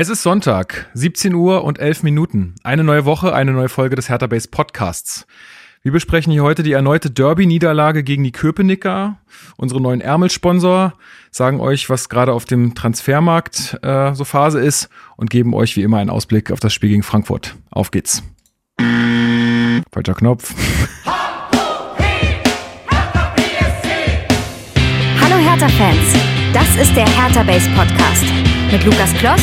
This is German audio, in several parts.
Es ist Sonntag, 17 Uhr und 11 Minuten. Eine neue Woche, eine neue Folge des Hertha Base Podcasts. Wir besprechen hier heute die erneute Derby-Niederlage gegen die Köpenicker, unsere neuen Ärmelsponsor, sagen euch, was gerade auf dem Transfermarkt äh, so Phase ist und geben euch wie immer einen Ausblick auf das Spiel gegen Frankfurt. Auf geht's. Falscher Knopf. Hallo Hertha-Fans, das ist der Hertha Base Podcast mit Lukas Kloss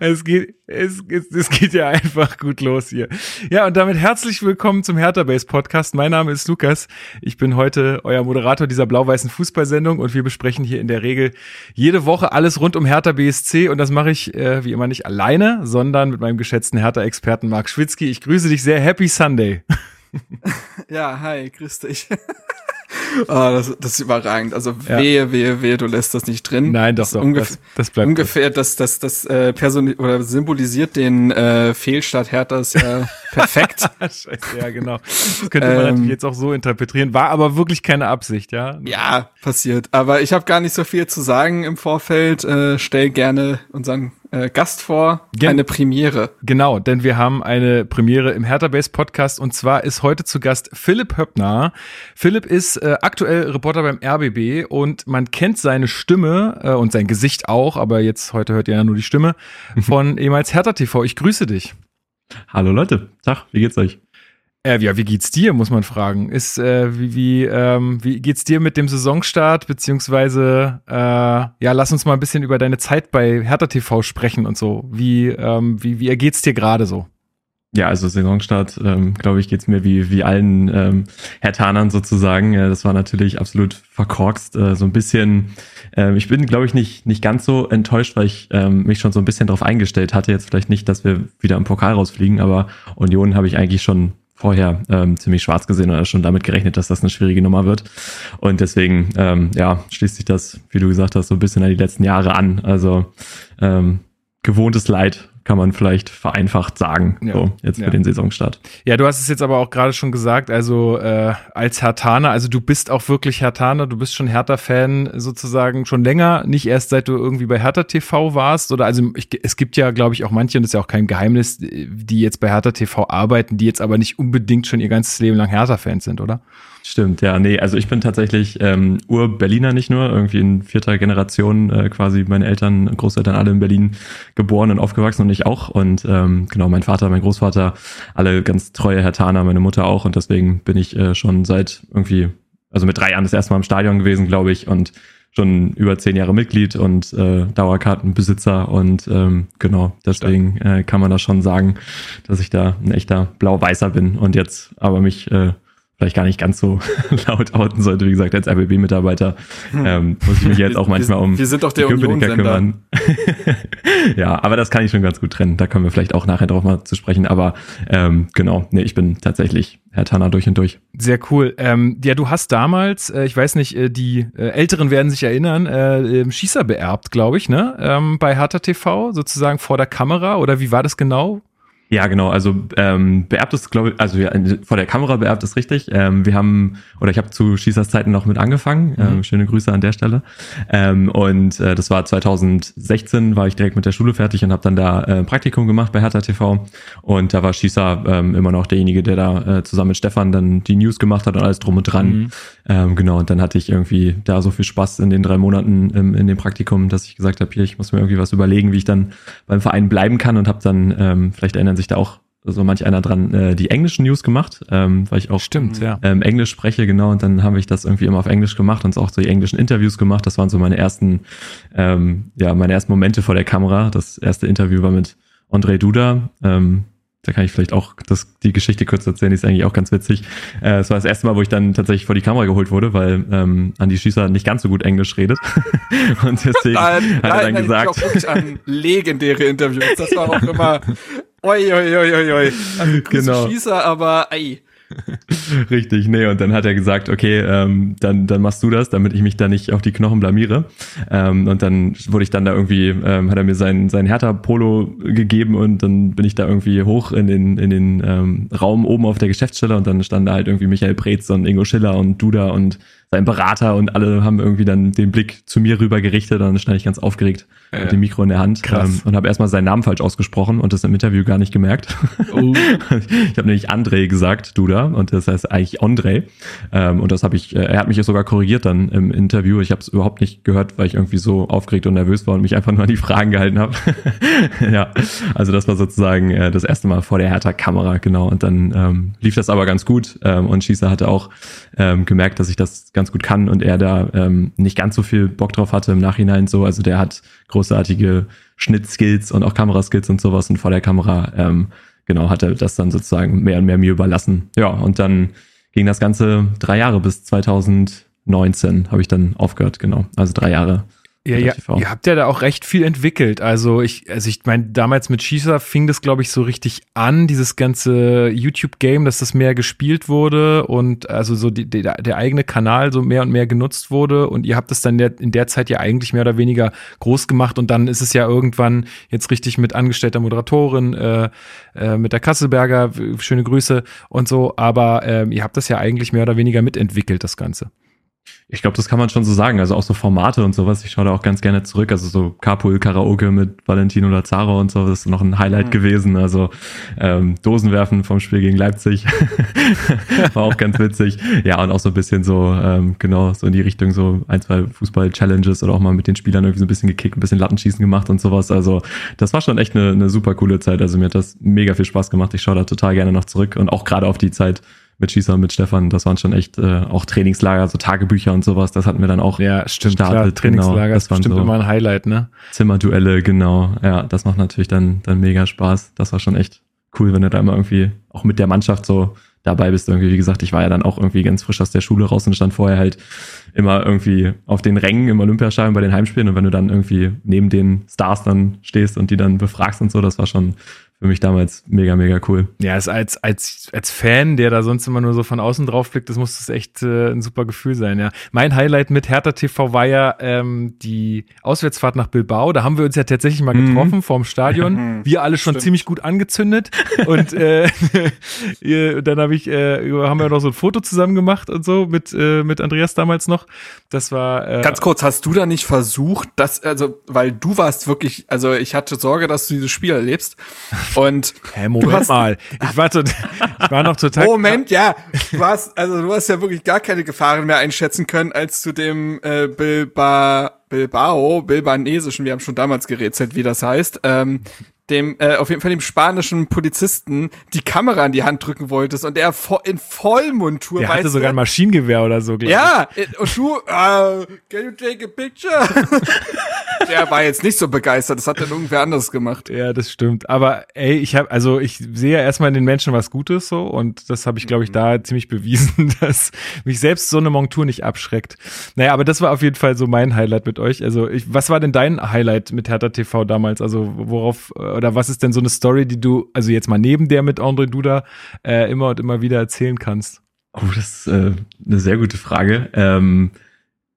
Es geht, es, es, es geht ja einfach gut los hier. Ja, und damit herzlich willkommen zum Hertha Base Podcast. Mein Name ist Lukas. Ich bin heute euer Moderator dieser blau-weißen Fußballsendung und wir besprechen hier in der Regel jede Woche alles rund um Hertha BSC und das mache ich äh, wie immer nicht alleine, sondern mit meinem geschätzten Hertha-Experten Marc Schwitzky. Ich grüße dich sehr. Happy Sunday. Ja, hi, grüß dich. oh, das, das ist überragend. Also wehe, wehe, wehe, du lässt das nicht drin. Nein, doch, das doch. Ungef Das, das bleibt ungefähr, das, das, das äh, person oder symbolisiert den äh, Fehlstart Herthas äh, perfekt. Scheiße, ja, genau. Das könnte man Ähm. natürlich jetzt auch so interpretieren. War aber wirklich keine Absicht, ja? ja, passiert. Aber ich habe gar nicht so viel zu sagen im Vorfeld. Äh, stell gerne unseren äh, Gast vor. Gen- Eine Premiere. Genau, denn wir haben eine Premiere im Hertha Base Podcast und zwar ist heute zu Gast Philipp Höppner. Philipp ist äh, aktuell Reporter beim RBB und man kennt seine Stimme äh, und sein Gesicht auch, aber jetzt heute hört ihr ja nur die Stimme von ehemals Hertha TV. Ich grüße dich. Hallo Leute, Tag, wie geht's euch? Äh, ja, wie geht's dir, muss man fragen. Ist, äh, wie, wie, ähm, wie geht's dir mit dem Saisonstart, beziehungsweise, äh, ja, lass uns mal ein bisschen über deine Zeit bei Hertha TV sprechen und so. Wie, ähm, wie, wie ergeht's dir gerade so? Ja, also Saisonstart, ähm, glaube ich, geht's mir wie, wie allen ähm, Hertanern sozusagen. Äh, das war natürlich absolut verkorkst. Äh, so ein bisschen, ähm, ich bin, glaube ich, nicht, nicht ganz so enttäuscht, weil ich ähm, mich schon so ein bisschen darauf eingestellt hatte. Jetzt vielleicht nicht, dass wir wieder im Pokal rausfliegen, aber Union habe ich eigentlich schon vorher ähm, ziemlich schwarz gesehen oder schon damit gerechnet, dass das eine schwierige Nummer wird. Und deswegen, ähm, ja, schließt sich das, wie du gesagt hast, so ein bisschen an die letzten Jahre an. Also ähm, gewohntes Leid kann man vielleicht vereinfacht sagen, Ja, so jetzt ja. für den Saisonstart. Ja, du hast es jetzt aber auch gerade schon gesagt, also äh, als Hertaner, also du bist auch wirklich Hertaner, du bist schon Hertha-Fan sozusagen schon länger, nicht erst seit du irgendwie bei Hertha TV warst oder also ich, es gibt ja, glaube ich, auch manche, und das ist ja auch kein Geheimnis, die jetzt bei Hertha TV arbeiten, die jetzt aber nicht unbedingt schon ihr ganzes Leben lang Hertha-Fans sind, oder? Stimmt, ja, nee, also ich bin tatsächlich ähm, Ur-Berliner nicht nur, irgendwie in vierter Generation äh, quasi meine Eltern, Großeltern alle in Berlin geboren und aufgewachsen und ich auch. Und ähm, genau, mein Vater, mein Großvater, alle ganz treue Hertaner, meine Mutter auch. Und deswegen bin ich äh, schon seit irgendwie, also mit drei Jahren das erste Mal im Stadion gewesen, glaube ich, und schon über zehn Jahre Mitglied und äh, Dauerkartenbesitzer und ähm, genau, deswegen äh, kann man da schon sagen, dass ich da ein echter Blau-Weißer bin und jetzt aber mich äh, vielleicht gar nicht ganz so laut outen sollte, wie gesagt, als RBB-Mitarbeiter ähm, muss ich mich jetzt auch manchmal um wir sind doch der Köpenicker Union-Sender. ja, aber das kann ich schon ganz gut trennen. Da kommen wir vielleicht auch nachher drauf mal zu sprechen. Aber ähm, genau, nee, ich bin tatsächlich Herr Tanner durch und durch. Sehr cool. Ähm, ja, du hast damals, äh, ich weiß nicht, äh, die äh, Älteren werden sich erinnern, äh, Schießer beerbt, glaube ich, ne? Ähm, bei Hertha TV, sozusagen vor der Kamera, oder wie war das genau? Ja, genau. Also ähm, beerbt ist, glaube ich, also ja, vor der Kamera beerbt ist richtig. Ähm, wir haben, oder ich habe zu Schießers Zeiten noch mit angefangen. Ähm, schöne Grüße an der Stelle. Ähm, und äh, das war 2016, war ich direkt mit der Schule fertig und habe dann da äh, Praktikum gemacht bei Hertha TV. Und da war Schießer ähm, immer noch derjenige, der da äh, zusammen mit Stefan dann die News gemacht hat und alles drum und dran. Ähm, genau, und dann hatte ich irgendwie da so viel Spaß in den drei Monaten ähm, in dem Praktikum, dass ich gesagt habe, hier, ich muss mir irgendwie was überlegen, wie ich dann beim Verein bleiben kann und habe dann, ähm, vielleicht erinnern sich da auch so manch einer dran, äh, die englischen News gemacht, ähm, weil ich auch Stimmt, ja. ähm, Englisch spreche, genau, und dann habe ich das irgendwie immer auf Englisch gemacht und auch so die englischen Interviews gemacht. Das waren so meine ersten, ähm, ja, meine ersten Momente vor der Kamera. Das erste Interview war mit André Duda. Ähm, da kann ich vielleicht auch das, die Geschichte kurz erzählen, die ist eigentlich auch ganz witzig. Äh, Es war das erste Mal, wo ich dann tatsächlich vor die Kamera geholt wurde, weil ähm, Andi Schießer nicht ganz so gut Englisch redet. und deswegen Nein, hat er nein, dann nein, gesagt, ich auch wirklich an legendäre Interviews. Das war auch immer, oi, oi, oi, oi, oi. Also, Genau. Schießer, aber, ey. Richtig, nee, und dann hat er gesagt, okay, ähm, dann, dann machst du das, damit ich mich da nicht auf die Knochen blamiere. Ähm, und dann wurde ich dann da irgendwie, ähm, hat er mir sein, sein Hertha-Polo gegeben und dann bin ich da irgendwie hoch in den, in den ähm, Raum oben auf der Geschäftsstelle und dann stand da halt irgendwie Michael Preetz und Ingo Schiller und Duda und sein Berater und alle haben irgendwie dann den Blick zu mir rüber gerichtet und dann stand ich ganz aufgeregt ja. mit dem Mikro in der Hand ähm, und habe erstmal seinen Namen falsch ausgesprochen und das im Interview gar nicht gemerkt. Oh. ich habe nämlich André gesagt, Duda, und das heißt eigentlich André. Ähm, und das habe ich, äh, er hat mich sogar korrigiert dann im Interview. Ich habe es überhaupt nicht gehört, weil ich irgendwie so aufgeregt und nervös war und mich einfach nur an die Fragen gehalten habe. ja, also das war sozusagen äh, das erste Mal vor der Hertha-Kamera, genau. Und dann ähm, lief das aber ganz gut ähm, und Schießer hatte auch ähm, gemerkt, dass ich das ganz gut kann und er da ähm, nicht ganz so viel Bock drauf hatte im Nachhinein so. Also der hat großartige Schnittskills und auch Kameraskills und sowas und vor der Kamera ähm, genau hat er das dann sozusagen mehr und mehr mir überlassen. Ja, und dann ging das Ganze drei Jahre bis 2019 habe ich dann aufgehört, genau. Also drei Jahre ja, ja, ihr habt ja da auch recht viel entwickelt. Also ich, also ich meine, damals mit Schießer fing das, glaube ich, so richtig an, dieses ganze YouTube-Game, dass das mehr gespielt wurde und also so die, die, der eigene Kanal so mehr und mehr genutzt wurde. Und ihr habt das dann der, in der Zeit ja eigentlich mehr oder weniger groß gemacht und dann ist es ja irgendwann jetzt richtig mit angestellter Moderatorin, äh, äh, mit der Kasselberger, schöne Grüße und so. Aber äh, ihr habt das ja eigentlich mehr oder weniger mitentwickelt, das Ganze. Ich glaube, das kann man schon so sagen. Also auch so Formate und sowas. Ich schaue da auch ganz gerne zurück. Also so Carpool Karaoke mit Valentino Lazaro und so, das ist noch ein Highlight mhm. gewesen. Also ähm, Dosenwerfen vom Spiel gegen Leipzig war auch ganz witzig. Ja, und auch so ein bisschen so, ähm, genau, so in die Richtung so ein, zwei Fußball-Challenges oder auch mal mit den Spielern irgendwie so ein bisschen gekickt, ein bisschen Lattenschießen gemacht und sowas. Also das war schon echt eine, eine super coole Zeit. Also mir hat das mega viel Spaß gemacht. Ich schaue da total gerne noch zurück und auch gerade auf die Zeit mit Schießer und mit Stefan, das waren schon echt äh, auch Trainingslager, so Tagebücher und sowas, das hatten wir dann auch ja, stimmt, gestartet. Klar, Trainingslager genau, das war bestimmt so immer ein Highlight, ne? Zimmerduelle, genau. Ja, das macht natürlich dann, dann mega Spaß. Das war schon echt cool, wenn du da immer irgendwie auch mit der Mannschaft so dabei bist. Irgendwie, wie gesagt, ich war ja dann auch irgendwie ganz frisch aus der Schule raus und stand vorher halt immer irgendwie auf den Rängen im Olympiastadion bei den Heimspielen. Und wenn du dann irgendwie neben den Stars dann stehst und die dann befragst und so, das war schon für mich damals mega, mega cool. Ja, als, als, als Fan, der da sonst immer nur so von außen drauf blickt, das muss das echt äh, ein super Gefühl sein, ja. Mein Highlight mit Hertha TV war ja ähm, die Auswärtsfahrt nach Bilbao. Da haben wir uns ja tatsächlich mal mhm. getroffen mhm. vorm Stadion. Wir alle schon Stimmt. ziemlich gut angezündet. Und äh, dann habe ich, äh, haben wir noch so ein Foto zusammen gemacht und so mit, äh, mit Andreas damals noch. Das war. Äh, Ganz kurz, hast du da nicht versucht, dass, also, weil du warst wirklich, also ich hatte Sorge, dass du dieses Spiel erlebst. Und Hä, Moment hast, mal. Ich war, tot, ich war noch total. Moment, ja. Du hast, also du hast ja wirklich gar keine Gefahren mehr einschätzen können, als zu dem äh, Bilba, Bilbao, Bilbanesischen, wir haben schon damals gerätselt, wie das heißt, ähm, dem äh, auf jeden Fall dem spanischen Polizisten die Kamera in die Hand drücken wolltest und er vo in Vollmontur. Der hatte sogar ein Maschinengewehr oder so. Ja, ich. und du, uh, can you take a picture? der war jetzt nicht so begeistert. Das hat dann irgendwer anders gemacht. Ja, das stimmt. Aber ey, ich habe, also ich sehe ja erstmal in den Menschen was Gutes so und das habe ich, glaube ich, da ziemlich bewiesen, dass mich selbst so eine Montur nicht abschreckt. Naja, aber das war auf jeden Fall so mein Highlight mit euch. Also ich, was war denn dein Highlight mit Hertha TV damals? Also worauf oder was ist denn so eine Story, die du, also jetzt mal neben der mit André Duda, äh, immer und immer wieder erzählen kannst? Oh, das ist äh, eine sehr gute Frage. Ähm,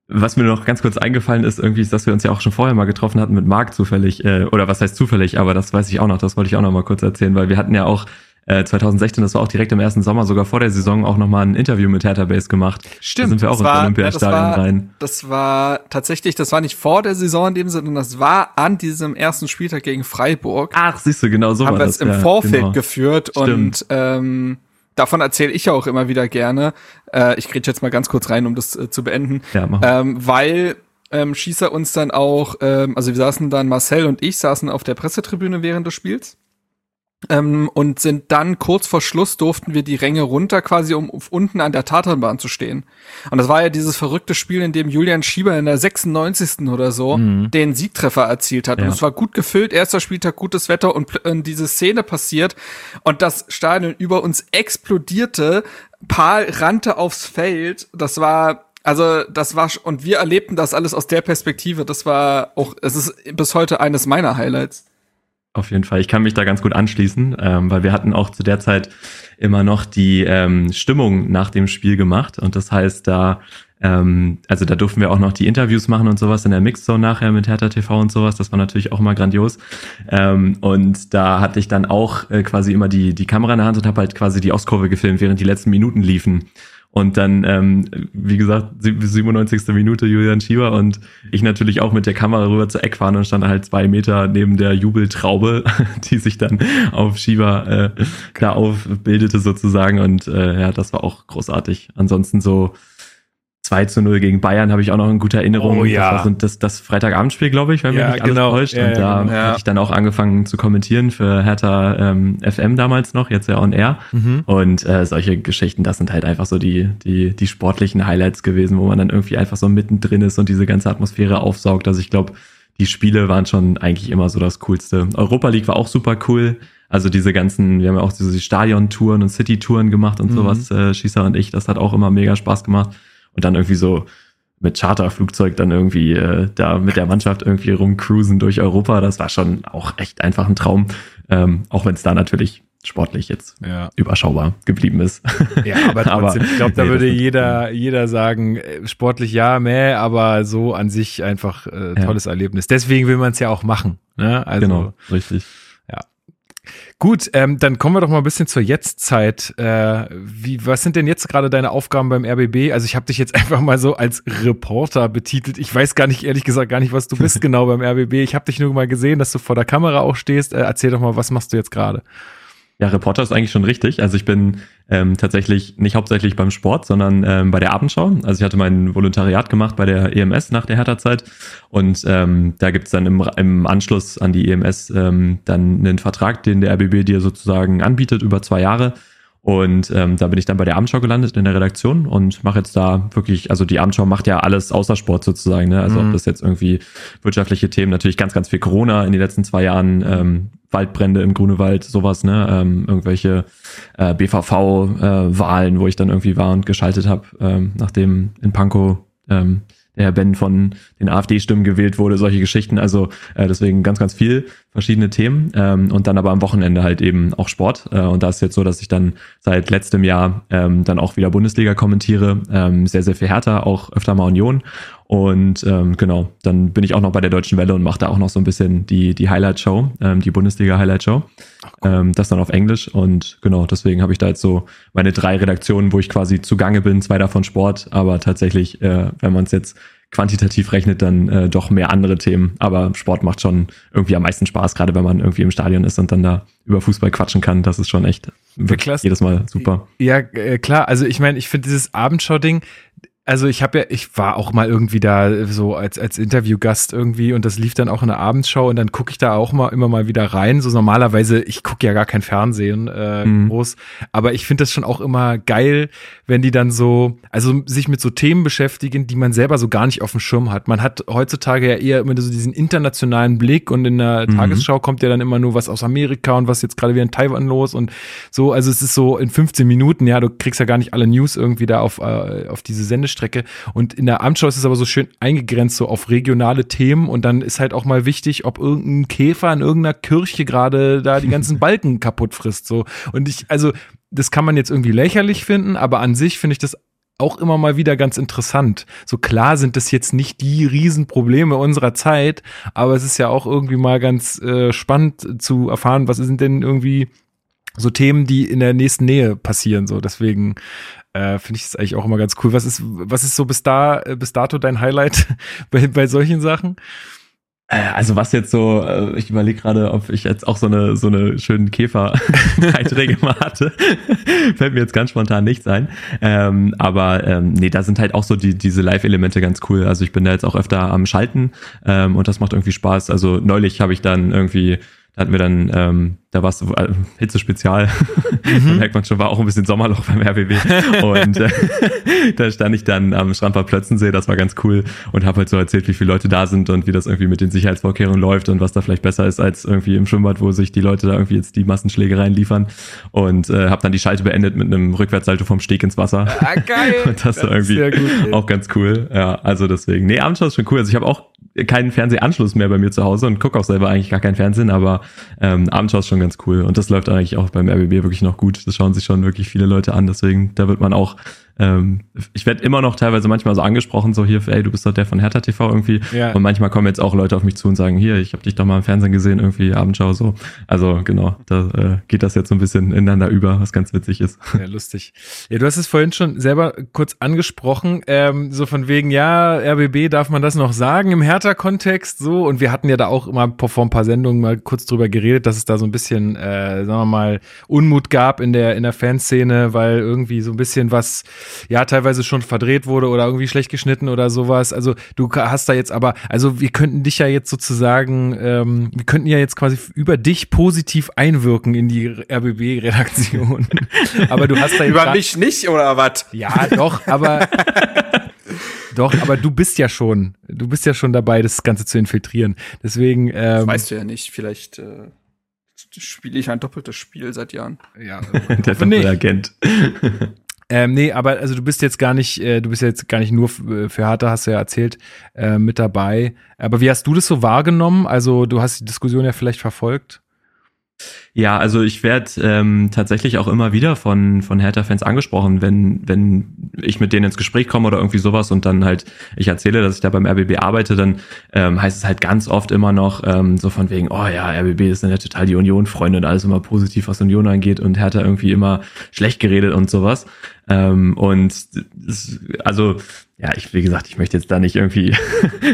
was mir noch ganz kurz eingefallen ist, irgendwie ist, dass wir uns ja auch schon vorher mal getroffen hatten mit Marc zufällig, äh, oder was heißt zufällig, aber das weiß ich auch noch, das wollte ich auch noch mal kurz erzählen, weil wir hatten ja auch 2016, äh, das war auch direkt im ersten Sommer, sogar vor der Saison, auch nochmal ein Interview mit Hertha Base gemacht. Stimmt. Da sind wir auch ins war, Olympiastadion ja, rein. Das war tatsächlich, das war nicht vor der Saison in dem Sinne, sondern das war an diesem ersten Spieltag gegen Freiburg. Ach, siehst du, genau so haben war das. Haben wir es im ja, Vorfeld genau. geführt Stimmt. und ähm, davon erzähle ich ja auch immer wieder gerne. Äh, ich kriege jetzt mal ganz kurz rein, um das äh, zu beenden. Ja, mach ähm, weil ähm, Schießer uns dann auch, ähm, also wir saßen dann, Marcel und ich saßen auf der Pressetribüne während des Spiels ähm, und sind dann kurz vor Schluss durften wir die Ränge runter, quasi um unten an der Tatanbahn zu stehen. Und das war ja dieses verrückte Spiel, in dem Julian Schieber in der 96. oder so mhm. den Siegtreffer erzielt hat. Ja. Und es war gut gefüllt, erster Spieltag, gutes Wetter und, und diese Szene passiert und das Stadion über uns explodierte. Paul rannte aufs Feld. Das war also das war und wir erlebten das alles aus der Perspektive. Das war auch, es ist bis heute eines meiner Highlights. Auf jeden Fall. Ich kann mich da ganz gut anschließen, ähm, weil wir hatten auch zu der Zeit immer noch die ähm, Stimmung nach dem Spiel gemacht. Und das heißt, da, ähm, also da durften wir auch noch die Interviews machen und sowas in der Mixzone nachher mit Hertha TV und sowas. Das war natürlich auch immer grandios. Ähm, und da hatte ich dann auch äh, quasi immer die, die Kamera in der Hand und habe halt quasi die Ostkurve gefilmt, während die letzten Minuten liefen. Und dann, ähm, wie gesagt, 97. Minute Julian Schieber und ich natürlich auch mit der Kamera rüber zur Eckfahne und stand halt zwei Meter neben der Jubeltraube, die sich dann auf Schieber äh, da aufbildete sozusagen. Und äh, ja, das war auch großartig. Ansonsten so 2 zu 0 gegen Bayern habe ich auch noch eine gute Erinnerung. Oh, ja. Das war so das, das Freitagabendspiel, glaube ich, wenn ja, mich nicht genau. alles täuscht. Ja, und da genau. habe ich dann auch angefangen zu kommentieren für Hertha ähm, FM damals noch, jetzt ja on air. Mhm. Und äh, solche Geschichten, das sind halt einfach so die, die, die sportlichen Highlights gewesen, wo man dann irgendwie einfach so mittendrin ist und diese ganze Atmosphäre aufsaugt. Also ich glaube, die Spiele waren schon eigentlich immer so das Coolste. Europa League war auch super cool. Also diese ganzen, wir haben ja auch diese Stadion-Touren und City-Touren gemacht und Mhm. sowas, äh, Schießer und ich, das hat auch immer mega Spaß gemacht. Und dann irgendwie so mit Charterflugzeug dann irgendwie äh, da mit der Mannschaft irgendwie rumcruisen durch Europa, das war schon auch echt einfach ein Traum. Ähm, auch wenn es da natürlich sportlich jetzt Ja. überschaubar geblieben ist. Ja, aber trotzdem, ich glaube, da nee, würde jeder, jeder sagen, äh, sportlich ja, meh, aber so an sich einfach äh, Ja. tolles Erlebnis. Deswegen will man es ja auch machen. Ne? Also, genau, richtig. Gut, ähm, dann kommen wir doch mal ein bisschen zur Jetztzeit. Äh, wie, was sind denn jetzt gerade deine Aufgaben beim RBB? Also ich habe dich jetzt einfach mal so als Reporter betitelt. Ich weiß gar nicht, ehrlich gesagt, gar nicht, was du bist genau beim RBB. Ich habe dich nur mal gesehen, dass du vor der Kamera auch stehst. Äh, erzähl doch mal, was machst du jetzt gerade? Ja, Reporter ist eigentlich schon richtig. Also ich bin ähm, tatsächlich nicht hauptsächlich beim Sport, sondern ähm, bei der Abendschau. Also ich hatte mein Volontariat gemacht bei der EMS nach der Hertha-Zeit und ähm, da gibt's dann im, im Anschluss an die EMS ähm, dann einen Vertrag, den der RBB dir sozusagen anbietet über zwei Jahre. Und ähm, da bin ich dann bei der Abendschau gelandet in der Redaktion und mache jetzt da wirklich, also die Abendschau macht ja alles außer Sport sozusagen, ne? Also Mhm. ob das jetzt irgendwie wirtschaftliche Themen, natürlich ganz, ganz viel Corona in den letzten zwei Jahren, ähm, Waldbrände im Grunewald, sowas, ne? Ähm, irgendwelche äh, BVV-Wahlen, wo ich dann irgendwie war und geschaltet habe, ähm, nachdem in Pankow ähm, der Herr Ben von den AfD-Stimmen gewählt wurde, solche Geschichten. Also äh, deswegen ganz, ganz viel verschiedene Themen ähm, und dann aber am Wochenende halt eben auch Sport. Äh, und da ist jetzt so, dass ich dann seit letztem Jahr ähm, dann auch wieder Bundesliga kommentiere, ähm, sehr, sehr viel härter, auch öfter mal Union. Und ähm, genau, dann bin ich auch noch bei der Deutschen Welle und mache da auch noch so ein bisschen die, die Highlight-Show, ähm, die Bundesliga-Highlight-Show. Ähm, das dann auf Englisch und genau, deswegen habe ich da jetzt so meine drei Redaktionen, wo ich quasi zugange bin, zwei davon Sport, aber tatsächlich, äh, wenn man es jetzt quantitativ rechnet, dann äh, doch mehr andere Themen. Aber Sport macht schon irgendwie am meisten Spaß, gerade wenn man irgendwie im Stadion ist und dann da über Fußball quatschen kann. Das ist schon echt wirklich klasse. jedes Mal super. Ja, äh, klar. Also ich meine, ich finde dieses Abendschau-Ding, also ich habe ja, ich war auch mal irgendwie da so als, als Interviewgast irgendwie und das lief dann auch in der Abendschau und dann gucke ich da auch mal immer mal wieder rein. So normalerweise, ich gucke ja gar kein Fernsehen äh, Mhm. groß, aber ich finde das schon auch immer geil, wenn die dann so, also sich mit so Themen beschäftigen, die man selber so gar nicht auf dem Schirm hat. Man hat heutzutage ja eher immer so diesen internationalen Blick und in der Mhm. Tagesschau kommt ja dann immer nur was aus Amerika und was jetzt gerade wieder in Taiwan los und so, also es ist so in 15 Minuten, ja, du kriegst ja gar nicht alle News irgendwie da auf, äh, auf diese Sendestrecke. Und in der Abendschau ist es aber so schön eingegrenzt, so auf regionale Themen und dann ist halt auch mal wichtig, ob irgendein Käfer in irgendeiner Kirche gerade da die ganzen Balken kaputt frisst. So. Und ich, also, das kann man jetzt irgendwie lächerlich finden, aber an sich finde ich das auch immer mal wieder ganz interessant. So klar sind das jetzt nicht die Riesenprobleme unserer Zeit, aber es ist ja auch irgendwie mal ganz äh, spannend zu erfahren, was sind denn irgendwie so Themen, die in der nächsten Nähe passieren. So deswegen äh, finde ich das eigentlich auch immer ganz cool. Was ist was ist so bis da äh, bis dato dein Highlight bei, bei solchen Sachen? Äh, Also was jetzt so, äh, ich überlege gerade, ob ich jetzt auch so eine so eine schönen Käfer-Beiträge mal hatte. Fällt mir jetzt ganz spontan nichts ein. Ähm, aber ähm, nee, da sind halt auch so die, diese Live-Elemente ganz cool. Also ich bin da jetzt auch öfter am Schalten ähm, und das macht irgendwie Spaß. Also neulich habe ich dann irgendwie, da hatten wir dann, ähm, da war es so, äh, Hitze-Spezial. da merkt man schon, war auch ein bisschen Sommerloch beim RBB. und äh, da stand ich dann am Strandbad Plötzensee, das war ganz cool und habe halt so erzählt, wie viele Leute da sind und wie das irgendwie mit den Sicherheitsvorkehrungen läuft und was da vielleicht besser ist als irgendwie im Schwimmbad, wo sich die Leute da irgendwie jetzt die Massenschlägereien liefern und äh, habe dann die Schalte beendet mit einem Rückwärtssalto vom Steg ins Wasser. Ah, geil. Und das, war ist irgendwie gut, auch ganz cool. Ja, also deswegen. Nee, Abendschau ist schon cool. Also ich habe auch keinen Fernsehanschluss mehr bei mir zu Hause und gucke auch selber eigentlich gar keinen Fernsehen, aber ähm, Abendschau ist schon ganz cool und das läuft eigentlich auch beim RBB wirklich noch gut. Das schauen sich schon wirklich viele Leute an, deswegen da wird man auch ähm, ich werde immer noch teilweise manchmal so angesprochen, so hier, ey, du bist doch der von Hertha TV irgendwie. Ja. Und manchmal kommen jetzt auch Leute auf mich zu und sagen, hier, ich habe dich doch mal im Fernsehen gesehen, irgendwie Abendschau so. Also genau, da äh, geht das jetzt so ein bisschen ineinander über, was ganz witzig ist. Ja, lustig. Ja, du hast es vorhin schon selber kurz angesprochen, ähm, so von wegen, ja, RBB darf man das noch sagen im Hertha-Kontext so. Und wir hatten ja da auch immer vor ein paar Sendungen mal kurz drüber geredet, dass es da so ein bisschen, äh, sagen wir mal, Unmut gab in der, in der Fanszene, weil irgendwie so ein bisschen was ja teilweise schon verdreht wurde oder irgendwie schlecht geschnitten oder sowas. Also du hast da jetzt aber, also wir könnten dich ja jetzt sozusagen, ähm, wir könnten ja jetzt quasi über dich positiv einwirken in die RBB-Redaktion. aber du hast da jetzt über mich nicht oder was? Ja, doch, aber Doch, aber du bist ja schon, du bist ja schon dabei, das Ganze zu infiltrieren. Deswegen. Ähm, das weißt du ja nicht. Vielleicht äh, spiele ich ein doppeltes Spiel seit Jahren. Ja, der Doppelagent. Ähm, nee, aber also du bist jetzt gar nicht, äh, du bist jetzt gar nicht nur für Hertha, hast du ja erzählt, äh, mit dabei. Aber wie hast du das so wahrgenommen? Also du hast die Diskussion ja vielleicht verfolgt. Ja, also ich werde ähm, tatsächlich auch immer wieder von, von Hertha-Fans angesprochen, wenn, wenn ich mit denen ins Gespräch komme oder irgendwie sowas und dann halt ich erzähle, dass ich da beim RBB arbeite, dann ähm, heißt es halt ganz oft immer noch ähm, so von wegen, oh ja, RBB ist dann ja total die Union-Freunde und alles immer positiv, was Union angeht und Hertha irgendwie immer schlecht geredet und sowas. Ähm, und also ja, ich, wie gesagt, ich möchte jetzt da nicht irgendwie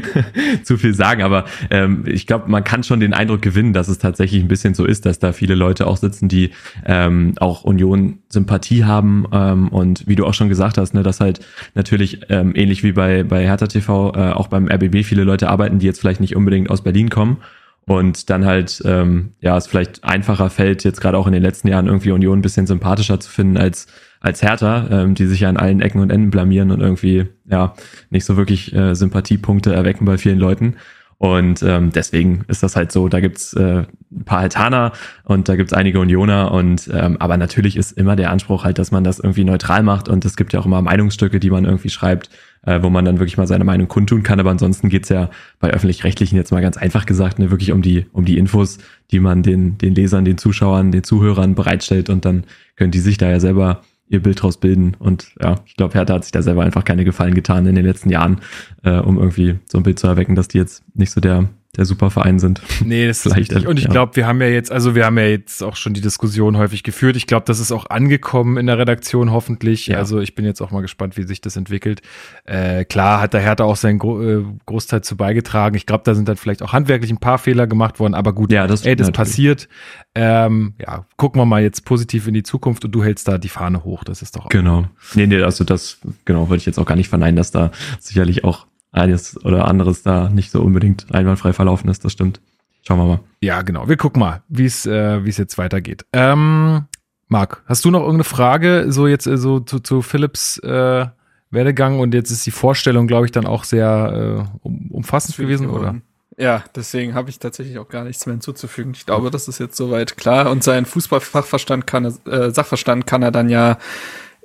zu viel sagen, aber ähm, ich glaube, man kann schon den Eindruck gewinnen, dass es tatsächlich ein bisschen so ist, dass da viele Leute auch sitzen, die ähm, auch Union Sympathie haben ähm, und wie du auch schon gesagt hast, ne, dass halt natürlich ähm, ähnlich wie bei, bei Hertha TV äh, auch beim RBB viele Leute arbeiten, die jetzt vielleicht nicht unbedingt aus Berlin kommen und dann halt, ähm, ja, es vielleicht einfacher fällt, jetzt gerade auch in den letzten Jahren irgendwie Union ein bisschen sympathischer zu finden als als Hertha, ähm, die sich ja an allen Ecken und Enden blamieren und irgendwie ja nicht so wirklich äh, Sympathiepunkte erwecken bei vielen Leuten. Und ähm, deswegen ist das halt so, da gibt's äh, ein paar Altaner und da gibt's einige Unioner und ähm, aber natürlich ist immer der Anspruch halt, dass man das irgendwie neutral macht und es gibt ja auch immer Meinungsstücke, die man irgendwie schreibt, äh, wo man dann wirklich mal seine Meinung kundtun kann. Aber ansonsten geht's ja bei öffentlich-rechtlichen jetzt mal ganz einfach gesagt, ne, wirklich um die, um die Infos, die man den, den Lesern, den Zuschauern, den Zuhörern bereitstellt und dann können die sich da ja selber ihr Bild draus bilden. Und ja, ich glaube, Hertha hat sich da selber einfach keine Gefallen getan in den letzten Jahren, äh, um irgendwie so ein Bild zu erwecken, dass die jetzt nicht so der der Superverein sind. Nee, das ist richtig. Und ich ja. glaube, wir haben ja jetzt, also wir haben ja jetzt auch schon die Diskussion häufig geführt. Ich glaube, das ist auch angekommen in der Redaktion hoffentlich. Ja. Also ich bin jetzt auch mal gespannt, wie sich das entwickelt. Äh, klar hat der Hertha auch seinen Gro äh, Großteil zu beigetragen. Ich glaube, da sind dann vielleicht auch handwerklich ein paar Fehler gemacht worden, aber gut, ja, das, ey, das passiert. Ähm, ja, gucken wir mal jetzt positiv in die Zukunft und du hältst da die Fahne hoch. Das ist doch auch. Genau. Nee, nee, also das, genau, würde ich jetzt auch gar nicht verneinen, dass da sicherlich auch eines oder anderes da nicht so unbedingt einwandfrei verlaufen ist. Das stimmt. Schauen wir mal. Ja, genau. Wir gucken mal, wie es äh, wie es jetzt weitergeht. Ähm, Marc, hast du noch irgendeine Frage so jetzt äh, so zu, zu Philips äh, Werdegang und jetzt ist die Vorstellung, glaube ich, dann auch sehr äh, um, umfassend gewesen, oder? Ja, deswegen habe ich tatsächlich auch gar nichts mehr hinzuzufügen. Ich glaube, das ist jetzt soweit klar. Und seinen Fußballfachverstand kann er, äh, Sachverstand kann er dann ja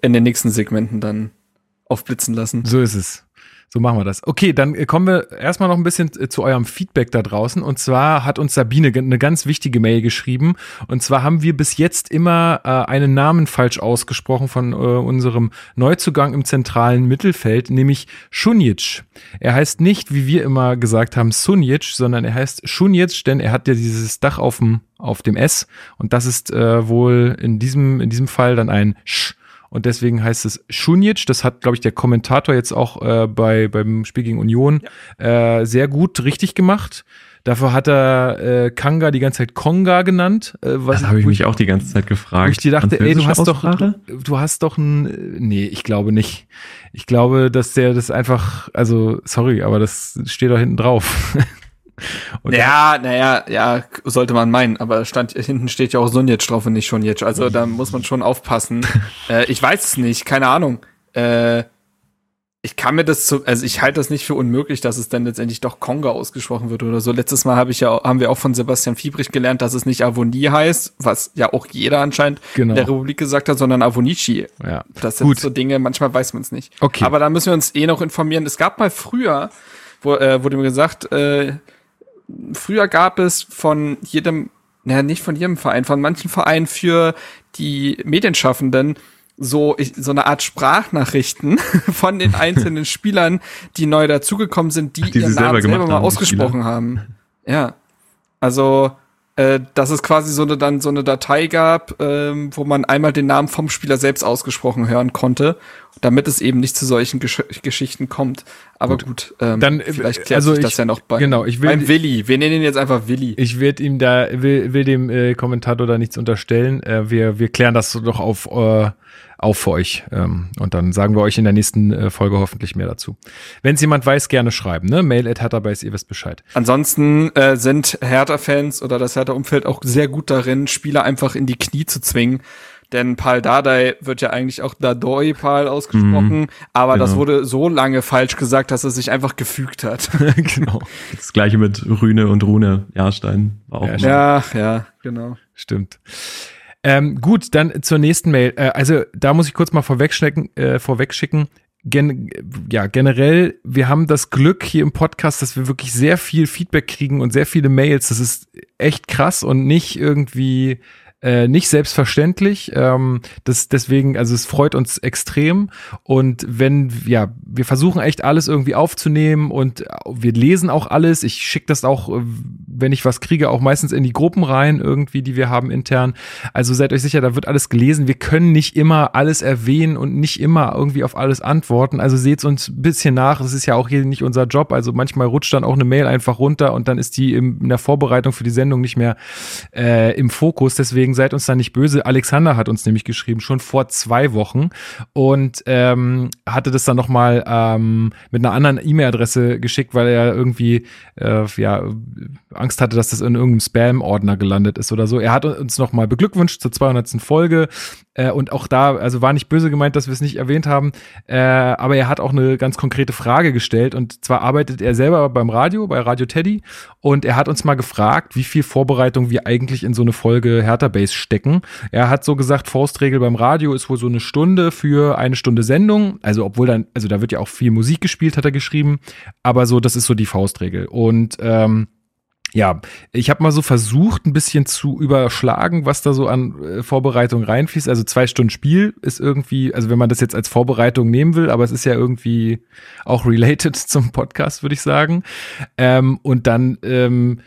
in den nächsten Segmenten dann aufblitzen lassen. So ist es. So machen wir das. Okay, dann äh, kommen wir erstmal noch ein bisschen äh, zu eurem Feedback da draußen. Und zwar hat uns Sabine eine ganz wichtige Mail geschrieben. Und zwar haben wir bis jetzt immer äh, einen Namen falsch ausgesprochen von äh, unserem Neuzugang im zentralen Mittelfeld, nämlich Schunjic. Er heißt nicht, wie wir immer gesagt haben, Sunjic, sondern er heißt Schunjic, denn er hat ja dieses Dach auf dem, auf dem S. Und das ist äh, wohl in diesem, in diesem Fall dann ein Sch und deswegen heißt es Schunic. Das hat, glaube ich, der Kommentator jetzt auch äh, bei, beim Spiel gegen Union ja. äh, sehr gut richtig gemacht. Dafür hat er äh, Kanga die ganze Zeit Konga genannt. Äh, was das habe ich mich auch die ganze Zeit gefragt. Ich dir dachte, ey, du hast Aussprache? doch, du hast doch ein, nee, ich glaube nicht. Ich glaube, dass der das einfach, also sorry, aber das steht da hinten drauf. Und ja, naja, ja, sollte man meinen, aber stand, hinten steht ja auch Sunjic drauf und nicht schon jetzt. Also da muss man schon aufpassen. äh, ich weiß es nicht, keine Ahnung. Äh, ich kann mir das zu, also ich halte das nicht für unmöglich, dass es dann letztendlich doch Konga ausgesprochen wird oder so. Letztes Mal habe ich ja, haben wir auch von Sebastian Fiebrich gelernt, dass es nicht Avonie heißt, was ja auch jeder anscheinend genau. in der Republik gesagt hat, sondern Avonici. Ja. Das sind Gut. so Dinge, manchmal weiß man es nicht. Okay. Aber da müssen wir uns eh noch informieren. Es gab mal früher, wo, äh, wurde mir gesagt, äh, früher gab es von jedem, naja, nicht von jedem Verein, von manchen Vereinen für die Medienschaffenden so, ich, so eine Art Sprachnachrichten von den einzelnen Spielern, die neu dazugekommen sind, die, die ihren Namen selber, selber mal ausgesprochen haben. Ja. Also, äh, dass es quasi so eine dann so eine Datei gab, ähm, wo man einmal den Namen vom Spieler selbst ausgesprochen hören konnte, damit es eben nicht zu solchen Gesch Geschichten kommt. Aber gut, gut ähm, dann äh, vielleicht klärt also sich das ich, ja noch bei, genau, ich will, beim Willi. Wir nennen ihn jetzt einfach Willi. Ich werde ihm da will, will dem äh, Kommentator da nichts unterstellen. Äh, wir wir klären das doch auf äh, auf für euch. Ähm, und dann sagen wir euch in der nächsten äh, Folge hoffentlich mehr dazu. Wenn es jemand weiß, gerne schreiben. Ne? Mail at Hertha-Base, ihr wisst Bescheid. Ansonsten äh, sind Hertha-Fans oder das Hertha-Umfeld auch sehr gut darin, Spieler einfach in die Knie zu zwingen. Denn Pal Dardai wird ja eigentlich auch Dadoi Pal ausgesprochen, mhm, aber genau. das wurde so lange falsch gesagt, dass er sich einfach gefügt hat. genau. Das gleiche mit Rüne und Rune Jahrstein war auch. Ja, ja, ja, genau. Stimmt. Ähm, gut, dann zur nächsten Mail. Äh, also da muss ich kurz mal vorwegschicken. Äh, vorwegschicken. Gen ja, generell, wir haben das Glück hier im Podcast, dass wir wirklich sehr viel Feedback kriegen und sehr viele Mails. Das ist echt krass und nicht irgendwie äh, nicht selbstverständlich. Ähm, das, deswegen, also es freut uns extrem. Und wenn, ja, wir versuchen echt alles irgendwie aufzunehmen und wir lesen auch alles. Ich schicke das auch, äh, wenn ich was kriege, auch meistens in die Gruppen rein, irgendwie, die wir haben intern. Also seid euch sicher, da wird alles gelesen. Wir können nicht immer alles erwähnen und nicht immer irgendwie auf alles antworten. Also seht uns ein bisschen nach. Das ist ja auch hier nicht unser Job. Also manchmal rutscht dann auch eine Mail einfach runter und dann ist die in der Vorbereitung für die Sendung nicht mehr äh, im Fokus. Deswegen deswegen seid uns da nicht böse. Alexander hat uns nämlich geschrieben, schon vor zwei Wochen und ähm, hatte das dann nochmal ähm, mit einer anderen E-Mail-Adresse geschickt, weil er irgendwie äh, ja, Angst hatte, dass das in irgendeinem Spam-Ordner gelandet ist oder so. Er hat uns nochmal beglückwünscht zur 200. Folge äh, und auch da, also war nicht böse gemeint, dass wir es nicht erwähnt haben, äh, aber er hat auch eine ganz konkrete Frage gestellt und zwar arbeitet er selber beim Radio, bei Radio Teddy und er hat uns mal gefragt, wie viel Vorbereitung wir eigentlich in so eine Folge Hertha Base stecken. Er hat so gesagt, Faustregel beim Radio ist wohl so eine Stunde für eine Stunde Sendung, also obwohl dann, also da wird ja auch viel Musik gespielt, hat er geschrieben, aber so, das ist so die Faustregel und ähm, ja, ich habe mal so versucht, ein bisschen zu überschlagen, was da so an äh, Vorbereitung reinfließt. Also zwei Stunden Spiel ist irgendwie, also wenn man das jetzt als Vorbereitung nehmen will, aber es ist ja irgendwie auch related zum Podcast, würde ich sagen. Ähm, und dann ähm,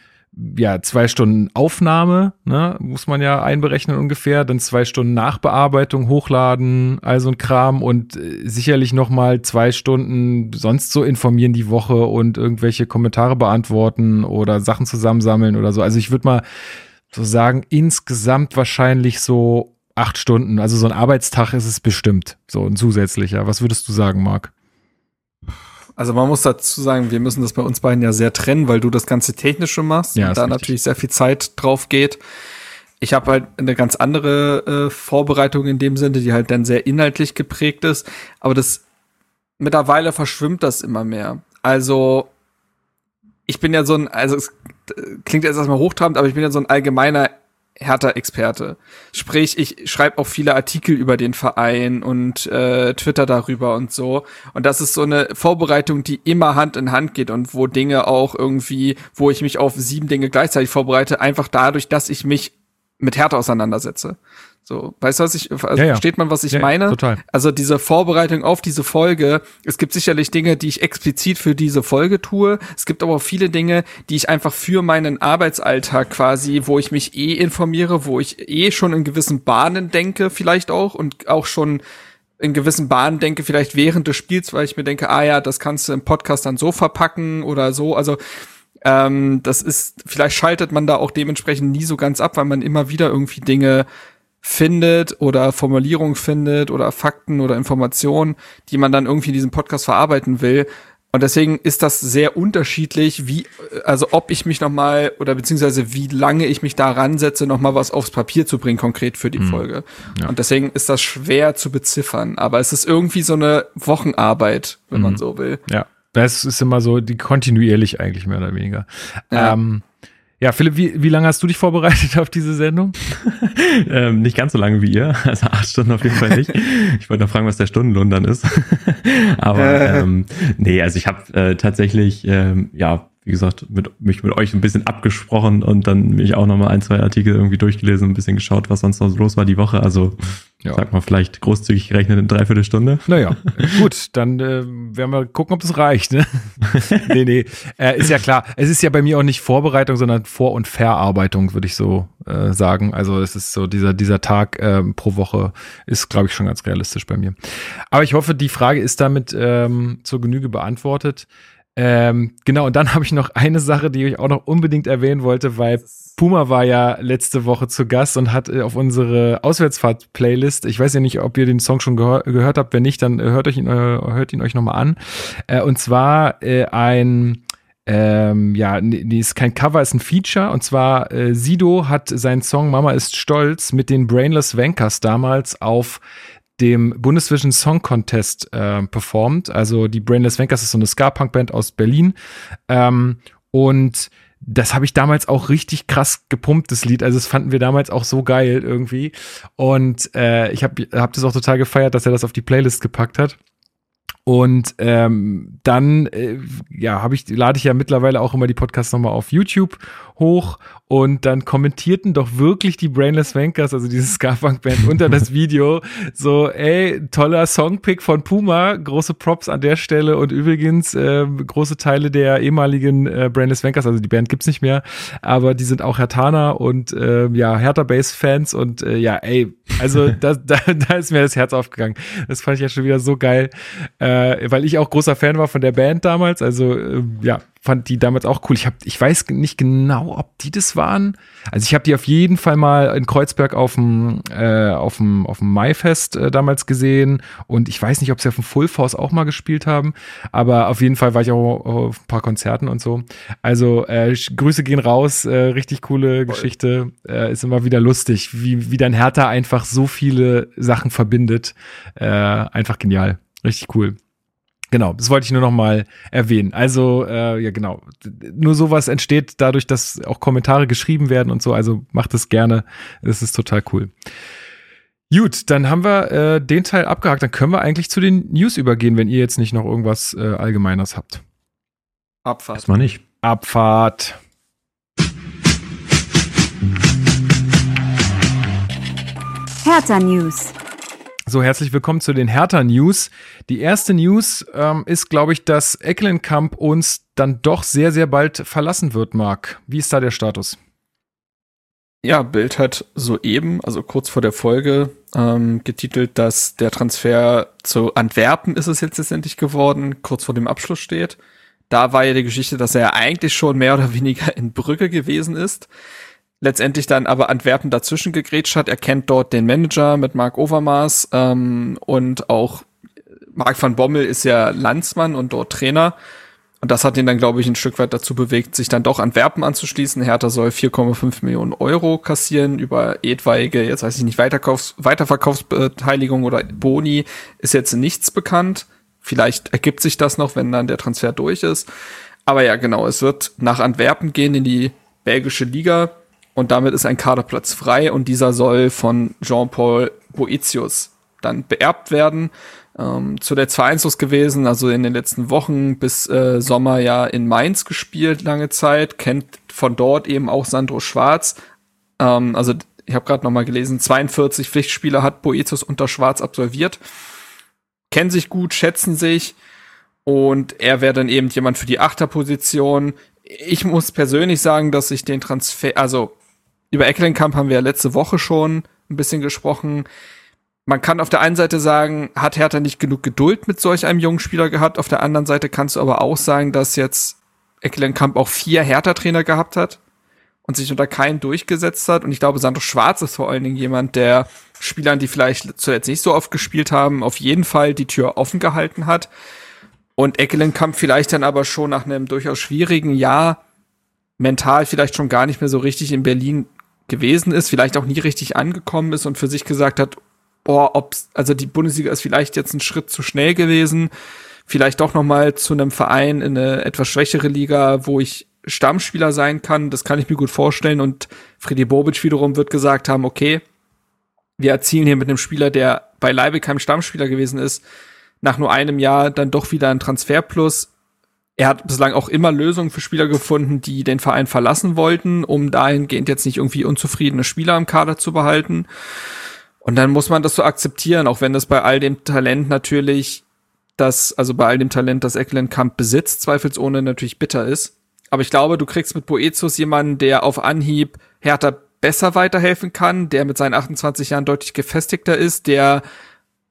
ja, zwei Stunden Aufnahme, ne, muss man ja einberechnen ungefähr, dann zwei Stunden Nachbearbeitung, Hochladen, also ein Kram und äh, sicherlich nochmal zwei Stunden sonst so informieren die Woche und irgendwelche Kommentare beantworten oder Sachen zusammensammeln oder so. Also ich würde mal so sagen, insgesamt wahrscheinlich so acht Stunden. Also so ein Arbeitstag ist es bestimmt, so ein zusätzlicher. Was würdest du sagen, Marc? Also man muss dazu sagen, wir müssen das bei uns beiden ja sehr trennen, weil du das ganze Technische machst ja, und da natürlich sehr viel Zeit drauf geht. Ich habe halt eine ganz andere äh, Vorbereitung in dem Sinne, die halt dann sehr inhaltlich geprägt ist. Aber das mittlerweile verschwimmt das immer mehr. Also ich bin ja so ein, also es klingt jetzt erstmal hochtrabend, aber ich bin ja so ein allgemeiner Hertha-Experte. Sprich, ich schreibe auch viele Artikel über den Verein und äh, Twitter darüber und so. Und das ist so eine Vorbereitung, die immer Hand in Hand geht und wo Dinge auch irgendwie, wo ich mich auf sieben Dinge gleichzeitig vorbereite, einfach dadurch, dass ich mich mit Hertha auseinandersetze. So, weißt du, was ich, also ja, ja. versteht man, was ich ja, meine? Total. Also diese Vorbereitung auf diese Folge, es gibt sicherlich Dinge, die ich explizit für diese Folge tue. Es gibt aber auch viele Dinge, die ich einfach für meinen Arbeitsalltag quasi, wo ich mich eh informiere, wo ich eh schon in gewissen Bahnen denke, vielleicht auch und auch schon in gewissen Bahnen denke, vielleicht während des Spiels, weil ich mir denke, ah ja, das kannst du im Podcast dann so verpacken oder so. Also ähm, das ist, vielleicht schaltet man da auch dementsprechend nie so ganz ab, weil man immer wieder irgendwie Dinge findet oder Formulierung findet oder Fakten oder Informationen, die man dann irgendwie in diesem Podcast verarbeiten will. Und deswegen ist das sehr unterschiedlich, wie, also ob ich mich nochmal oder beziehungsweise wie lange ich mich da ransetze, nochmal was aufs Papier zu bringen, konkret für die mhm. Folge. Ja. Und deswegen ist das schwer zu beziffern. Aber es ist irgendwie so eine Wochenarbeit, wenn mhm. man so will. Ja, das ist immer so die kontinuierlich eigentlich mehr oder weniger. Ja. Ähm, Ja, Philipp, wie, wie lange hast du dich vorbereitet auf diese Sendung? ähm, nicht ganz so lange wie ihr, also acht Stunden auf jeden Fall nicht. Ich wollte noch fragen, was der Stundenlohn dann ist. Aber äh. ähm, nee, also ich habe äh, tatsächlich, ähm, ja, wie gesagt, mit, mich mit euch ein bisschen abgesprochen und dann mich auch nochmal ein, zwei Artikel irgendwie durchgelesen und ein bisschen geschaut, was sonst noch los war die Woche. Also ja. sag mal vielleicht großzügig gerechnet in dreiviertel Stunde. Naja, gut, dann äh, werden wir gucken, ob das reicht. Ne? nee, nee, äh, ist ja klar. Es ist ja bei mir auch nicht Vorbereitung, sondern Vor- und Verarbeitung, würde ich so äh, sagen. Also es ist so, dieser, dieser Tag äh, pro Woche ist, glaube ich, schon ganz realistisch bei mir. Aber ich hoffe, die Frage ist damit ähm, zur Genüge beantwortet. Ähm, genau, und dann habe ich noch eine Sache, die ich auch noch unbedingt erwähnen wollte, weil Puma war ja letzte Woche zu Gast und hat äh, auf unsere Auswärtsfahrt-Playlist, ich weiß ja nicht, ob ihr den Song schon gehör gehört habt, wenn nicht, dann hört, euch ihn, äh, hört ihn euch nochmal an. Äh, und zwar äh, ein ähm, ja, nee, ist kein Cover, ist ein Feature. Und zwar äh, Sido hat seinen Song Mama ist stolz mit den Brainless Wankers damals auf dem Bundesvision Song Contest äh, performt. Also die Brainless Wankers ist so eine Ska-Punk-Band aus Berlin. Ähm, und das habe ich damals auch richtig krass gepumpt, das Lied. Also das fanden wir damals auch so geil irgendwie. Und äh, ich habe hab das auch total gefeiert, dass er das auf die Playlist gepackt hat. Und ähm, dann, äh, ja, habe ich, lade ich ja mittlerweile auch immer die Podcasts nochmal auf YouTube hoch. Und dann kommentierten doch wirklich die Brainless Wankers, also diese Scarpunk-Band, unter das Video so, ey, toller Songpick von Puma, große Props an der Stelle. Und übrigens äh, große Teile der ehemaligen äh, Brainless Wankers, also die Band gibt's nicht mehr, aber die sind auch Hertana und äh, ja, Hertha Bass-Fans. Und äh, ja, ey, also da, da, da ist mir das Herz aufgegangen. Das fand ich ja schon wieder so geil, äh, weil ich auch großer Fan war von der Band damals, also äh, ja, fand die damals auch cool. Ich, hab, ich weiß nicht genau, ob die das waren. Also ich habe die auf jeden Fall mal in Kreuzberg auf dem äh, auf dem auf dem Maifest äh, damals gesehen und ich weiß nicht, ob sie auf dem Full Force auch mal gespielt haben, aber auf jeden Fall war ich auch auf ein paar Konzerten und so. Also äh, Grüße gehen raus, äh, richtig coole Voll. Geschichte, äh, ist immer wieder lustig, wie wie dann Hertha einfach so viele Sachen verbindet, äh, einfach genial, richtig cool. Genau, das wollte ich nur noch mal erwähnen. Also, äh, ja, genau. Nur sowas entsteht dadurch, dass auch Kommentare geschrieben werden und so. Also macht es gerne. Das ist total cool. Gut, dann haben wir äh, den Teil abgehakt. Dann können wir eigentlich zu den News übergehen, wenn ihr jetzt nicht noch irgendwas äh, Allgemeines habt. Abfahrt. Erstmal nicht. Abfahrt. Hertha News. So, herzlich willkommen zu den Hertha News. Die erste News ähm, ist, glaube ich, dass Ecklenkamp uns dann doch sehr, sehr bald verlassen wird, Marc. Wie ist da der Status? Ja, Bild hat soeben, also kurz vor der Folge, ähm, getitelt, dass der Transfer zu Antwerpen ist es jetzt letztendlich geworden, kurz vor dem Abschluss steht. Da war ja die Geschichte, dass er eigentlich schon mehr oder weniger in Brücke gewesen ist letztendlich dann aber Antwerpen dazwischen gegrätscht hat. Er kennt dort den Manager mit Marc Overmars ähm, und auch Marc van Bommel ist ja Landsmann und dort Trainer. Und das hat ihn dann, glaube ich, ein Stück weit dazu bewegt, sich dann doch Antwerpen anzuschließen. Hertha soll 4,5 Millionen Euro kassieren über etwaige, jetzt weiß ich nicht, Weiterkaufs Weiterverkaufsbeteiligung oder Boni ist jetzt nichts bekannt. Vielleicht ergibt sich das noch, wenn dann der Transfer durch ist. Aber ja, genau, es wird nach Antwerpen gehen in die belgische Liga und damit ist ein Kaderplatz frei und dieser soll von Jean-Paul Boetius dann beerbt werden. Ähm, zuletzt vereinslos gewesen, also in den letzten Wochen bis äh, Sommer ja in Mainz gespielt lange Zeit, kennt von dort eben auch Sandro Schwarz. Ähm, also ich habe gerade noch mal gelesen, 42 Pflichtspiele hat Boetius unter Schwarz absolviert. Kennen sich gut, schätzen sich und er wäre dann eben jemand für die Achterposition. Ich muss persönlich sagen, dass ich den Transfer, also über Ecklenkamp haben wir ja letzte Woche schon ein bisschen gesprochen. Man kann auf der einen Seite sagen, hat Hertha nicht genug Geduld mit solch einem jungen Spieler gehabt. Auf der anderen Seite kannst du aber auch sagen, dass jetzt Ecklenkamp auch vier Hertha-Trainer gehabt hat und sich unter keinen durchgesetzt hat. Und ich glaube, Sandro Schwarz ist vor allen Dingen jemand, der Spielern, die vielleicht zuletzt nicht so oft gespielt haben, auf jeden Fall die Tür offen gehalten hat. Und Eckelenkamp vielleicht dann aber schon nach einem durchaus schwierigen Jahr mental vielleicht schon gar nicht mehr so richtig in Berlin gewesen ist, vielleicht auch nie richtig angekommen ist und für sich gesagt hat, boah, ob's, also die Bundesliga ist vielleicht jetzt ein Schritt zu schnell gewesen, vielleicht doch noch mal zu einem Verein in eine etwas schwächere Liga, wo ich Stammspieler sein kann, das kann ich mir gut vorstellen. Und Freddy Bobic wiederum wird gesagt haben, okay, wir erzielen hier mit einem Spieler, der bei Leibig kein Stammspieler gewesen ist, nach nur einem Jahr dann doch wieder ein Transferplus. Er hat bislang auch immer Lösungen für Spieler gefunden, die den Verein verlassen wollten, um dahingehend jetzt nicht irgendwie unzufriedene Spieler im Kader zu behalten. Und dann muss man das so akzeptieren, auch wenn das bei all dem Talent natürlich das, also bei all dem Talent, das Ecklenkamp besitzt, zweifelsohne natürlich bitter ist. Aber ich glaube, du kriegst mit Boetius jemanden, der auf Anhieb Hertha besser weiterhelfen kann, der mit seinen 28 Jahren deutlich gefestigter ist, der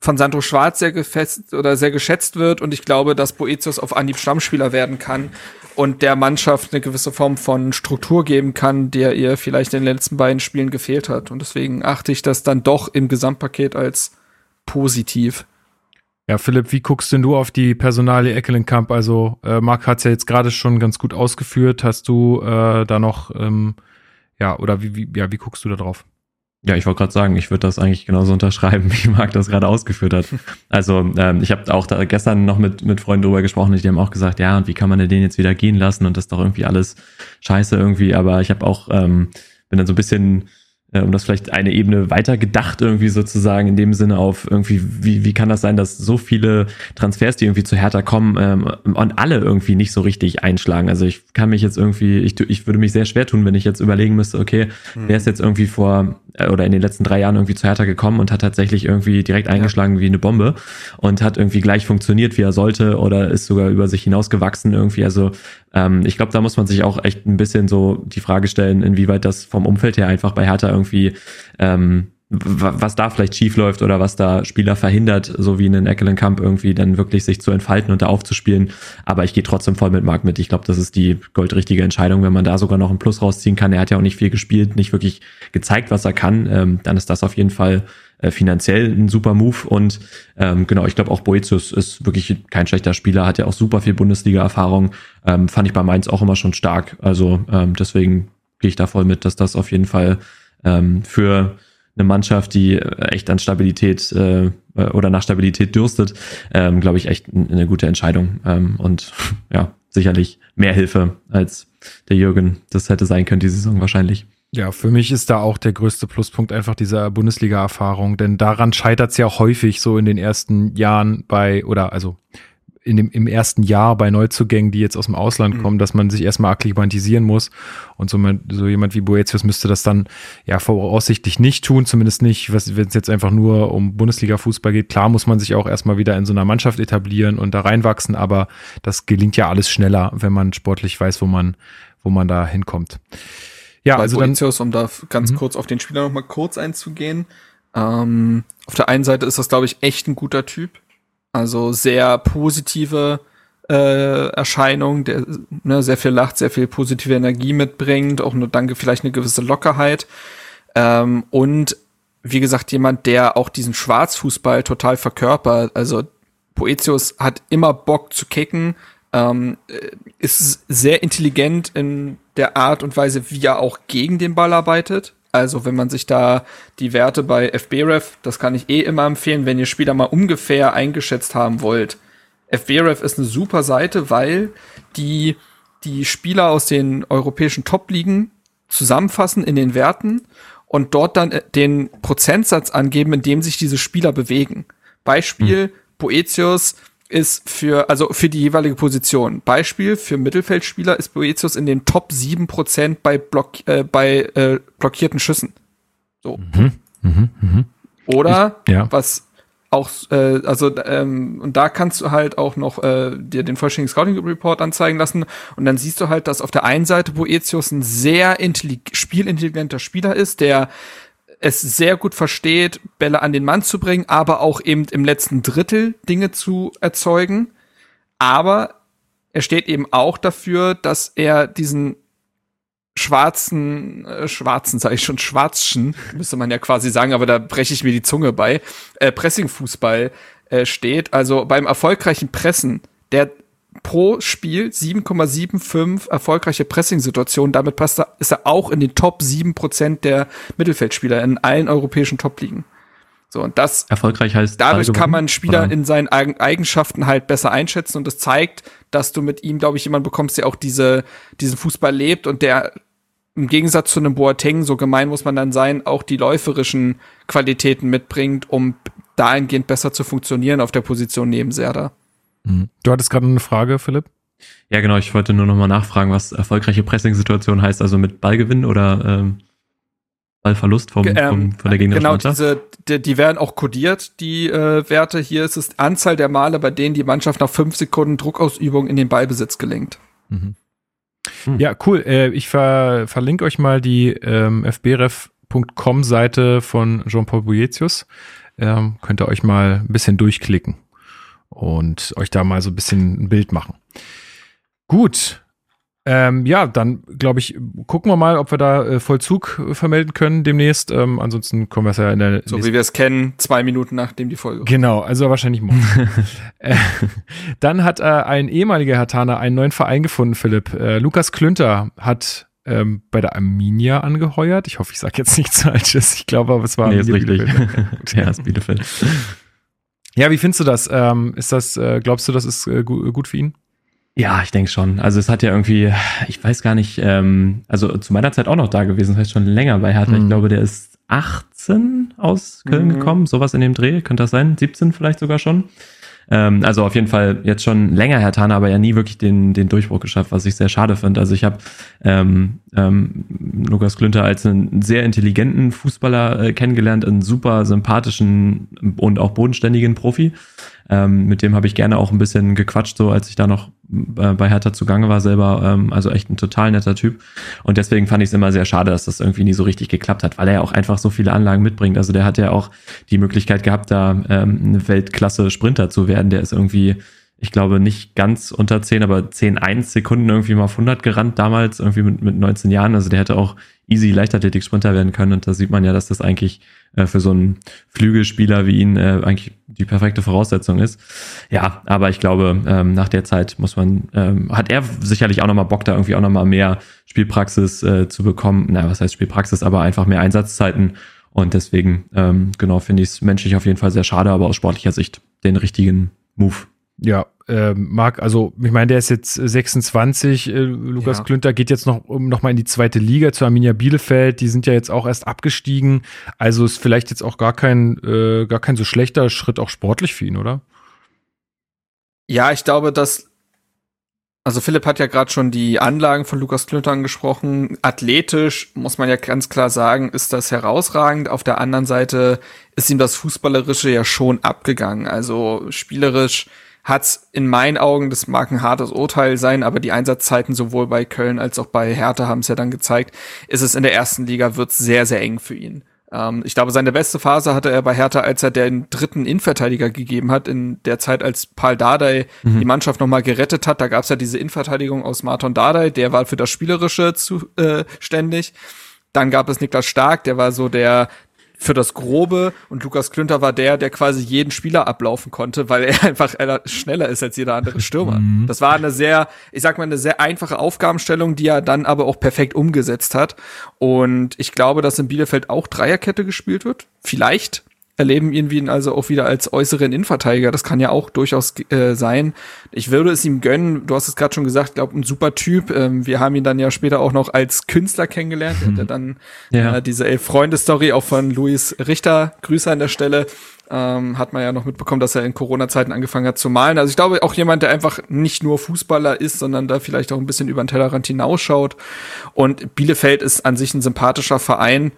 von Sandro Schwarz sehr gefest oder sehr geschätzt wird und ich glaube, dass Boetius auf Anhieb Stammspieler werden kann und der Mannschaft eine gewisse Form von Struktur geben kann, der ihr vielleicht in den letzten beiden Spielen gefehlt hat und deswegen achte ich das dann doch im Gesamtpaket als positiv. Ja, Philipp, wie guckst denn du auf die Personalie Eckelenkamp? Also, äh, Marc hat es ja jetzt gerade schon ganz gut ausgeführt. Hast du äh, da noch, ähm, ja, oder wie, wie, ja, wie guckst du da drauf? Ja, ich wollte gerade sagen, ich würde das eigentlich genauso unterschreiben, wie Marc das gerade ausgeführt hat. Also ähm, ich habe auch da gestern noch mit, mit Freunden drüber gesprochen die haben auch gesagt, ja, und wie kann man denn den jetzt wieder gehen lassen und das ist doch irgendwie alles scheiße irgendwie. Aber ich habe auch, ähm, bin dann so ein bisschen um das vielleicht eine Ebene weiter gedacht irgendwie sozusagen in dem Sinne auf irgendwie, wie, wie kann das sein, dass so viele Transfers, die irgendwie zu Hertha kommen ähm, und alle irgendwie nicht so richtig einschlagen. Also ich kann mich jetzt irgendwie, ich, ich würde mich sehr schwer tun, wenn ich jetzt überlegen müsste, okay, hm. wer ist jetzt irgendwie vor äh, oder in den letzten drei Jahren irgendwie zu Hertha gekommen und hat tatsächlich irgendwie direkt eingeschlagen wie eine Bombe und hat irgendwie gleich funktioniert, wie er sollte oder ist sogar über sich hinausgewachsen irgendwie. Also ähm, ich glaube, da muss man sich auch echt ein bisschen so die Frage stellen, inwieweit das vom Umfeld her einfach bei Hertha irgendwie ähm, was da vielleicht schief läuft oder was da Spieler verhindert, so wie einen Eckelenkamp irgendwie dann wirklich sich zu entfalten und da aufzuspielen. Aber ich gehe trotzdem voll mit Marc mit. Ich glaube, das ist die goldrichtige Entscheidung, wenn man da sogar noch einen Plus rausziehen kann. Er hat ja auch nicht viel gespielt, nicht wirklich gezeigt, was er kann. Ähm, dann ist das auf jeden Fall äh, finanziell ein super Move. Und ähm, genau, ich glaube auch Boetius ist wirklich kein schlechter Spieler, hat ja auch super viel Bundesliga-Erfahrung. Ähm, fand ich bei Mainz auch immer schon stark. Also ähm, deswegen gehe ich da voll mit, dass das auf jeden Fall ähm, für eine Mannschaft, die äh, echt an Stabilität äh, oder nach Stabilität dürstet, ähm, glaube ich, echt eine gute Entscheidung. Ähm, und ja, sicherlich mehr Hilfe als der Jürgen das hätte sein können, die Saison wahrscheinlich. Ja, für mich ist da auch der größte Pluspunkt einfach dieser Bundesliga-Erfahrung, denn daran scheitert es ja häufig so in den ersten Jahren bei, oder also in dem, im ersten Jahr bei Neuzugängen, die jetzt aus dem Ausland mhm. kommen, dass man sich erstmal akklimatisieren muss. Und so, so jemand wie Boetius müsste das dann ja voraussichtlich nicht tun, zumindest nicht, wenn es jetzt einfach nur um Bundesliga-Fußball geht. Klar muss man sich auch erstmal wieder in so einer Mannschaft etablieren und da reinwachsen, aber das gelingt ja alles schneller, wenn man sportlich weiß, wo man, wo man da hinkommt. Ja, Bei also Boetius, dann, um da ganz mhm. kurz auf den Spieler nochmal kurz einzugehen. Ähm, auf der einen Seite ist das, glaube ich, echt ein guter Typ also sehr positive äh, Erscheinung, der ne, sehr viel lacht, sehr viel positive Energie mitbringt, auch nur danke vielleicht eine gewisse Lockerheit. Ähm, und wie gesagt, jemand, der auch diesen Schwarzfußball total verkörpert. Also Poetius hat immer Bock zu kicken, ähm, ist sehr intelligent in der Art und Weise, wie er auch gegen den Ball arbeitet. Also wenn man sich da die Werte bei FBref, das kann ich eh immer empfehlen, wenn ihr Spieler mal ungefähr eingeschätzt haben wollt. FBref ist eine super Seite, weil die die Spieler aus den europäischen Top-Ligen zusammenfassen in den Werten und dort dann äh, den Prozentsatz angeben, in dem sich diese Spieler bewegen. Beispiel, mhm. Poetius ist für, also für die jeweilige Position. Beispiel für Mittelfeldspieler ist Boetius in den Top 7% bei, Block, äh, bei äh, blockierten Schüssen. So. Mhm, mh, mh. Oder ich, ja. was auch, äh, also ähm, und da kannst du halt auch noch äh, dir den vollständigen Scouting Report anzeigen lassen und dann siehst du halt, dass auf der einen Seite Boetius ein sehr spielintelligenter Spieler ist, der es sehr gut versteht, Bälle an den Mann zu bringen, aber auch eben im letzten Drittel Dinge zu erzeugen. Aber er steht eben auch dafür, dass er diesen schwarzen, äh, schwarzen, sage ich schon, schwarzschen, müsste man ja quasi sagen, aber da breche ich mir die Zunge bei, äh, Pressingfußball äh, steht. Also beim erfolgreichen Pressen, der pro Spiel 7,75 erfolgreiche Pressing-Situationen. Damit passt er, ist er auch in den Top 7% der Mittelfeldspieler in allen europäischen Top-Ligen. So, und das erfolgreich heißt. Dadurch kann man Spieler oder? in seinen Eigenschaften halt besser einschätzen und das zeigt, dass du mit ihm, glaube ich, jemanden bekommst, der auch diese, diesen Fußball lebt und der im Gegensatz zu einem Boateng, so gemein muss man dann sein, auch die läuferischen Qualitäten mitbringt, um dahingehend besser zu funktionieren auf der Position neben Serda. Mhm. Du hattest gerade eine Frage, Philipp? Ja, genau. Ich wollte nur noch mal nachfragen, was erfolgreiche Pressing-Situation heißt, also mit Ballgewinn oder ähm, Ballverlust vom, ähm, vom, von der gegnerischen Genau, Mannschaft? diese, die, die werden auch kodiert, die äh, Werte. Hier ist es Anzahl der Male, bei denen die Mannschaft nach fünf Sekunden Druckausübung in den Ballbesitz gelingt. Mhm. Hm. Ja, cool. Äh, ich ver verlinke euch mal die ähm, fbref.com-Seite von Jean-Paul Boetius. Ähm, könnt ihr euch mal ein bisschen durchklicken und euch da mal so ein bisschen ein Bild machen. Gut, ähm, ja, dann glaube ich, gucken wir mal, ob wir da äh, Vollzug vermelden können demnächst. Ähm, ansonsten kommen wir es ja in der. So wie wir es kennen, zwei Minuten nachdem die Folge. Genau, also wahrscheinlich morgen. äh, dann hat äh, ein ehemaliger Hertaner einen neuen Verein gefunden, Philipp. Äh, Lukas Klünter hat ähm, bei der Arminia angeheuert. Ich hoffe, ich sage jetzt nichts Falsches. Ich glaube aber, es war nee, ist richtig. ja, ist Bielefeld. Ja, wie findest du das? Ähm, ist das, äh, glaubst du, das ist äh, gut für ihn? Ja, ich denke schon. Also es hat ja irgendwie, ich weiß gar nicht, ähm, also zu meiner Zeit auch noch da gewesen, das heißt schon länger bei Hertha. Mhm. Ich glaube, der ist 18 aus Köln mhm. gekommen, sowas in dem Dreh, könnte das sein? 17 vielleicht sogar schon. Ähm, also auf jeden Fall jetzt schon länger Herr Tana, aber ja nie wirklich den, den Durchbruch geschafft, was ich sehr schade finde. Also ich habe ähm, ähm, Lukas Klünter als einen sehr intelligenten Fußballer äh, kennengelernt, einen super sympathischen und auch bodenständigen Profi. Ähm, mit dem habe ich gerne auch ein bisschen gequatscht, so als ich da noch bei Hertha zugange war selber. Ähm, also echt ein total netter Typ. Und deswegen fand ich es immer sehr schade, dass das irgendwie nie so richtig geklappt hat, weil er ja auch einfach so viele Anlagen mitbringt. Also der hat ja auch die Möglichkeit gehabt, da ähm, eine Weltklasse-Sprinter zu werden. Der ist irgendwie ich glaube, nicht ganz unter 10, aber 10, 1 Sekunden irgendwie mal auf 100 gerannt damals, irgendwie mit, mit 19 Jahren. Also der hätte auch easy Leichtathletik-Sprinter werden können. Und da sieht man ja, dass das eigentlich äh, für so einen Flügelspieler wie ihn äh, eigentlich die perfekte Voraussetzung ist. Ja, aber ich glaube, ähm, nach der Zeit muss man, ähm, hat er sicherlich auch nochmal Bock, da irgendwie auch nochmal mehr Spielpraxis äh, zu bekommen. Na, was heißt Spielpraxis, aber einfach mehr Einsatzzeiten. Und deswegen, ähm, genau, finde ich es menschlich auf jeden Fall sehr schade, aber aus sportlicher Sicht den richtigen Move. Ja, äh, Marc, also ich meine, der ist jetzt 26, äh, Lukas ja. Klünter geht jetzt noch, um, noch mal in die zweite Liga zu Arminia Bielefeld, die sind ja jetzt auch erst abgestiegen, also ist vielleicht jetzt auch gar kein, äh, gar kein so schlechter Schritt auch sportlich für ihn, oder? Ja, ich glaube, dass also Philipp hat ja gerade schon die Anlagen von Lukas Klünter angesprochen. Athletisch muss man ja ganz klar sagen, ist das herausragend. Auf der anderen Seite ist ihm das Fußballerische ja schon abgegangen. Also spielerisch hat's in meinen Augen, das mag ein hartes Urteil sein, aber die Einsatzzeiten sowohl bei Köln als auch bei Hertha haben es ja dann gezeigt, ist es in der ersten Liga wird sehr, sehr eng für ihn. Ähm, ich glaube, seine beste Phase hatte er bei Hertha, als er den dritten Innenverteidiger gegeben hat, in der Zeit, als Paul Dardai mhm. die Mannschaft nochmal gerettet hat. Da gab's ja diese Innenverteidigung aus Martin Dardai, der war für das Spielerische zuständig. Äh, dann gab es Niklas Stark, der war so der für das Grobe und Lukas Klünter war der, der quasi jeden Spieler ablaufen konnte, weil er einfach schneller ist als jeder andere Stürmer. Mhm. Das war eine sehr, ich sag mal, eine sehr einfache Aufgabenstellung, die er dann aber auch perfekt umgesetzt hat. Und ich glaube, dass in Bielefeld auch Dreierkette gespielt wird. Vielleicht erleben ihn also auch wieder als äußeren Innenverteidiger. Das kann ja auch durchaus äh, sein. Ich würde es ihm gönnen. Du hast es gerade schon gesagt, glaube ein super Typ. Ähm, wir haben ihn dann ja später auch noch als Künstler kennengelernt. Mhm. Er hat dann ja. äh, diese elf Freunde Story auch von Luis Richter. Grüße an der Stelle. Ähm, hat man ja noch mitbekommen, dass er in Corona-Zeiten angefangen hat zu malen. Also ich glaube auch jemand, der einfach nicht nur Fußballer ist, sondern da vielleicht auch ein bisschen über den Tellerrand hinausschaut. Und Bielefeld ist an sich ein sympathischer Verein.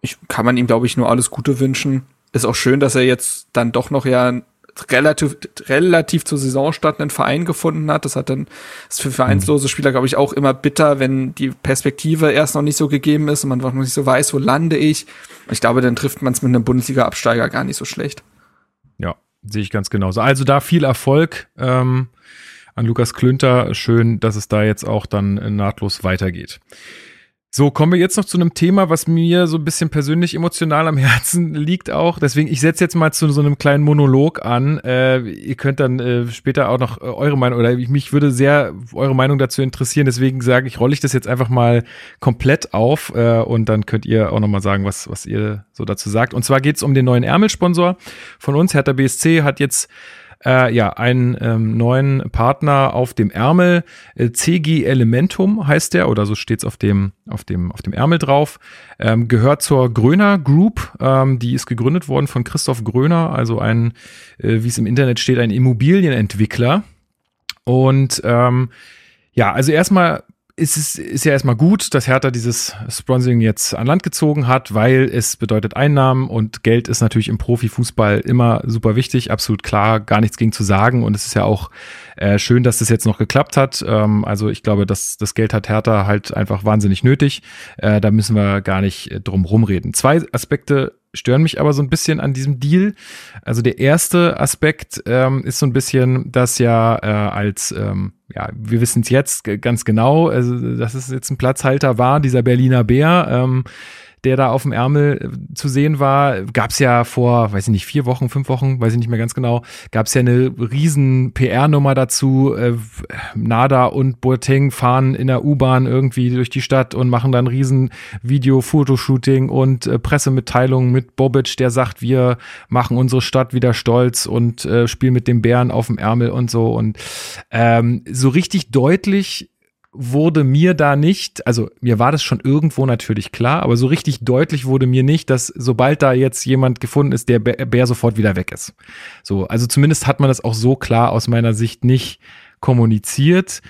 Ich kann man ihm, glaube ich, nur alles Gute wünschen ist auch schön, dass er jetzt dann doch noch ja relativ, relativ zur Saisonstart einen Verein gefunden hat. Das hat dann, ist für vereinslose Spieler, glaube ich, auch immer bitter, wenn die Perspektive erst noch nicht so gegeben ist und man noch nicht so weiß, wo lande ich. Ich glaube, dann trifft man es mit einem Bundesliga-Absteiger gar nicht so schlecht. Ja, sehe ich ganz genauso. Also da viel Erfolg ähm, an Lukas Klünter. Schön, dass es da jetzt auch dann nahtlos weitergeht. So, kommen wir jetzt noch zu einem Thema, was mir so ein bisschen persönlich emotional am Herzen liegt auch. Deswegen, ich setze jetzt mal zu so einem kleinen Monolog an. Äh, ihr könnt dann äh, später auch noch äh, eure Meinung, oder mich würde sehr eure Meinung dazu interessieren. Deswegen sage ich, rolle ich das jetzt einfach mal komplett auf äh, und dann könnt ihr auch nochmal sagen, was, was ihr so dazu sagt. Und zwar geht es um den neuen Ärmelsponsor von uns. Hertha BSC hat jetzt äh, ja, einen ähm, neuen Partner auf dem Ärmel. Äh, CG Elementum heißt der, oder so steht's auf dem, auf dem, auf dem Ärmel drauf. Ähm, gehört zur Gröner Group. Ähm, die ist gegründet worden von Christoph Gröner, also ein, äh, wie es im Internet steht, ein Immobilienentwickler. Und ähm, ja, also erstmal ist es ist ja erstmal gut, dass Hertha dieses Sponsoring jetzt an Land gezogen hat, weil es bedeutet Einnahmen und Geld ist natürlich im Profifußball immer super wichtig, absolut klar, gar nichts gegen zu sagen und es ist ja auch äh, schön, dass das jetzt noch geklappt hat. Ähm, also ich glaube, dass das Geld hat Hertha halt einfach wahnsinnig nötig. Äh, da müssen wir gar nicht äh, drum rumreden. Zwei Aspekte stören mich aber so ein bisschen an diesem Deal. Also der erste Aspekt ähm, ist so ein bisschen, dass ja äh, als, ähm, ja, wir wissen es jetzt ganz genau, also dass es jetzt ein Platzhalter war, dieser Berliner Bär. Ähm, der da auf dem Ärmel äh, zu sehen war, gab es ja vor, weiß ich nicht, vier Wochen, fünf Wochen, weiß ich nicht mehr ganz genau, gab es ja eine riesen PR-Nummer dazu. Äh, Nada und Boateng fahren in der U-Bahn irgendwie durch die Stadt und machen dann riesen Video-Fotoshooting und äh, Pressemitteilungen mit Bobic, der sagt, wir machen unsere Stadt wieder stolz und äh, spielen mit dem Bären auf dem Ärmel und so. Und ähm, so richtig deutlich wurde mir da nicht, also mir war das schon irgendwo natürlich klar, aber so richtig deutlich wurde mir nicht, dass sobald da jetzt jemand gefunden ist, der Bär sofort wieder weg ist. So, also zumindest hat man das auch so klar aus meiner Sicht nicht kommuniziert.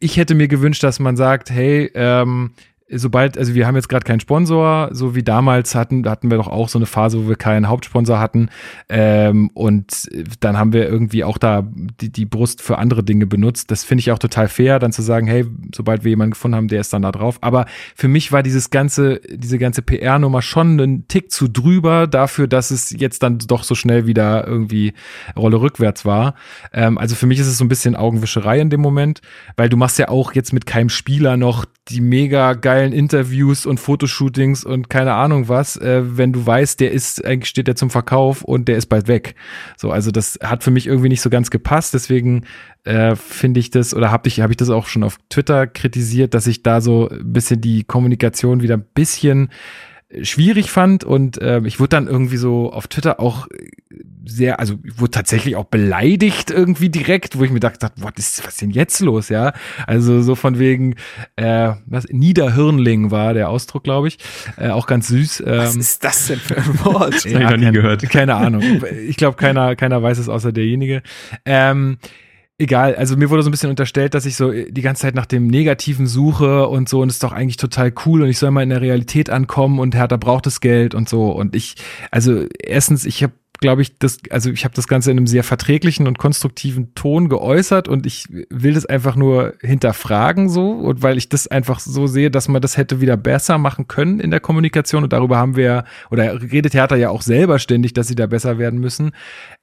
Ich hätte mir gewünscht, dass man sagt, hey, ähm, sobald, also wir haben jetzt gerade keinen Sponsor, so wie damals hatten, hatten wir doch auch so eine Phase, wo wir keinen Hauptsponsor hatten. Ähm, und dann haben wir irgendwie auch da die, die Brust für andere Dinge benutzt. Das finde ich auch total fair, dann zu sagen, hey, sobald wir jemanden gefunden haben, der ist dann da drauf. Aber für mich war dieses ganze, diese ganze PR-Nummer schon einen Tick zu drüber dafür, dass es jetzt dann doch so schnell wieder irgendwie Rolle rückwärts war. Ähm, also für mich ist es so ein bisschen Augenwischerei in dem Moment, weil du machst ja auch jetzt mit keinem Spieler noch die mega geilen Interviews und Fotoshootings und keine Ahnung was, äh, wenn du weißt, der ist, eigentlich steht der zum Verkauf und der ist bald weg. So, also das hat für mich irgendwie nicht so ganz gepasst, deswegen äh, finde ich das, oder habe ich, hab ich das auch schon auf Twitter kritisiert, dass ich da so ein bisschen die Kommunikation wieder ein bisschen schwierig fand und äh, ich wurde dann irgendwie so auf Twitter auch sehr, also ich wurde tatsächlich auch beleidigt irgendwie direkt, wo ich mir dachte, was ist, was ist denn jetzt los, ja? Also so von wegen, äh, was, Niederhirnling war der Ausdruck, glaube ich, äh, auch ganz süß. Ähm, was ist das denn für ein Wort? ja, ich noch nie gehört. Keine Ahnung. Ich glaube, keiner, keiner weiß es außer derjenige. Ähm, egal, also mir wurde so ein bisschen unterstellt, dass ich so die ganze Zeit nach dem Negativen suche und so und es ist doch eigentlich total cool und ich soll mal in der Realität ankommen und Hertha braucht das Geld und so und ich, also erstens, ich habe glaube ich, das, also ich habe das Ganze in einem sehr verträglichen und konstruktiven Ton geäußert und ich will das einfach nur hinterfragen so und weil ich das einfach so sehe, dass man das hätte wieder besser machen können in der Kommunikation und darüber haben wir, oder redet Hertha ja auch selber ständig, dass sie da besser werden müssen.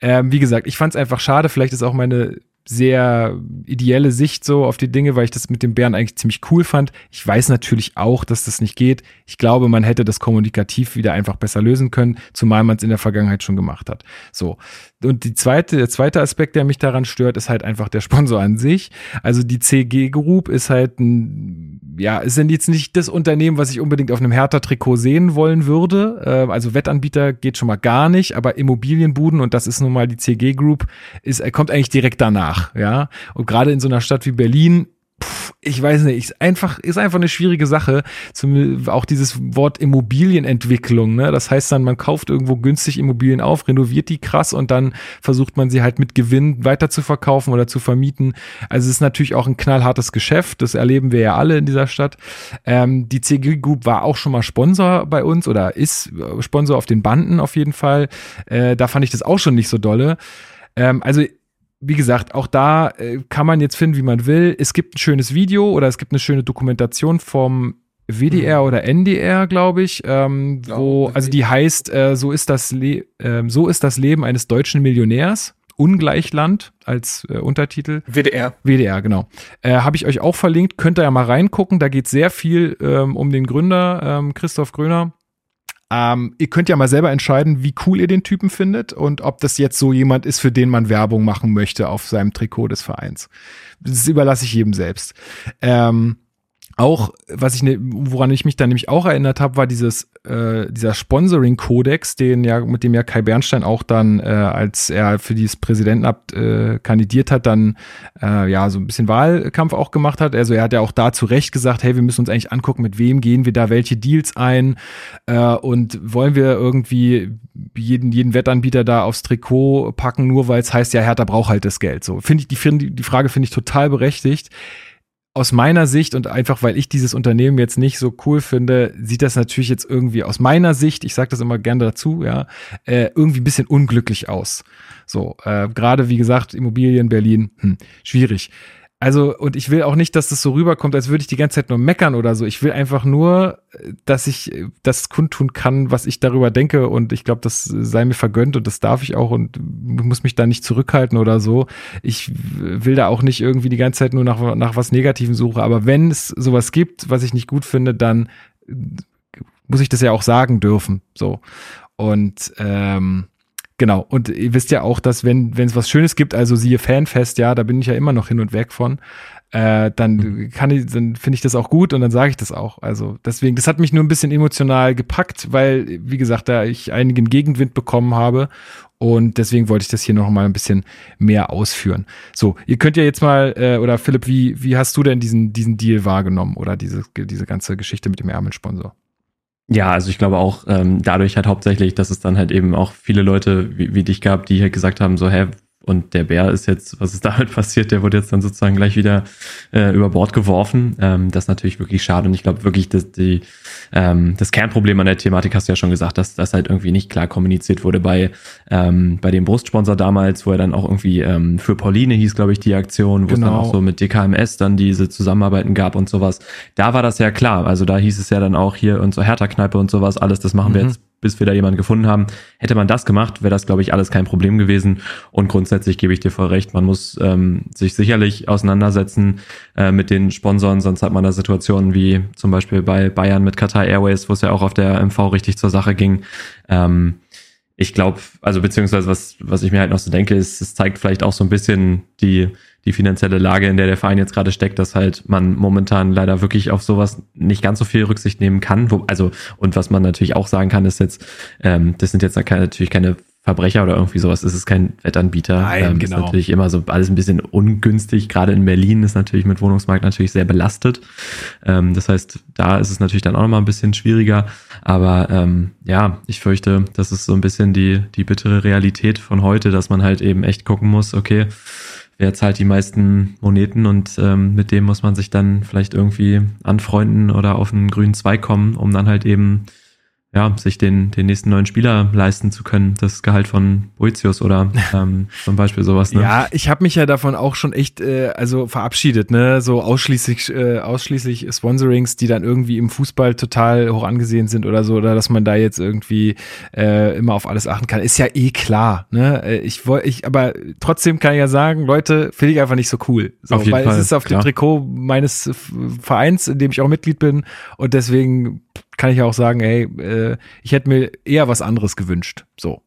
Ähm, wie gesagt, ich fand es einfach schade, vielleicht ist auch meine sehr ideelle Sicht so auf die Dinge, weil ich das mit dem Bären eigentlich ziemlich cool fand. Ich weiß natürlich auch, dass das nicht geht. Ich glaube, man hätte das kommunikativ wieder einfach besser lösen können, zumal man es in der Vergangenheit schon gemacht hat. So. Und die zweite, der zweite Aspekt, der mich daran stört, ist halt einfach der Sponsor an sich. Also die CG Group ist halt ein, ja, ist denn jetzt nicht das Unternehmen, was ich unbedingt auf einem Hertha-Trikot sehen wollen würde. Äh, also Wettanbieter geht schon mal gar nicht, aber Immobilienbuden, und das ist nun mal die CG Group, ist, kommt eigentlich direkt danach nach, ja. Und gerade in so einer Stadt wie Berlin ich weiß nicht, ist einfach, ist einfach eine schwierige Sache. Zum, auch dieses Wort Immobilienentwicklung, ne? Das heißt dann, man kauft irgendwo günstig Immobilien auf, renoviert die krass und dann versucht man sie halt mit Gewinn weiter zu verkaufen oder zu vermieten. Also es ist natürlich auch ein knallhartes Geschäft. Das erleben wir ja alle in dieser Stadt. Ähm, die CG Group war auch schon mal Sponsor bei uns oder ist Sponsor auf den Banden auf jeden Fall. Äh, da fand ich das auch schon nicht so dolle. Ähm, also wie gesagt, auch da äh, kann man jetzt finden, wie man will. Es gibt ein schönes Video oder es gibt eine schöne Dokumentation vom WDR mhm. oder NDR, glaube ich, ähm, wo, also die heißt, äh, so ist das Le äh, so ist das Leben eines deutschen Millionärs Ungleichland als äh, Untertitel. WDR. WDR, genau. Äh, Habe ich euch auch verlinkt, könnt ihr ja mal reingucken. Da geht sehr viel ähm, um den Gründer, ähm, Christoph Gröner. Ähm, ihr könnt ja mal selber entscheiden, wie cool ihr den Typen findet und ob das jetzt so jemand ist, für den man Werbung machen möchte auf seinem Trikot des Vereins. Das überlasse ich jedem selbst. Ähm, auch, was ich, ne, woran ich mich dann nämlich auch erinnert habe, war dieses, äh, dieser Sponsoring-Kodex, den ja, mit dem ja Kai Bernstein auch dann, äh, als er für dieses Präsidentenamt äh, kandidiert hat, dann äh, ja so ein bisschen Wahlkampf auch gemacht hat. Also er hat ja auch da zu Recht gesagt, hey, wir müssen uns eigentlich angucken, mit wem gehen wir da welche Deals ein äh, und wollen wir irgendwie jeden, jeden Wettanbieter da aufs Trikot packen, nur weil es heißt, ja, Hertha braucht halt das Geld. So finde ich, die, die Frage finde ich total berechtigt aus meiner Sicht und einfach weil ich dieses Unternehmen jetzt nicht so cool finde, sieht das natürlich jetzt irgendwie aus meiner Sicht, ich sage das immer gerne dazu, ja, äh, irgendwie ein bisschen unglücklich aus. So, äh, gerade wie gesagt, Immobilien Berlin, hm, schwierig. Also, und ich will auch nicht, dass das so rüberkommt, als würde ich die ganze Zeit nur meckern oder so. Ich will einfach nur, dass ich das kundtun kann, was ich darüber denke. Und ich glaube, das sei mir vergönnt und das darf ich auch und muss mich da nicht zurückhalten oder so. Ich will da auch nicht irgendwie die ganze Zeit nur nach, nach was Negativen suchen. Aber wenn es sowas gibt, was ich nicht gut finde, dann muss ich das ja auch sagen dürfen. So. Und ähm, Genau, und ihr wisst ja auch, dass wenn wenn es was Schönes gibt, also siehe Fanfest, ja, da bin ich ja immer noch hin und weg von, äh, dann mhm. kann ich, dann finde ich das auch gut und dann sage ich das auch. Also deswegen, das hat mich nur ein bisschen emotional gepackt, weil, wie gesagt, da ich einigen Gegenwind bekommen habe und deswegen wollte ich das hier noch mal ein bisschen mehr ausführen. So, ihr könnt ja jetzt mal, äh, oder Philipp, wie, wie hast du denn diesen, diesen Deal wahrgenommen oder diese, diese ganze Geschichte mit dem Ärmelsponsor? Ja, also ich glaube auch ähm, dadurch halt hauptsächlich, dass es dann halt eben auch viele Leute wie, wie dich gab, die halt gesagt haben, so, hä, und der Bär ist jetzt, was ist damit passiert? Der wurde jetzt dann sozusagen gleich wieder äh, über Bord geworfen. Ähm, das ist natürlich wirklich schade. Und ich glaube wirklich, dass die, ähm, das Kernproblem an der Thematik hast du ja schon gesagt, dass das halt irgendwie nicht klar kommuniziert wurde bei, ähm, bei dem Brustsponsor damals, wo er dann auch irgendwie ähm, für Pauline hieß, glaube ich, die Aktion, wo genau. es dann auch genau. so mit DKMS dann diese Zusammenarbeiten gab und sowas. Da war das ja klar. Also da hieß es ja dann auch hier und so Hertha-Kneipe und sowas, alles, das machen mhm. wir jetzt bis wir da jemanden gefunden haben. Hätte man das gemacht, wäre das, glaube ich, alles kein Problem gewesen. Und grundsätzlich gebe ich dir voll recht, man muss ähm, sich sicherlich auseinandersetzen äh, mit den Sponsoren, sonst hat man da Situationen wie zum Beispiel bei Bayern mit Qatar Airways, wo es ja auch auf der MV richtig zur Sache ging. Ähm, ich glaube, also beziehungsweise was, was ich mir halt noch so denke, ist, es zeigt vielleicht auch so ein bisschen die die finanzielle Lage, in der der Verein jetzt gerade steckt, dass halt man momentan leider wirklich auf sowas nicht ganz so viel Rücksicht nehmen kann. Wo, also, und was man natürlich auch sagen kann, ist jetzt, ähm, das sind jetzt natürlich keine Verbrecher oder irgendwie sowas, es ist kein Wettanbieter. Nein, ähm, genau. Ist natürlich immer so alles ein bisschen ungünstig. Gerade in Berlin ist natürlich mit Wohnungsmarkt natürlich sehr belastet. Ähm, das heißt, da ist es natürlich dann auch nochmal ein bisschen schwieriger. Aber ähm, ja, ich fürchte, das ist so ein bisschen die, die bittere Realität von heute, dass man halt eben echt gucken muss, okay, wer zahlt die meisten Moneten und ähm, mit dem muss man sich dann vielleicht irgendwie anfreunden oder auf einen grünen Zweig kommen, um dann halt eben ja, sich den, den nächsten neuen Spieler leisten zu können, das Gehalt von Boetius oder ähm, zum Beispiel sowas. Ne? Ja, ich habe mich ja davon auch schon echt äh, also verabschiedet, ne? So ausschließlich äh, ausschließlich Sponsorings, die dann irgendwie im Fußball total hoch angesehen sind oder so, oder dass man da jetzt irgendwie äh, immer auf alles achten kann, ist ja eh klar. Ne? Äh, ich wollte, ich, aber trotzdem kann ich ja sagen, Leute, finde ich einfach nicht so cool. So, auf jeden weil Fall, es ist auf klar. dem Trikot meines Vereins, in dem ich auch Mitglied bin, und deswegen kann ich auch sagen, ey, äh, ich hätte mir eher was anderes gewünscht. So,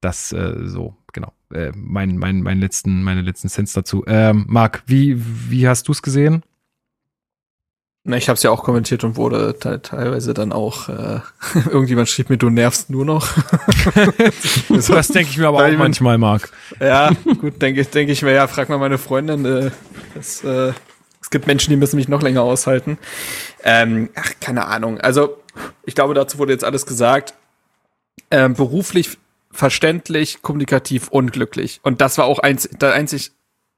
das äh, so genau. Äh, mein, mein, mein letzten, meine letzten Sens dazu. Ähm, Marc, wie, wie hast du es gesehen? Na, ich habe es ja auch kommentiert und wurde teilweise dann auch äh, irgendjemand schrieb mir, du nervst nur noch. das denke ich mir aber auch manchmal, Marc. Ja, gut, denke denk ich mir, ja, frag mal meine Freundin. Äh, das, äh, es gibt Menschen, die müssen mich noch länger aushalten. Ähm, ach, keine Ahnung. Also ich glaube, dazu wurde jetzt alles gesagt. Ähm, beruflich verständlich, kommunikativ unglücklich. Und das war auch einz der einzig,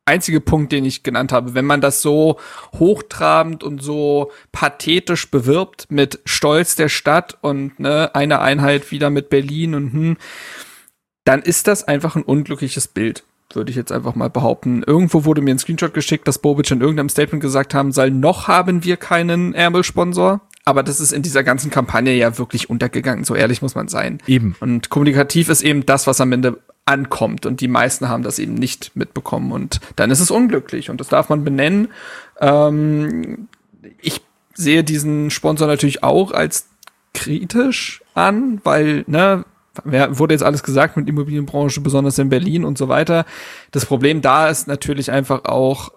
einzige Punkt, den ich genannt habe. Wenn man das so hochtrabend und so pathetisch bewirbt mit Stolz der Stadt und ne, eine Einheit wieder mit Berlin und hm, dann ist das einfach ein unglückliches Bild würde ich jetzt einfach mal behaupten. Irgendwo wurde mir ein Screenshot geschickt, dass Bobic in irgendeinem Statement gesagt haben soll, noch haben wir keinen Ärmelsponsor. Aber das ist in dieser ganzen Kampagne ja wirklich untergegangen, so ehrlich muss man sein. Eben. Und kommunikativ ist eben das, was am Ende ankommt. Und die meisten haben das eben nicht mitbekommen. Und dann ist es unglücklich. Und das darf man benennen. Ähm, ich sehe diesen Sponsor natürlich auch als kritisch an, weil, ne, wurde jetzt alles gesagt mit Immobilienbranche, besonders in Berlin und so weiter. Das Problem da ist natürlich einfach auch,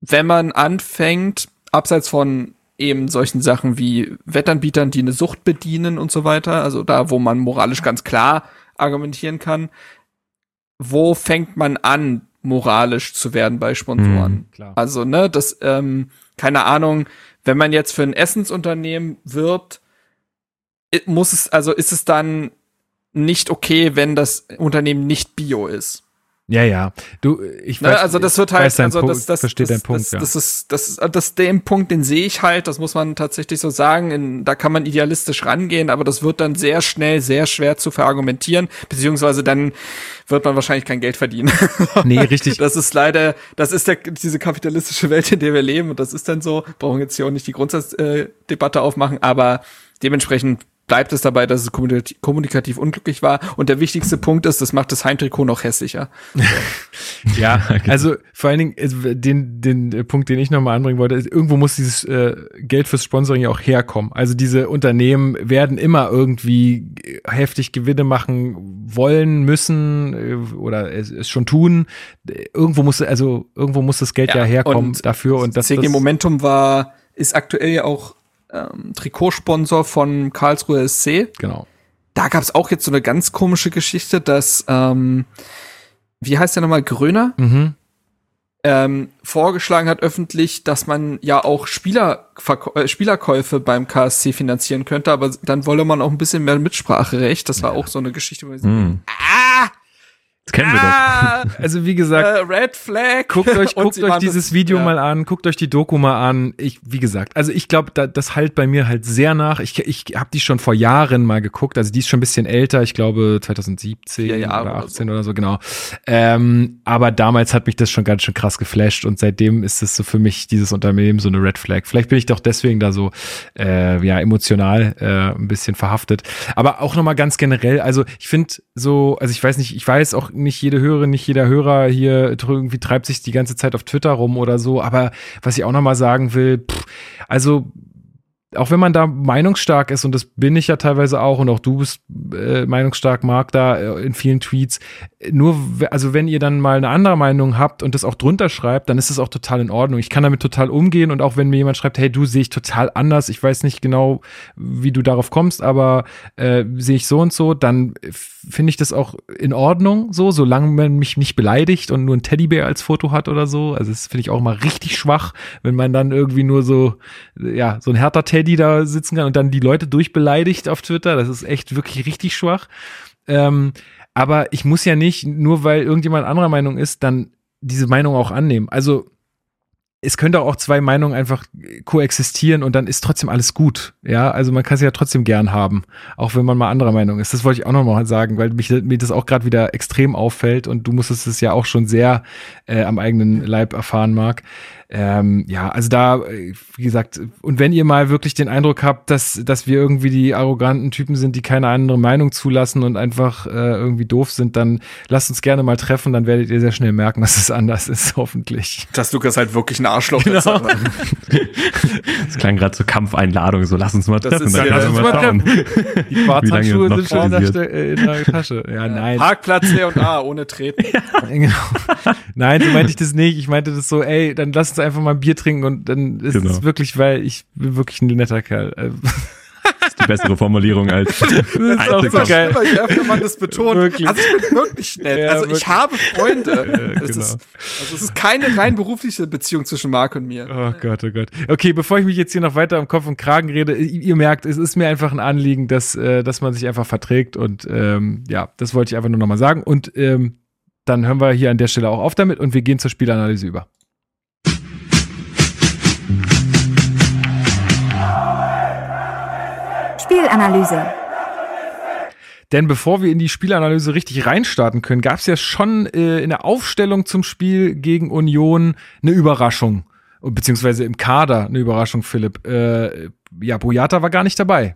wenn man anfängt, abseits von eben solchen Sachen wie Wettanbietern, die eine Sucht bedienen und so weiter, also da, wo man moralisch ganz klar argumentieren kann, wo fängt man an, moralisch zu werden bei Sponsoren? Mhm, also, ne, das, ähm, keine Ahnung, wenn man jetzt für ein Essensunternehmen wirbt, muss es, also ist es dann nicht okay, wenn das Unternehmen nicht bio ist. Ja, ja. Du, ich ne, weiß, ne, also das wird halt, also das, das, verstehe deinen Punkt, das, ja. das ist, das ist, das den Punkt, den sehe ich halt, das muss man tatsächlich so sagen, in, da kann man idealistisch rangehen, aber das wird dann sehr schnell sehr schwer zu verargumentieren, beziehungsweise dann wird man wahrscheinlich kein Geld verdienen. Nee, richtig. Das ist leider, das ist der, diese kapitalistische Welt, in der wir leben und das ist dann so, brauchen jetzt hier auch nicht die Grundsatzdebatte aufmachen, aber dementsprechend bleibt es dabei, dass es kommunikativ unglücklich war. Und der wichtigste Punkt ist, das macht das Heimtrikot noch hässlicher. ja, also vor allen Dingen den, den Punkt, den ich nochmal anbringen wollte, ist, irgendwo muss dieses äh, Geld fürs Sponsoring ja auch herkommen. Also diese Unternehmen werden immer irgendwie heftig Gewinne machen wollen, müssen äh, oder es, es schon tun. Irgendwo muss also irgendwo muss das Geld ja, ja herkommen und dafür und das CG Momentum war ist aktuell ja auch ähm, Trikotsponsor von Karlsruhe SC. Genau. Da gab es auch jetzt so eine ganz komische Geschichte, dass, ähm, wie heißt der nochmal, Gröner? Mhm. Ähm, vorgeschlagen hat öffentlich, dass man ja auch Spieler, äh, Spielerkäufe beim KSC finanzieren könnte, aber dann wolle man auch ein bisschen mehr Mitspracherecht. Das war ja. auch so eine Geschichte, wo mhm. ah, das kennen wir ah, doch. Also wie gesagt, äh, Red Flag. Guckt euch, guckt euch dieses Video ja. mal an, guckt euch die Doku mal an. Ich, wie gesagt, also ich glaube, da, das halt bei mir halt sehr nach. Ich, ich habe die schon vor Jahren mal geguckt. Also die ist schon ein bisschen älter. Ich glaube 2017 ja, oder 18 oder so, oder so genau. Ähm, aber damals hat mich das schon ganz schön krass geflasht und seitdem ist es so für mich dieses Unternehmen so eine Red Flag. Vielleicht bin ich doch deswegen da so äh, ja emotional äh, ein bisschen verhaftet. Aber auch noch mal ganz generell. Also ich finde so, also ich weiß nicht, ich weiß auch nicht jede Hörerin, nicht jeder Hörer hier irgendwie treibt sich die ganze Zeit auf Twitter rum oder so. Aber was ich auch noch mal sagen will, pff, also auch wenn man da meinungsstark ist, und das bin ich ja teilweise auch, und auch du bist äh, meinungsstark, Marc, da äh, in vielen Tweets, nur, also wenn ihr dann mal eine andere Meinung habt und das auch drunter schreibt, dann ist es auch total in Ordnung. Ich kann damit total umgehen und auch wenn mir jemand schreibt, hey, du sehe ich total anders, ich weiß nicht genau, wie du darauf kommst, aber äh, sehe ich so und so, dann finde ich das auch in Ordnung, so, solange man mich nicht beleidigt und nur ein Teddybär als Foto hat oder so. Also das finde ich auch mal richtig schwach, wenn man dann irgendwie nur so, ja, so ein härter Teddy da sitzen kann und dann die Leute durchbeleidigt auf Twitter. Das ist echt wirklich richtig schwach. Ähm, aber ich muss ja nicht, nur weil irgendjemand anderer Meinung ist, dann diese Meinung auch annehmen. Also es könnte auch zwei Meinungen einfach koexistieren und dann ist trotzdem alles gut. Ja, also man kann sie ja trotzdem gern haben, auch wenn man mal anderer Meinung ist. Das wollte ich auch noch mal sagen, weil mich, mir das auch gerade wieder extrem auffällt und du musstest es ja auch schon sehr äh, am eigenen Leib erfahren, Marc. Ähm, ja, also da, äh, wie gesagt, und wenn ihr mal wirklich den Eindruck habt, dass, dass wir irgendwie die arroganten Typen sind, die keine andere Meinung zulassen und einfach äh, irgendwie doof sind, dann lasst uns gerne mal treffen, dann werdet ihr sehr schnell merken, dass es anders ist, hoffentlich. Dass Lukas halt wirklich ein Arschloch genau. ist. das klang gerade zur Kampfeinladung, so lass uns mal treffen. Das ist, dann ja, lass uns mal treffen. Die Quarzhandschuhe sind schon in der, in der, Tasche. Ja, nein. Parkplatz C und A, ohne treten. Ja. Genau. Nein, so meinte ich das nicht. Ich meinte das so, ey, dann lass uns einfach mal ein Bier trinken und dann ist genau. es wirklich, weil ich bin wirklich ein netter Kerl. Das ist die bessere Formulierung als. Das ist auch so geil. Je öfter man das betont. Wirklich. Also ich bin wirklich nett. Ja, also wirklich. ich habe Freunde. Ja, genau. ist, also es ist keine rein berufliche Beziehung zwischen Marc und mir. Oh Gott, oh Gott. Okay, bevor ich mich jetzt hier noch weiter am Kopf und Kragen rede, ihr merkt, es ist mir einfach ein Anliegen, dass, äh, dass man sich einfach verträgt und ähm, ja, das wollte ich einfach nur nochmal sagen. Und ähm, dann hören wir hier an der Stelle auch auf damit und wir gehen zur Spielanalyse über. Spielanalyse. Denn bevor wir in die Spielanalyse richtig reinstarten können, gab es ja schon äh, in der Aufstellung zum Spiel gegen Union eine Überraschung. Beziehungsweise im Kader eine Überraschung, Philipp. Äh, ja, Boyata war gar nicht dabei.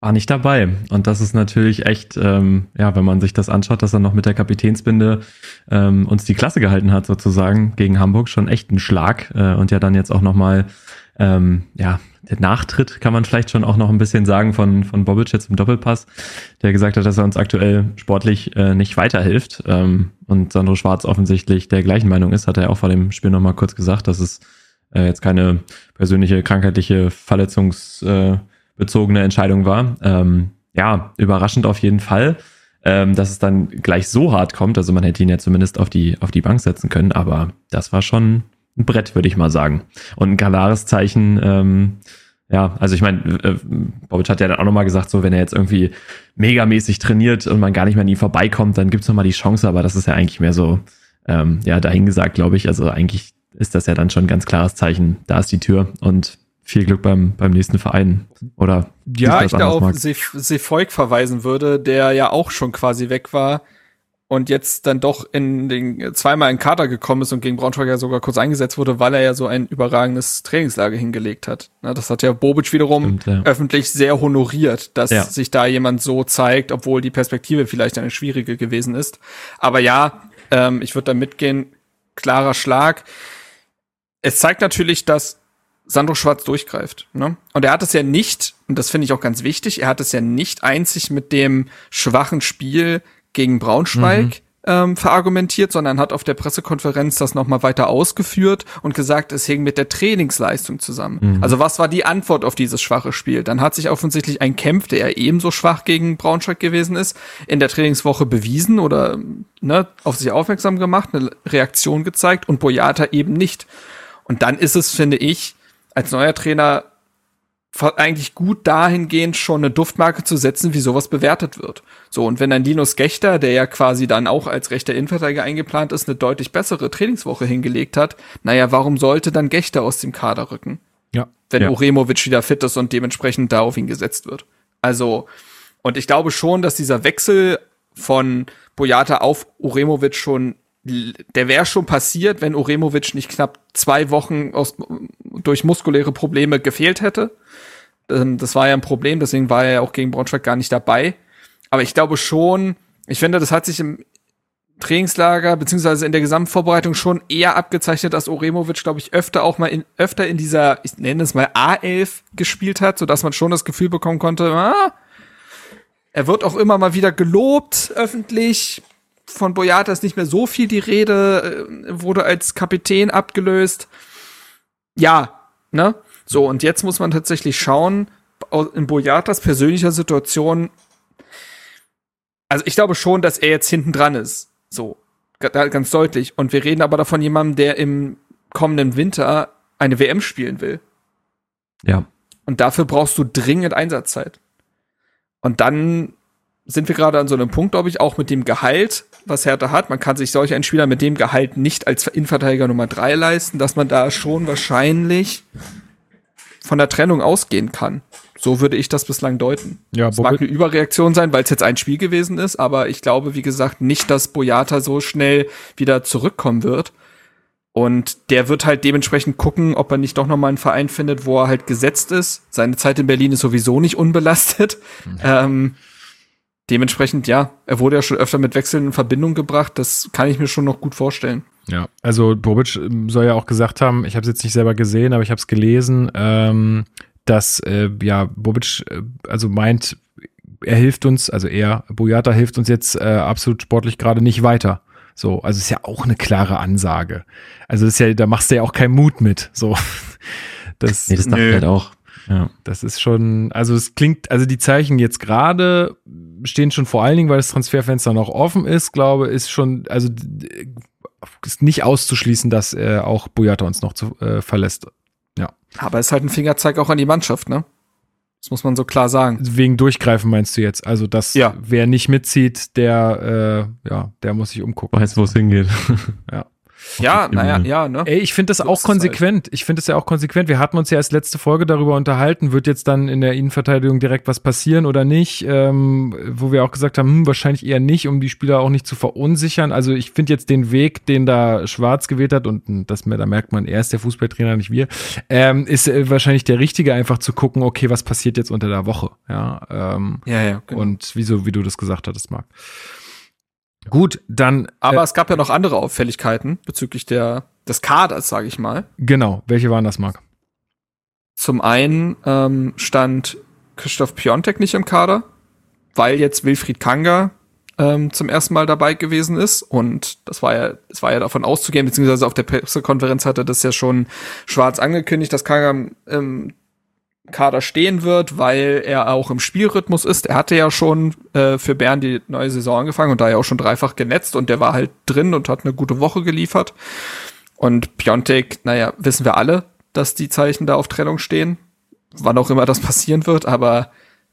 war nicht dabei. Und das ist natürlich echt, ähm, ja, wenn man sich das anschaut, dass er noch mit der Kapitänsbinde ähm, uns die Klasse gehalten hat, sozusagen, gegen Hamburg, schon echt ein Schlag. Äh, und ja dann jetzt auch nochmal, ähm, ja, der Nachtritt kann man vielleicht schon auch noch ein bisschen sagen von, von Bobic jetzt im Doppelpass, der gesagt hat, dass er uns aktuell sportlich äh, nicht weiterhilft. Ähm, und Sandro Schwarz offensichtlich der gleichen Meinung ist, hat er auch vor dem Spiel nochmal kurz gesagt, dass es äh, jetzt keine persönliche krankheitliche Verletzungs- äh, Entscheidung war. Ähm, ja, überraschend auf jeden Fall, ähm, dass es dann gleich so hart kommt. Also man hätte ihn ja zumindest auf die, auf die Bank setzen können, aber das war schon ein Brett, würde ich mal sagen. Und ein klares Zeichen, ähm, ja, also ich meine, äh, Bobic hat ja dann auch nochmal gesagt, so wenn er jetzt irgendwie megamäßig trainiert und man gar nicht mehr an ihm vorbeikommt, dann gibt's nochmal die Chance, aber das ist ja eigentlich mehr so, ähm, ja, dahingesagt, glaube ich. Also eigentlich ist das ja dann schon ein ganz klares Zeichen, da ist die Tür und viel Glück beim, beim nächsten Verein. Oder ja, ich da auf Sefolk verweisen würde, der ja auch schon quasi weg war und jetzt dann doch in den zweimal in Kader gekommen ist und gegen Braunschweig ja sogar kurz eingesetzt wurde, weil er ja so ein überragendes Trainingslager hingelegt hat. Das hat ja Bobic wiederum Stimmt, ja. öffentlich sehr honoriert, dass ja. sich da jemand so zeigt, obwohl die Perspektive vielleicht eine schwierige gewesen ist. Aber ja, ähm, ich würde da mitgehen, klarer Schlag. Es zeigt natürlich, dass Sandro Schwarz durchgreift. Ne? Und er hat es ja nicht, und das finde ich auch ganz wichtig, er hat es ja nicht einzig mit dem schwachen Spiel gegen Braunschweig mhm. ähm, verargumentiert, sondern hat auf der Pressekonferenz das nochmal weiter ausgeführt und gesagt, es hing mit der Trainingsleistung zusammen. Mhm. Also was war die Antwort auf dieses schwache Spiel? Dann hat sich offensichtlich ein Kämpf, der ja ebenso schwach gegen Braunschweig gewesen ist, in der Trainingswoche bewiesen oder ne, auf sich aufmerksam gemacht, eine Reaktion gezeigt und Boyata eben nicht. Und dann ist es, finde ich, als neuer Trainer eigentlich gut dahingehend schon eine Duftmarke zu setzen, wie sowas bewertet wird. So, und wenn dann Linus Gechter, der ja quasi dann auch als rechter Innenverteidiger eingeplant ist, eine deutlich bessere Trainingswoche hingelegt hat, naja, warum sollte dann Gechter aus dem Kader rücken? Ja. Wenn ja. Uremovic wieder fit ist und dementsprechend da auf ihn gesetzt wird. Also, und ich glaube schon, dass dieser Wechsel von Boyata auf Uremovic schon der wäre schon passiert, wenn Uremovic nicht knapp zwei Wochen aus, durch muskuläre Probleme gefehlt hätte. Ähm, das war ja ein Problem, deswegen war er ja auch gegen Braunschweig gar nicht dabei. Aber ich glaube schon, ich finde, das hat sich im Trainingslager beziehungsweise in der Gesamtvorbereitung schon eher abgezeichnet, dass Uremovic, glaube ich, öfter auch mal in, öfter in dieser, ich nenne es mal A11 gespielt hat, so dass man schon das Gefühl bekommen konnte, ah, er wird auch immer mal wieder gelobt öffentlich von Boyata ist nicht mehr so viel die Rede, äh, wurde als Kapitän abgelöst. Ja, ne? So, und jetzt muss man tatsächlich schauen, in Boyatas persönlicher Situation, also ich glaube schon, dass er jetzt hinten dran ist. So, ganz deutlich. Und wir reden aber davon jemandem, der im kommenden Winter eine WM spielen will. Ja. Und dafür brauchst du dringend Einsatzzeit. Und dann sind wir gerade an so einem Punkt, glaube ich, auch mit dem Gehalt, was Hertha hat. Man kann sich solch einen Spieler mit dem Gehalt nicht als Innenverteidiger Nummer drei leisten, dass man da schon wahrscheinlich von der Trennung ausgehen kann. So würde ich das bislang deuten. Ja, es mag eine Überreaktion sein, weil es jetzt ein Spiel gewesen ist, aber ich glaube, wie gesagt, nicht, dass Boyata so schnell wieder zurückkommen wird. Und der wird halt dementsprechend gucken, ob er nicht doch nochmal einen Verein findet, wo er halt gesetzt ist. Seine Zeit in Berlin ist sowieso nicht unbelastet. Mhm. Ähm, dementsprechend, ja, er wurde ja schon öfter mit Wechseln in Verbindung gebracht. Das kann ich mir schon noch gut vorstellen. Ja, also Bobic ähm, soll ja auch gesagt haben, ich habe es jetzt nicht selber gesehen, aber ich habe es gelesen, ähm, dass äh, ja Bobic äh, also meint, er hilft uns, also er, Boyata hilft uns jetzt äh, absolut sportlich gerade nicht weiter. So, also ist ja auch eine klare Ansage. Also ist ja, da machst du ja auch keinen Mut mit. So, das, nee, das dachte ich halt auch. Ja. Das ist schon, also es klingt, also die Zeichen jetzt gerade stehen schon vor allen Dingen, weil das Transferfenster noch offen ist, glaube ist schon, also ist nicht auszuschließen, dass äh, auch Boyata uns noch zu, äh, verlässt. Ja. Aber es ist halt ein Fingerzeig auch an die Mannschaft, ne? Das muss man so klar sagen. Wegen Durchgreifen meinst du jetzt? Also, dass ja. wer nicht mitzieht, der, äh, ja, der muss sich umgucken. Weiß, wo es hingeht. ja. Ja, naja, ja, ne? Ey, ich finde das so auch konsequent. Halt. Ich finde das ja auch konsequent. Wir hatten uns ja erst letzte Folge darüber unterhalten, wird jetzt dann in der Innenverteidigung direkt was passieren oder nicht, ähm, wo wir auch gesagt haben, hm, wahrscheinlich eher nicht, um die Spieler auch nicht zu verunsichern. Also ich finde jetzt den Weg, den da Schwarz gewählt hat und das, da merkt man, er ist der Fußballtrainer, nicht wir, ähm, ist äh, wahrscheinlich der richtige, einfach zu gucken, okay, was passiert jetzt unter der Woche, ja, ähm, ja, ja genau. und wieso, wie du das gesagt hattest, Marc. Gut, dann. Aber äh, es gab ja noch andere Auffälligkeiten bezüglich der, des Kaders, sage ich mal. Genau. Welche waren das, Marc? Zum einen ähm, stand Christoph Piontek nicht im Kader, weil jetzt Wilfried Kanga ähm, zum ersten Mal dabei gewesen ist. Und das war ja, es war ja davon auszugehen, beziehungsweise auf der Pressekonferenz hatte das ja schon schwarz angekündigt, dass Kanga ähm, Kader stehen wird, weil er auch im Spielrhythmus ist. Er hatte ja schon äh, für Bern die neue Saison angefangen und da ja auch schon dreifach genetzt und der war halt drin und hat eine gute Woche geliefert. Und Piontek, naja, wissen wir alle, dass die Zeichen da auf Trennung stehen, wann auch immer das passieren wird, aber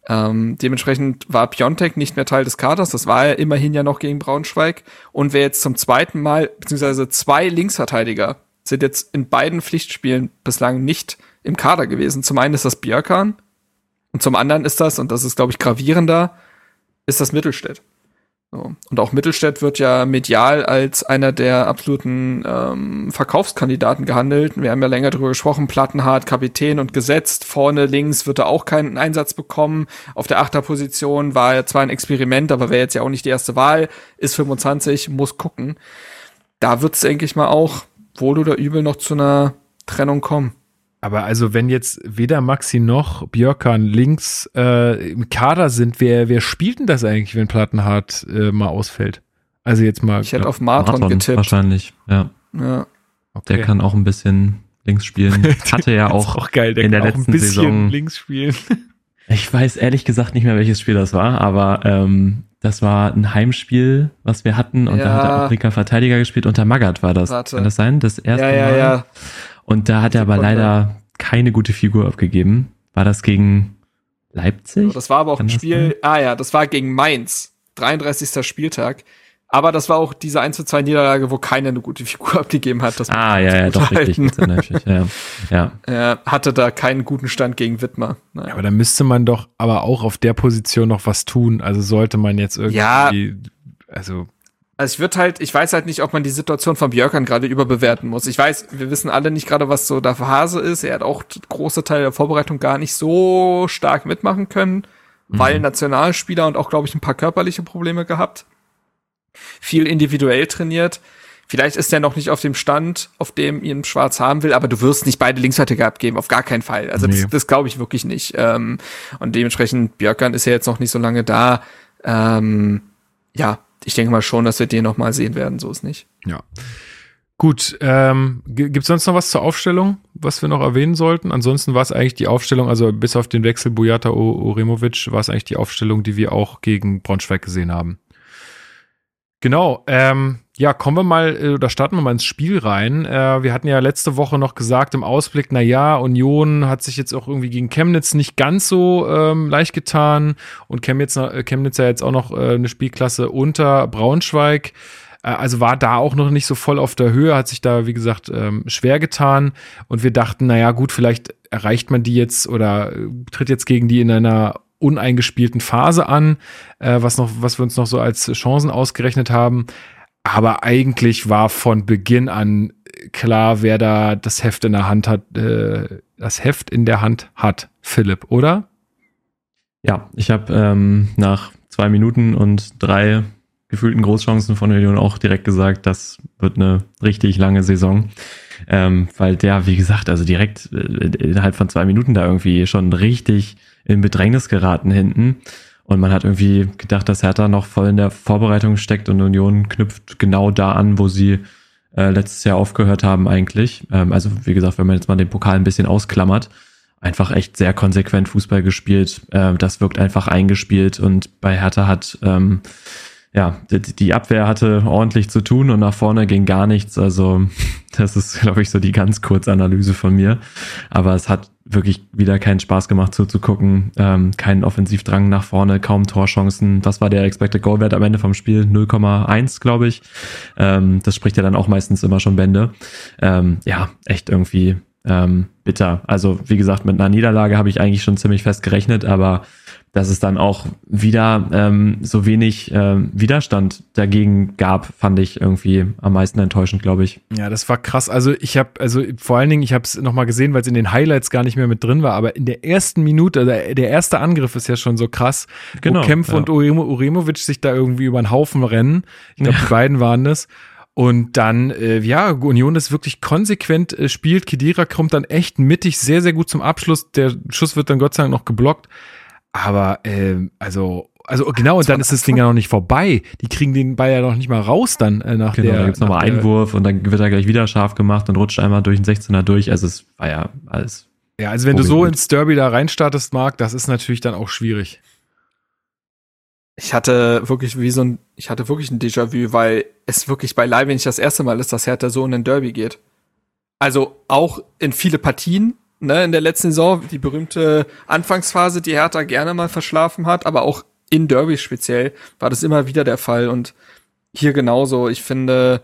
ähm, dementsprechend war Piontek nicht mehr Teil des Kaders, das war er immerhin ja noch gegen Braunschweig und wer jetzt zum zweiten Mal, beziehungsweise zwei Linksverteidiger sind jetzt in beiden Pflichtspielen bislang nicht im Kader gewesen. Zum einen ist das Björkan und zum anderen ist das, und das ist, glaube ich, gravierender, ist das Mittelstädt. So. Und auch Mittelstädt wird ja medial als einer der absoluten ähm, Verkaufskandidaten gehandelt. Wir haben ja länger darüber gesprochen, Plattenhardt, Kapitän und gesetzt. Vorne links wird er auch keinen Einsatz bekommen. Auf der Achterposition war er zwar ein Experiment, aber wäre jetzt ja auch nicht die erste Wahl. Ist 25, muss gucken. Da wird es, denke ich mal, auch wohl oder übel noch zu einer Trennung kommen. Aber also, wenn jetzt weder Maxi noch Björkan links äh, im Kader sind, wer, wer spielt denn das eigentlich, wenn Plattenhardt äh, mal ausfällt? Also jetzt mal. Ich hätte auf Marathon, Marathon getippt. Wahrscheinlich, ja. Ja. Okay. Der kann auch ein bisschen links spielen. Hatte ja auch, auch geil, der in der letzten Saison links spielen. Ich weiß ehrlich gesagt nicht mehr, welches Spiel das war, aber ähm, das war ein Heimspiel, was wir hatten und ja. da hat er auch linker Verteidiger gespielt. Unter Magath war das. Warte. Kann das sein? Das erste ja, ja, Mal. Ja. Und da hat er aber leider keine gute Figur abgegeben. War das gegen Leipzig? Das war aber auch ein Spiel, ah ja, das war gegen Mainz. 33. Spieltag. Aber das war auch diese 1 zu 2 Niederlage, wo keiner eine gute Figur abgegeben hat. Das ah, ja, ja, doch, richtig. ja, ja. Er hatte da keinen guten Stand gegen Wittmer. Naja. Ja, aber da müsste man doch aber auch auf der Position noch was tun. Also sollte man jetzt irgendwie, ja. also also ich würde halt, ich weiß halt nicht, ob man die Situation von Björkern gerade überbewerten muss. Ich weiß, wir wissen alle nicht gerade, was so da für Hase ist. Er hat auch große Teile der Vorbereitung gar nicht so stark mitmachen können, mhm. weil Nationalspieler und auch, glaube ich, ein paar körperliche Probleme gehabt. Viel individuell trainiert. Vielleicht ist er noch nicht auf dem Stand, auf dem ihn Schwarz haben will, aber du wirst nicht beide Linksverteidiger abgeben, auf gar keinen Fall. Also nee. das, das glaube ich wirklich nicht. Ähm, und dementsprechend, Björkern ist ja jetzt noch nicht so lange da. Ähm, ja, ich denke mal schon, dass wir den noch mal sehen werden, so ist nicht. Ja. Gut, ähm, gibt es sonst noch was zur Aufstellung, was wir noch erwähnen sollten? Ansonsten war es eigentlich die Aufstellung, also bis auf den Wechsel Bujata Uremovic, war es eigentlich die Aufstellung, die wir auch gegen Braunschweig gesehen haben. Genau, ähm, ja, kommen wir mal äh, oder starten wir mal ins Spiel rein. Äh, wir hatten ja letzte Woche noch gesagt im Ausblick, na ja, Union hat sich jetzt auch irgendwie gegen Chemnitz nicht ganz so ähm, leicht getan und Chemnitz, äh, Chemnitz ja jetzt auch noch eine Spielklasse unter Braunschweig. Also war da auch noch nicht so voll auf der Höhe, hat sich da, wie gesagt, ähm, schwer getan. Und wir dachten, na ja, gut, vielleicht erreicht man die jetzt oder tritt jetzt gegen die in einer uneingespielten Phase an, was noch, was wir uns noch so als Chancen ausgerechnet haben. Aber eigentlich war von Beginn an klar, wer da das Heft in der Hand hat, äh, das Heft in der Hand hat. Philipp, oder? Ja, ich habe ähm, nach zwei Minuten und drei gefühlten Großchancen von Union auch direkt gesagt, das wird eine richtig lange Saison. Ähm, weil der, wie gesagt, also direkt äh, innerhalb von zwei Minuten da irgendwie schon richtig in Bedrängnis geraten hinten. Und man hat irgendwie gedacht, dass Hertha noch voll in der Vorbereitung steckt und Union knüpft genau da an, wo sie äh, letztes Jahr aufgehört haben eigentlich. Ähm, also wie gesagt, wenn man jetzt mal den Pokal ein bisschen ausklammert, einfach echt sehr konsequent Fußball gespielt. Äh, das wirkt einfach eingespielt und bei Hertha hat ähm, ja, die, Abwehr hatte ordentlich zu tun und nach vorne ging gar nichts. Also das ist, glaube ich, so die ganz kurze Analyse von mir. Aber es hat wirklich wieder keinen Spaß gemacht zuzugucken. Ähm, keinen Offensivdrang nach vorne, kaum Torchancen. Das war der Expected Goal Wert am Ende vom Spiel, 0,1, glaube ich. Ähm, das spricht ja dann auch meistens immer schon Bände. Ähm, ja, echt irgendwie ähm, bitter. Also wie gesagt, mit einer Niederlage habe ich eigentlich schon ziemlich fest gerechnet, aber dass es dann auch wieder ähm, so wenig ähm, Widerstand dagegen gab, fand ich irgendwie am meisten enttäuschend, glaube ich. Ja, das war krass. Also ich habe, also vor allen Dingen, ich habe es nochmal gesehen, weil es in den Highlights gar nicht mehr mit drin war, aber in der ersten Minute, der, der erste Angriff ist ja schon so krass, genau, wo Kempf ja. und Uremo, Uremovic sich da irgendwie über den Haufen rennen. Ich glaube, ja. die beiden waren das. Und dann, äh, ja, Union ist wirklich konsequent äh, spielt. Kedira kommt dann echt mittig sehr, sehr gut zum Abschluss. Der Schuss wird dann Gott sei Dank noch geblockt. Aber ähm, also also genau, und dann ist das Ding ja noch nicht vorbei. Die kriegen den Ball ja noch nicht mal raus dann äh, nach genau, der. Genau, gibt's nochmal Einwurf und dann wird er gleich wieder scharf gemacht und rutscht einmal durch den 16er durch. Also es war ja alles. Ja, also wenn du so ins Derby da reinstartest, Marc, das ist natürlich dann auch schwierig. Ich hatte wirklich wie so ein, ich hatte wirklich ein Déjà-vu, weil es wirklich beileibe nicht das erste Mal ist, dass Hertha so in den Derby geht. Also auch in viele Partien ne, in der letzten Saison, die berühmte Anfangsphase, die Hertha gerne mal verschlafen hat, aber auch in Derby speziell war das immer wieder der Fall und hier genauso. Ich finde,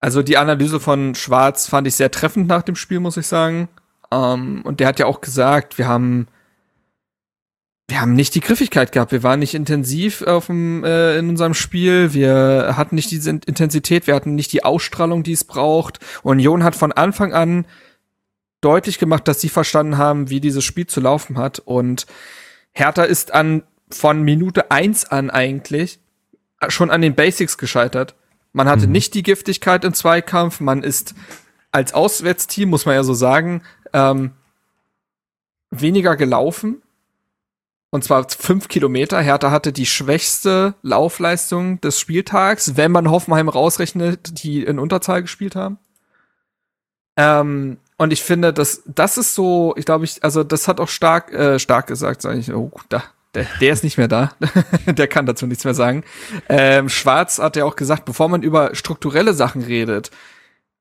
also die Analyse von Schwarz fand ich sehr treffend nach dem Spiel, muss ich sagen. Ähm, und der hat ja auch gesagt, wir haben wir haben nicht die Griffigkeit gehabt, wir waren nicht intensiv auf dem, äh, in unserem Spiel, wir hatten nicht diese Intensität, wir hatten nicht die Ausstrahlung, die es braucht. Union hat von Anfang an deutlich gemacht, dass sie verstanden haben, wie dieses Spiel zu laufen hat. Und Hertha ist an von Minute eins an eigentlich schon an den Basics gescheitert. Man hatte mhm. nicht die Giftigkeit im Zweikampf, man ist als Auswärtsteam, muss man ja so sagen, ähm, weniger gelaufen. Und zwar fünf Kilometer. Hertha hatte die schwächste Laufleistung des Spieltags, wenn man Hoffenheim rausrechnet, die in Unterzahl gespielt haben. Ähm, und ich finde, dass das ist so, ich glaube, ich, also das hat auch stark, äh, stark gesagt, sage ich, oh, da, der, der ist nicht mehr da. der kann dazu nichts mehr sagen. Ähm, Schwarz hat ja auch gesagt, bevor man über strukturelle Sachen redet,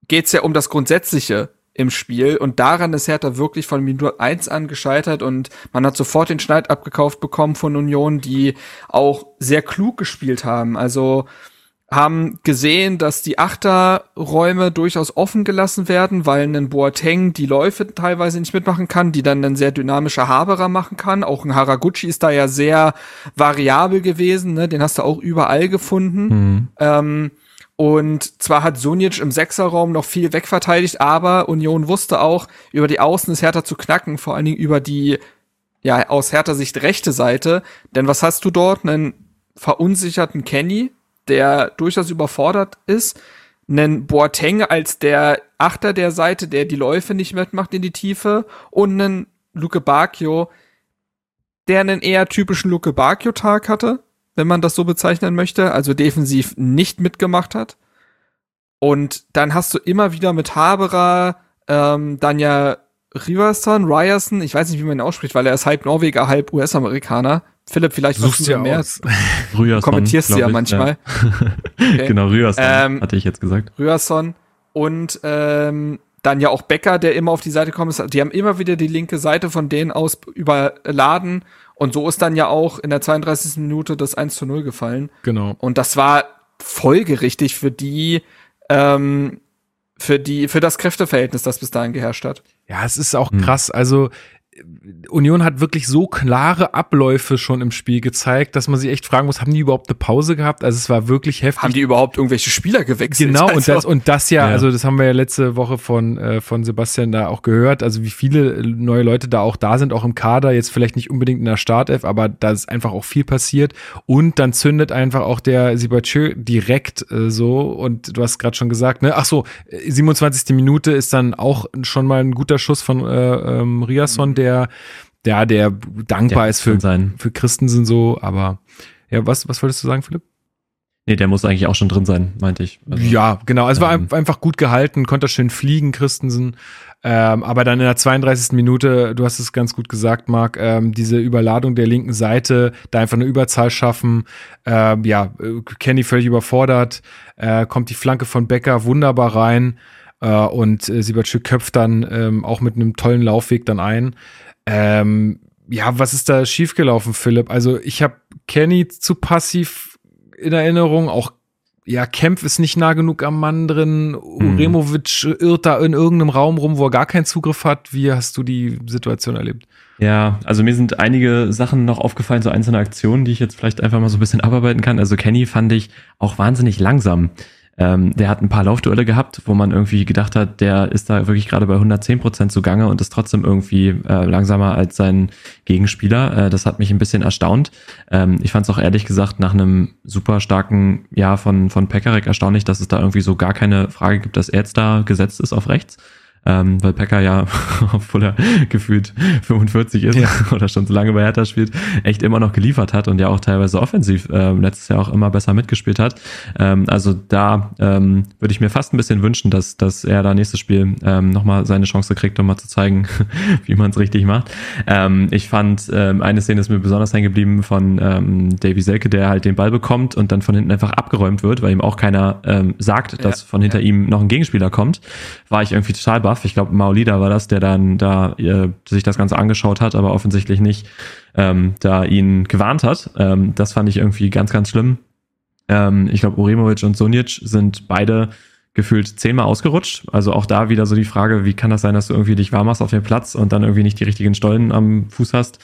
geht's ja um das Grundsätzliche im Spiel. Und daran ist Hertha wirklich von Minute 1 an gescheitert und man hat sofort den Schneid abgekauft bekommen von Union, die auch sehr klug gespielt haben. Also haben gesehen, dass die Achterräume durchaus offen gelassen werden, weil ein Boateng die Läufe teilweise nicht mitmachen kann, die dann ein sehr dynamischer Haberer machen kann. Auch ein Haraguchi ist da ja sehr variabel gewesen, ne? den hast du auch überall gefunden. Mhm. Ähm, und zwar hat Sunic im Sechserraum noch viel wegverteidigt, aber Union wusste auch, über die Außen ist härter zu knacken, vor allen Dingen über die, ja, aus härter Sicht rechte Seite. Denn was hast du dort? Einen verunsicherten Kenny, der durchaus überfordert ist, einen Boateng als der Achter der Seite, der die Läufe nicht mitmacht in die Tiefe und einen Luke Bacchio, der einen eher typischen Luke Bacchio-Tag hatte, wenn man das so bezeichnen möchte, also defensiv nicht mitgemacht hat. Und dann hast du immer wieder mit Haberer, ähm, dann ja Riverson, Ryerson, ich weiß nicht, wie man ihn ausspricht, weil er ist halb Norweger, halb US-Amerikaner, Philipp, vielleicht Suchst du mehr. Rührson, kommentierst du ja manchmal. Ja. Okay. genau, Rührson, ähm, hatte ich jetzt gesagt. Rührson und ähm, dann ja auch Becker, der immer auf die Seite kommt. Die haben immer wieder die linke Seite von denen aus überladen. Und so ist dann ja auch in der 32. Minute das 1 zu 0 gefallen. Genau. Und das war folgerichtig für die, ähm, für die, für das Kräfteverhältnis, das bis dahin geherrscht hat. Ja, es ist auch hm. krass. Also Union hat wirklich so klare Abläufe schon im Spiel gezeigt, dass man sich echt fragen muss, haben die überhaupt eine Pause gehabt? Also es war wirklich heftig. Haben die überhaupt irgendwelche Spieler gewechselt? Genau, also. und, das, und das ja, ja, also das haben wir ja letzte Woche von, äh, von Sebastian da auch gehört, also wie viele neue Leute da auch da sind, auch im Kader, jetzt vielleicht nicht unbedingt in der Startelf, aber da ist einfach auch viel passiert. Und dann zündet einfach auch der Sibachö direkt äh, so, und du hast gerade schon gesagt, ne, ach so, 27. Äh, Minute ist dann auch schon mal ein guter Schuss von äh, ähm, Riasson, der der, der, der dankbar der ist für, sein. für Christensen so, aber ja, was, was wolltest du sagen, Philipp? Nee, der muss eigentlich auch schon drin sein, meinte ich. Also, ja, genau. Es ähm, war einfach gut gehalten, konnte schön fliegen, Christensen. Ähm, aber dann in der 32. Minute, du hast es ganz gut gesagt, Marc, ähm, diese Überladung der linken Seite, da einfach eine Überzahl schaffen. Ähm, ja, Kenny völlig überfordert, äh, kommt die Flanke von Becker wunderbar rein äh, und äh, Siebertschük köpft dann ähm, auch mit einem tollen Laufweg dann ein. Ähm, ja, was ist da schiefgelaufen, Philipp? Also ich habe Kenny zu passiv in Erinnerung, auch ja, Kempf ist nicht nah genug am Mann drin. Uremovic mhm. irrt da in irgendeinem Raum rum, wo er gar keinen Zugriff hat. Wie hast du die Situation erlebt? Ja, also mir sind einige Sachen noch aufgefallen, so einzelne Aktionen, die ich jetzt vielleicht einfach mal so ein bisschen abarbeiten kann. Also Kenny fand ich auch wahnsinnig langsam. Ähm, der hat ein paar Laufduelle gehabt, wo man irgendwie gedacht hat, der ist da wirklich gerade bei 110 Prozent zugange und ist trotzdem irgendwie äh, langsamer als sein Gegenspieler. Äh, das hat mich ein bisschen erstaunt. Ähm, ich fand es auch ehrlich gesagt nach einem super starken Jahr von, von Pekarek erstaunlich, dass es da irgendwie so gar keine Frage gibt, dass er jetzt da gesetzt ist auf rechts ähm, weil Pekka ja, obwohl er gefühlt 45 ist ja. oder schon so lange bei Hertha spielt, echt immer noch geliefert hat und ja auch teilweise offensiv ähm, letztes Jahr auch immer besser mitgespielt hat. Ähm, also da ähm, würde ich mir fast ein bisschen wünschen, dass, dass er da nächstes Spiel ähm, nochmal seine Chance kriegt, um mal zu zeigen, wie man es richtig macht. Ähm, ich fand, ähm, eine Szene ist mir besonders hängen geblieben von ähm, Davy Selke, der halt den Ball bekommt und dann von hinten einfach abgeräumt wird, weil ihm auch keiner ähm, sagt, dass ja, von hinter ja. ihm noch ein Gegenspieler kommt. War ich irgendwie total baff Buff, ich glaube Maolida war das, der dann da äh, sich das Ganze angeschaut hat, aber offensichtlich nicht ähm, da ihn gewarnt hat. Ähm, das fand ich irgendwie ganz, ganz schlimm. Ähm, ich glaube, Uremovic und Sonic sind beide gefühlt zehnmal ausgerutscht. Also auch da wieder so die Frage, wie kann das sein, dass du irgendwie dich warm machst auf dem Platz und dann irgendwie nicht die richtigen Stollen am Fuß hast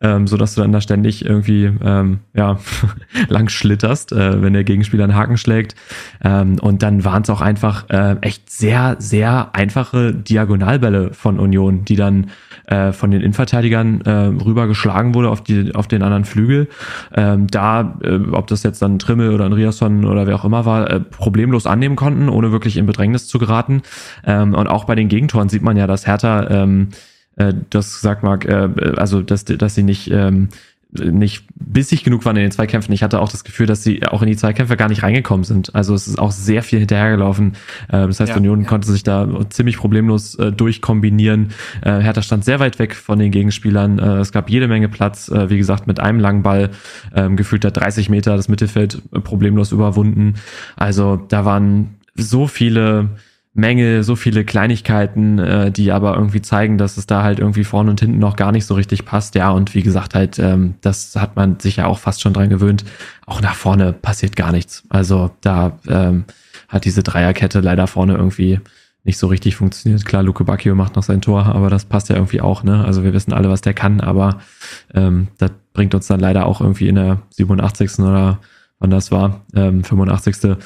ähm, so dass du dann da ständig irgendwie ähm, ja lang schlitterst, äh, wenn der Gegenspieler einen Haken schlägt. Ähm, und dann waren es auch einfach äh, echt sehr sehr einfache Diagonalbälle von Union, die dann äh, von den Innenverteidigern äh, rübergeschlagen wurde auf die auf den anderen Flügel. Ähm, da, äh, ob das jetzt dann Trimmel oder ein Riasson oder wer auch immer war, äh, problemlos annehmen konnten, ohne wirklich in Bedrängnis zu geraten. Ähm, und auch bei den Gegentoren sieht man ja, dass Hertha ähm, äh, das sagt Marc, äh, also dass, dass sie nicht ähm, nicht bissig genug waren in den Zweikämpfen. Ich hatte auch das Gefühl, dass sie auch in die Zweikämpfe gar nicht reingekommen sind. Also es ist auch sehr viel hinterhergelaufen. Äh, das heißt, ja, Union ja. konnte sich da ziemlich problemlos äh, durchkombinieren. Äh, Hertha stand sehr weit weg von den Gegenspielern. Äh, es gab jede Menge Platz. Äh, wie gesagt, mit einem langen Ball äh, gefühlt hat 30 Meter das Mittelfeld problemlos überwunden. Also da waren so viele Menge, so viele Kleinigkeiten, äh, die aber irgendwie zeigen, dass es da halt irgendwie vorne und hinten noch gar nicht so richtig passt. Ja, und wie gesagt, halt, ähm, das hat man sich ja auch fast schon dran gewöhnt. Auch nach vorne passiert gar nichts. Also da ähm, hat diese Dreierkette leider vorne irgendwie nicht so richtig funktioniert. Klar, Luke Bacchio macht noch sein Tor, aber das passt ja irgendwie auch, ne? Also wir wissen alle, was der kann, aber ähm, das bringt uns dann leider auch irgendwie in der 87. oder wann das war, ähm, 85.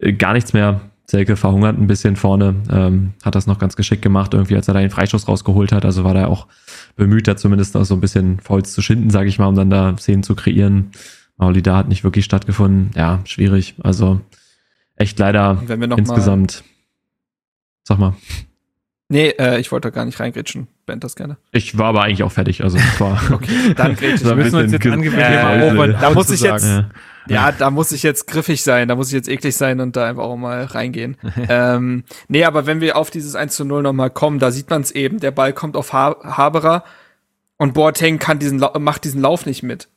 Äh, gar nichts mehr Selke verhungert ein bisschen vorne, ähm, hat das noch ganz geschickt gemacht, irgendwie, als er da den Freischuss rausgeholt hat. Also war da auch bemüht, da zumindest auch so ein bisschen Fouls zu schinden, sage ich mal, um dann da Szenen zu kreieren. Mauli da hat nicht wirklich stattgefunden. Ja, schwierig. Also echt leider insgesamt. Mal Sag mal. Nee, äh, ich wollte da gar nicht reingrätschen. Band das gerne. Ich war aber eigentlich auch fertig. Also war okay, dann. Wir müssen uns jetzt angewöhnen. Äh, da muss ich jetzt, ja. ja. da muss ich jetzt griffig sein. Da muss ich jetzt eklig sein und da einfach auch mal reingehen. ähm, nee, aber wenn wir auf dieses 1 zu 0 nochmal kommen, da sieht man es eben. Der Ball kommt auf ha Haberer und Boateng kann diesen, macht diesen Lauf nicht mit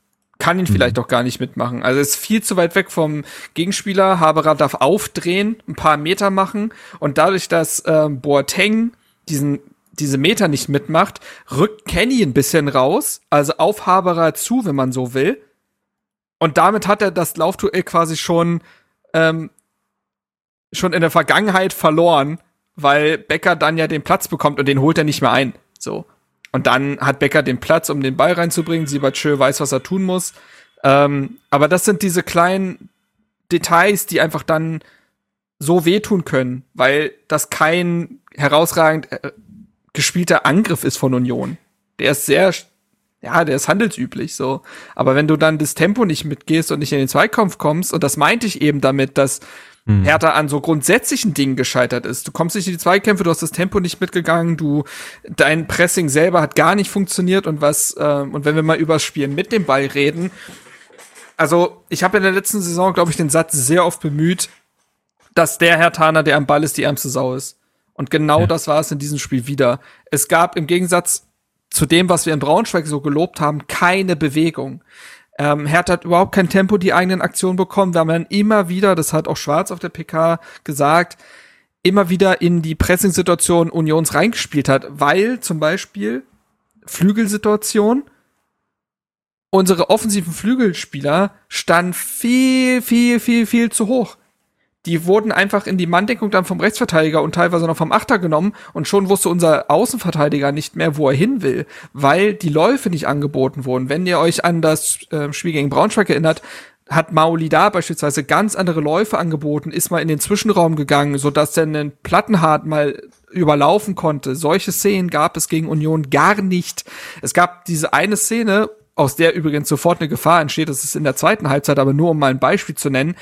kann ihn vielleicht mhm. auch gar nicht mitmachen. Also ist viel zu weit weg vom Gegenspieler. Haberer darf aufdrehen, ein paar Meter machen und dadurch, dass ähm, Boateng diesen diese Meter nicht mitmacht, rückt Kenny ein bisschen raus, also auf Haberer zu, wenn man so will. Und damit hat er das Laufduell quasi schon ähm, schon in der Vergangenheit verloren, weil Becker dann ja den Platz bekommt und den holt er nicht mehr ein. So. Und dann hat Becker den Platz, um den Ball reinzubringen. Siebertschö weiß, was er tun muss. Ähm, aber das sind diese kleinen Details, die einfach dann so wehtun können, weil das kein herausragend äh, gespielter Angriff ist von Union. Der ist sehr, ja, der ist handelsüblich so. Aber wenn du dann das Tempo nicht mitgehst und nicht in den Zweikampf kommst, und das meinte ich eben damit, dass hm. Hertha an so grundsätzlichen Dingen gescheitert ist. Du kommst nicht in die Zweikämpfe, du hast das Tempo nicht mitgegangen, du dein Pressing selber hat gar nicht funktioniert und was äh, und wenn wir mal über das Spiel mit dem Ball reden, also ich habe in der letzten Saison, glaube ich, den Satz sehr oft bemüht, dass der Herr Taner, der am Ball ist, die ärmste Sau ist. Und genau ja. das war es in diesem Spiel wieder. Es gab im Gegensatz zu dem, was wir in Braunschweig so gelobt haben, keine Bewegung. Ähm, Hertha hat überhaupt kein Tempo die eigenen Aktionen bekommen. Wir haben dann immer wieder, das hat auch Schwarz auf der PK gesagt, immer wieder in die Pressing-Situation Unions reingespielt hat, weil zum Beispiel Flügelsituation unsere offensiven Flügelspieler standen viel, viel, viel, viel zu hoch die wurden einfach in die Manndeckung dann vom Rechtsverteidiger und teilweise noch vom Achter genommen und schon wusste unser Außenverteidiger nicht mehr, wo er hin will, weil die Läufe nicht angeboten wurden. Wenn ihr euch an das äh, Spiel gegen Braunschweig erinnert, hat Mauli da beispielsweise ganz andere Läufe angeboten, ist mal in den Zwischenraum gegangen, so dass er einen Plattenhart mal überlaufen konnte. Solche Szenen gab es gegen Union gar nicht. Es gab diese eine Szene, aus der übrigens sofort eine Gefahr entsteht, das ist in der zweiten Halbzeit, aber nur um mal ein Beispiel zu nennen.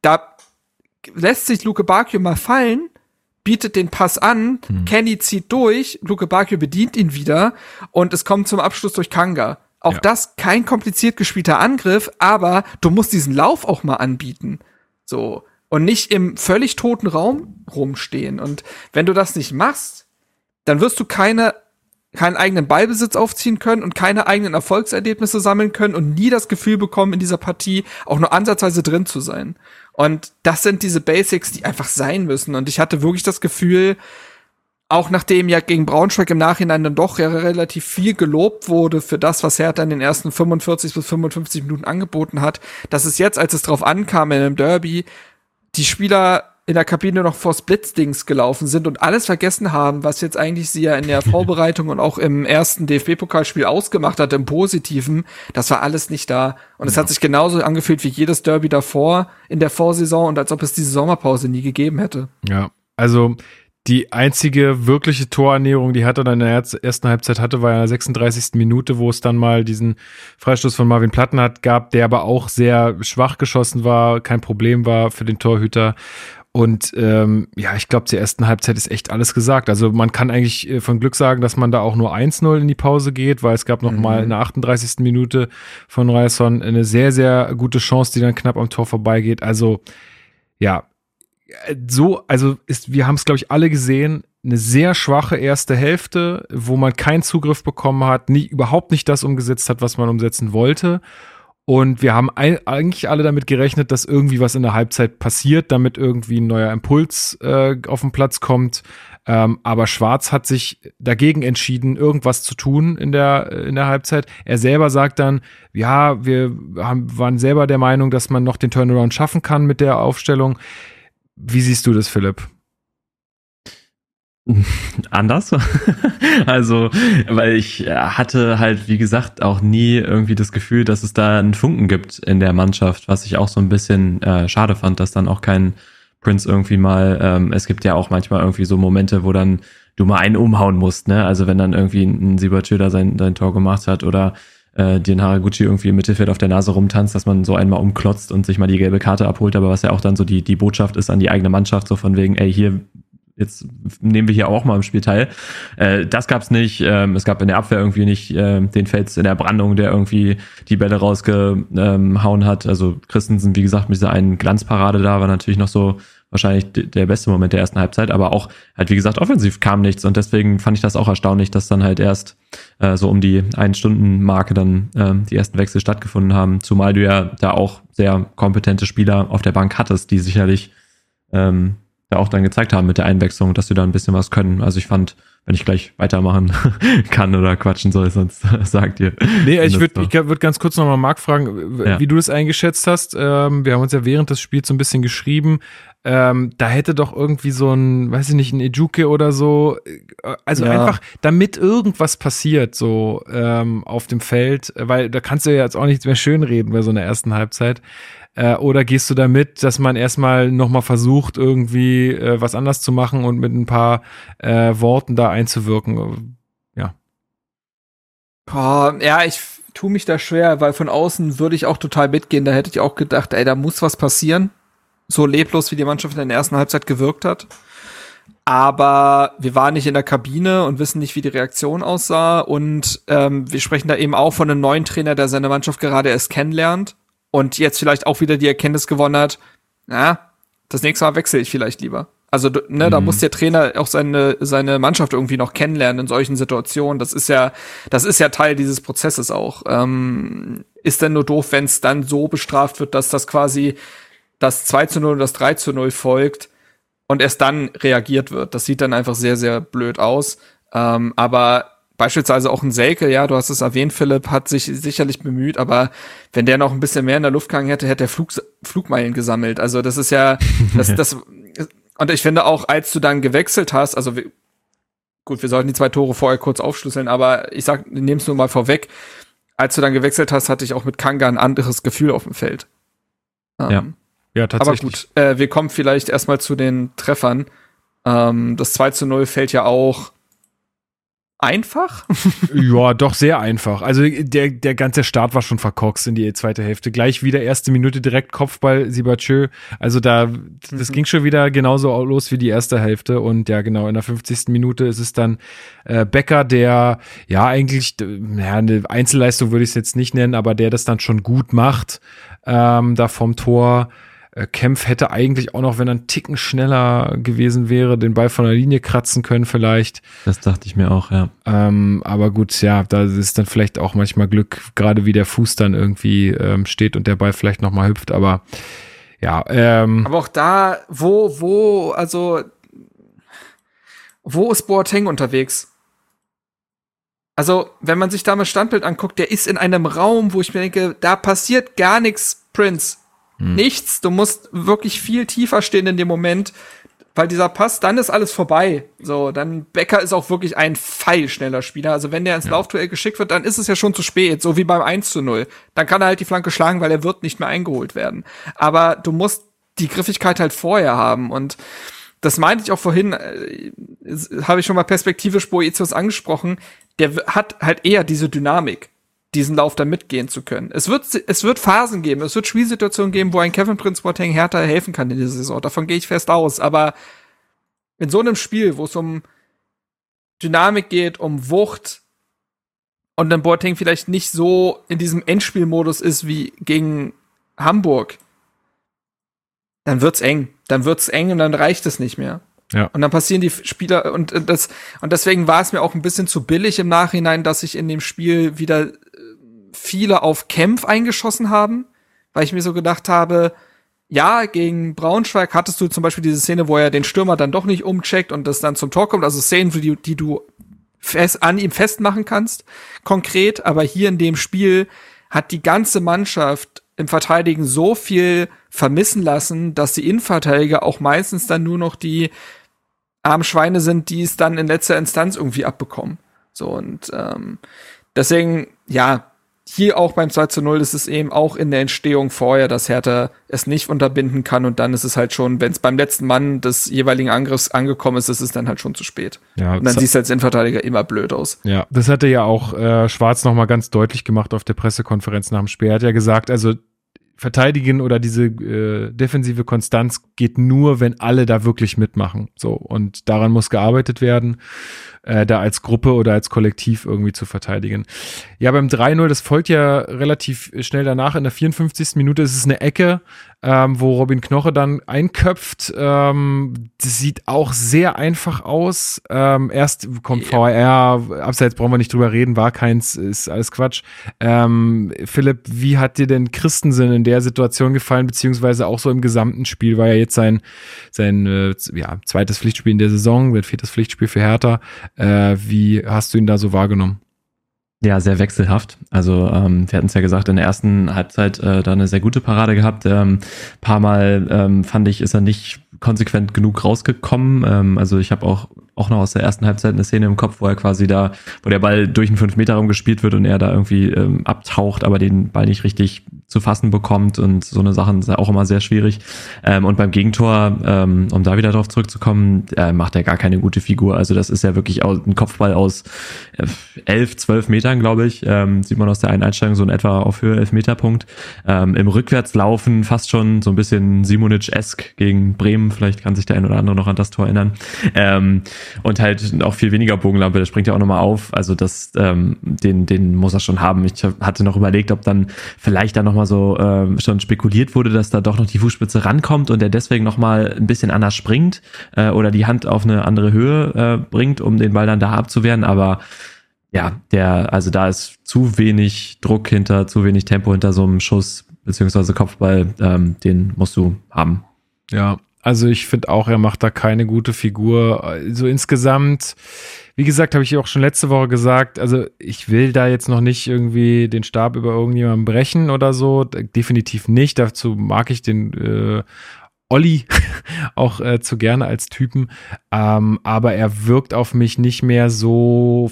Da lässt sich Luke Bakio mal fallen, bietet den Pass an, hm. Kenny zieht durch, Luke Bakio bedient ihn wieder und es kommt zum Abschluss durch Kanga. Auch ja. das kein kompliziert gespielter Angriff, aber du musst diesen Lauf auch mal anbieten. So. Und nicht im völlig toten Raum rumstehen. Und wenn du das nicht machst, dann wirst du keine keinen eigenen Ballbesitz aufziehen können und keine eigenen Erfolgserlebnisse sammeln können und nie das Gefühl bekommen, in dieser Partie auch nur ansatzweise drin zu sein. Und das sind diese Basics, die einfach sein müssen. Und ich hatte wirklich das Gefühl, auch nachdem ja gegen Braunschweig im Nachhinein dann doch relativ viel gelobt wurde für das, was Hertha in den ersten 45 bis 55 Minuten angeboten hat, dass es jetzt, als es drauf ankam in einem Derby, die Spieler in der Kabine noch vor Splitsdings gelaufen sind und alles vergessen haben, was jetzt eigentlich sie ja in der Vorbereitung und auch im ersten DFB-Pokalspiel ausgemacht hat, im Positiven, das war alles nicht da. Und es ja. hat sich genauso angefühlt wie jedes Derby davor in der Vorsaison und als ob es diese Sommerpause nie gegeben hätte. Ja, also die einzige wirkliche Torernährung, die hatte dann in der ersten Halbzeit hatte, war in der 36. Minute, wo es dann mal diesen Freistoß von Marvin Platten hat, gab, der aber auch sehr schwach geschossen war, kein Problem war für den Torhüter. Und ähm, ja, ich glaube, zur ersten Halbzeit ist echt alles gesagt. Also man kann eigentlich äh, von Glück sagen, dass man da auch nur 1-0 in die Pause geht, weil es gab noch mhm. mal in der 38. Minute von Ryerson eine sehr, sehr gute Chance, die dann knapp am Tor vorbeigeht. Also ja, so, also ist, wir haben es, glaube ich, alle gesehen, eine sehr schwache erste Hälfte, wo man keinen Zugriff bekommen hat, nie, überhaupt nicht das umgesetzt hat, was man umsetzen wollte. Und wir haben eigentlich alle damit gerechnet, dass irgendwie was in der Halbzeit passiert, damit irgendwie ein neuer Impuls äh, auf den Platz kommt. Ähm, aber Schwarz hat sich dagegen entschieden, irgendwas zu tun in der, in der Halbzeit. Er selber sagt dann, ja, wir haben, waren selber der Meinung, dass man noch den Turnaround schaffen kann mit der Aufstellung. Wie siehst du das, Philipp? anders. also, weil ich hatte halt, wie gesagt, auch nie irgendwie das Gefühl, dass es da einen Funken gibt in der Mannschaft, was ich auch so ein bisschen äh, schade fand, dass dann auch kein Prince irgendwie mal, ähm, es gibt ja auch manchmal irgendwie so Momente, wo dann du mal einen umhauen musst, ne? Also wenn dann irgendwie ein Siebertschöder sein, sein Tor gemacht hat oder äh, den Haraguchi irgendwie im Mittelfeld auf der Nase rumtanzt, dass man so einmal umklotzt und sich mal die gelbe Karte abholt, aber was ja auch dann so die, die Botschaft ist an die eigene Mannschaft, so von wegen, ey, hier, jetzt nehmen wir hier auch mal im Spiel teil. Äh, das gab's nicht. Ähm, es gab in der Abwehr irgendwie nicht äh, den Fels in der Brandung, der irgendwie die Bälle rausgehauen hat. Also Christensen, wie gesagt, mit dieser einen Glanzparade da war natürlich noch so wahrscheinlich der beste Moment der ersten Halbzeit, aber auch halt, wie gesagt, offensiv kam nichts und deswegen fand ich das auch erstaunlich, dass dann halt erst äh, so um die ein Stunden Marke dann äh, die ersten Wechsel stattgefunden haben, zumal du ja da auch sehr kompetente Spieler auf der Bank hattest, die sicherlich ähm, da auch dann gezeigt haben mit der Einwechslung, dass sie da ein bisschen was können. Also ich fand, wenn ich gleich weitermachen kann oder quatschen soll, sonst sagt ihr. Nee, ich würde ich würd ganz kurz nochmal Marc fragen, ja. wie du das eingeschätzt hast. Ähm, wir haben uns ja während des Spiels so ein bisschen geschrieben. Ähm, da hätte doch irgendwie so ein, weiß ich nicht, ein Ejuke oder so, äh, also ja. einfach, damit irgendwas passiert, so ähm, auf dem Feld, weil da kannst du ja jetzt auch nichts mehr schönreden bei so einer ersten Halbzeit. Äh, oder gehst du damit, dass man erstmal nochmal versucht, irgendwie äh, was anders zu machen und mit ein paar äh, Worten da einzuwirken? Ja. Boah, ja, ich tue mich da schwer, weil von außen würde ich auch total mitgehen. Da hätte ich auch gedacht, ey, da muss was passieren. So leblos, wie die Mannschaft in der ersten Halbzeit gewirkt hat. Aber wir waren nicht in der Kabine und wissen nicht, wie die Reaktion aussah. Und ähm, wir sprechen da eben auch von einem neuen Trainer, der seine Mannschaft gerade erst kennenlernt und jetzt vielleicht auch wieder die Erkenntnis gewonnen hat, na, das nächste Mal wechsle ich vielleicht lieber. Also ne, mhm. da muss der Trainer auch seine seine Mannschaft irgendwie noch kennenlernen in solchen Situationen. Das ist ja das ist ja Teil dieses Prozesses auch. Ähm, ist denn nur doof, wenn es dann so bestraft wird, dass das quasi das 2 zu 0 und das 3 zu 0 folgt und erst dann reagiert wird. Das sieht dann einfach sehr, sehr blöd aus. Ähm, aber beispielsweise auch ein Selke, ja, du hast es erwähnt, Philipp, hat sich sicherlich bemüht, aber wenn der noch ein bisschen mehr in der Luft gegangen hätte, hätte er Flug, Flugmeilen gesammelt. Also das ist ja, das, das, und ich finde auch, als du dann gewechselt hast, also gut, wir sollten die zwei Tore vorher kurz aufschlüsseln, aber ich sag, nehm's nur mal vorweg, als du dann gewechselt hast, hatte ich auch mit Kanga ein anderes Gefühl auf dem Feld. Ähm, ja. Ja, tatsächlich. Aber gut, äh, wir kommen vielleicht erstmal zu den Treffern. Ähm, das 2 zu 0 fällt ja auch einfach? ja, doch sehr einfach. Also der, der ganze Start war schon verkorkst in die zweite Hälfte. Gleich wieder erste Minute direkt Kopfball Sibachö. Also da, das mhm. ging schon wieder genauso los wie die erste Hälfte. Und ja, genau, in der 50. Minute ist es dann äh, Becker, der ja eigentlich, ja, eine Einzelleistung würde ich es jetzt nicht nennen, aber der das dann schon gut macht, ähm, da vom Tor. Äh, Kempf hätte eigentlich auch noch, wenn er einen Ticken schneller gewesen wäre, den Ball von der Linie kratzen können vielleicht. Das dachte ich mir auch, ja. Ähm, aber gut, ja, da ist dann vielleicht auch manchmal Glück, gerade wie der Fuß dann irgendwie ähm, steht und der Ball vielleicht noch mal hüpft, aber ja. Ähm, aber auch da, wo, wo, also wo ist Boateng unterwegs? Also, wenn man sich da mal Standbild anguckt, der ist in einem Raum, wo ich mir denke, da passiert gar nichts, Prince. Hm. Nichts. Du musst wirklich viel tiefer stehen in dem Moment, weil dieser Pass, dann ist alles vorbei. So, dann Becker ist auch wirklich ein feilschneller Spieler. Also wenn der ins ja. Laufduell geschickt wird, dann ist es ja schon zu spät, so wie beim 1 zu 0. Dann kann er halt die Flanke schlagen, weil er wird nicht mehr eingeholt werden. Aber du musst die Griffigkeit halt vorher haben und das meinte ich auch vorhin, äh, habe ich schon mal perspektivisch Boetius angesprochen, der hat halt eher diese Dynamik diesen Lauf dann mitgehen zu können. Es wird, es wird Phasen geben, es wird Spielsituationen geben, wo ein Kevin Prince Boateng härter helfen kann in dieser Saison. Davon gehe ich fest aus. Aber in so einem Spiel, wo es um Dynamik geht, um Wucht und dann Boateng vielleicht nicht so in diesem Endspielmodus ist wie gegen Hamburg, dann wird's eng. Dann wird's eng und dann reicht es nicht mehr. Ja. Und dann passieren die Spieler und das und deswegen war es mir auch ein bisschen zu billig im Nachhinein, dass ich in dem Spiel wieder viele auf Kempf eingeschossen haben, weil ich mir so gedacht habe, ja, gegen Braunschweig hattest du zum Beispiel diese Szene, wo er den Stürmer dann doch nicht umcheckt und das dann zum Tor kommt, also Szenen, die, die du fest, an ihm festmachen kannst, konkret, aber hier in dem Spiel hat die ganze Mannschaft im Verteidigen so viel vermissen lassen, dass die Innenverteidiger auch meistens dann nur noch die armen Schweine sind, die es dann in letzter Instanz irgendwie abbekommen. So und ähm, deswegen, ja, hier auch beim 2 zu 0 ist es eben auch in der Entstehung vorher, dass Hertha es nicht unterbinden kann und dann ist es halt schon, wenn es beim letzten Mann des jeweiligen Angriffs angekommen ist, ist es dann halt schon zu spät. Ja, und dann siehst du als Innenverteidiger immer blöd aus. Ja, das hatte ja auch äh, Schwarz nochmal ganz deutlich gemacht auf der Pressekonferenz nach dem Spiel. Er hat ja gesagt, also verteidigen oder diese äh, defensive Konstanz geht nur, wenn alle da wirklich mitmachen. So und daran muss gearbeitet werden äh, da als Gruppe oder als Kollektiv irgendwie zu verteidigen. Ja, beim 3-0, das folgt ja relativ schnell danach. In der 54. Minute ist es eine Ecke, ähm, wo Robin Knoche dann einköpft. Ähm, das sieht auch sehr einfach aus. Ähm, erst kommt ja. VR, abseits brauchen wir nicht drüber reden, war keins, ist alles Quatsch. Ähm, Philipp, wie hat dir denn Christensen in der Situation gefallen, beziehungsweise auch so im gesamten Spiel? War ja jetzt sein, sein äh, ja, zweites Pflichtspiel in der Saison, wird viertes Pflichtspiel für Hertha. Äh, wie hast du ihn da so wahrgenommen? Ja, sehr wechselhaft. Also ähm, wir hatten es ja gesagt, in der ersten Halbzeit äh, da eine sehr gute Parade gehabt. Ähm, paar Mal ähm, fand ich, ist er nicht konsequent genug rausgekommen. Ähm, also ich habe auch auch noch aus der ersten Halbzeit eine Szene im Kopf, wo er quasi da, wo der Ball durch einen 5-Meter-Raum gespielt wird und er da irgendwie ähm, abtaucht, aber den Ball nicht richtig zu fassen bekommt und so eine Sachen ist ja auch immer sehr schwierig. Ähm, und beim Gegentor, ähm, um da wieder drauf zurückzukommen, äh, macht er gar keine gute Figur. Also das ist ja wirklich ein Kopfball aus äh, elf, zwölf Metern, glaube ich. Ähm, sieht man aus der einen Einstellung so in etwa auf Höhe elf Meter Punkt. Ähm, Im Rückwärtslaufen fast schon so ein bisschen Simonic-esk gegen Bremen. Vielleicht kann sich der ein oder andere noch an das Tor erinnern. Ähm, und halt auch viel weniger Bogenlampe, der springt ja auch nochmal auf. Also das, ähm, den, den muss er schon haben. Ich hatte noch überlegt, ob dann vielleicht da nochmal so ähm, schon spekuliert wurde, dass da doch noch die Fußspitze rankommt und er deswegen nochmal ein bisschen anders springt äh, oder die Hand auf eine andere Höhe äh, bringt, um den Ball dann da abzuwehren. Aber ja, der, also da ist zu wenig Druck hinter, zu wenig Tempo hinter so einem Schuss beziehungsweise Kopfball, ähm, den musst du haben. Ja, also ich finde auch, er macht da keine gute Figur. So insgesamt, wie gesagt, habe ich auch schon letzte Woche gesagt, also ich will da jetzt noch nicht irgendwie den Stab über irgendjemanden brechen oder so. Definitiv nicht. Dazu mag ich den äh, Olli auch äh, zu gerne als Typen. Ähm, aber er wirkt auf mich nicht mehr so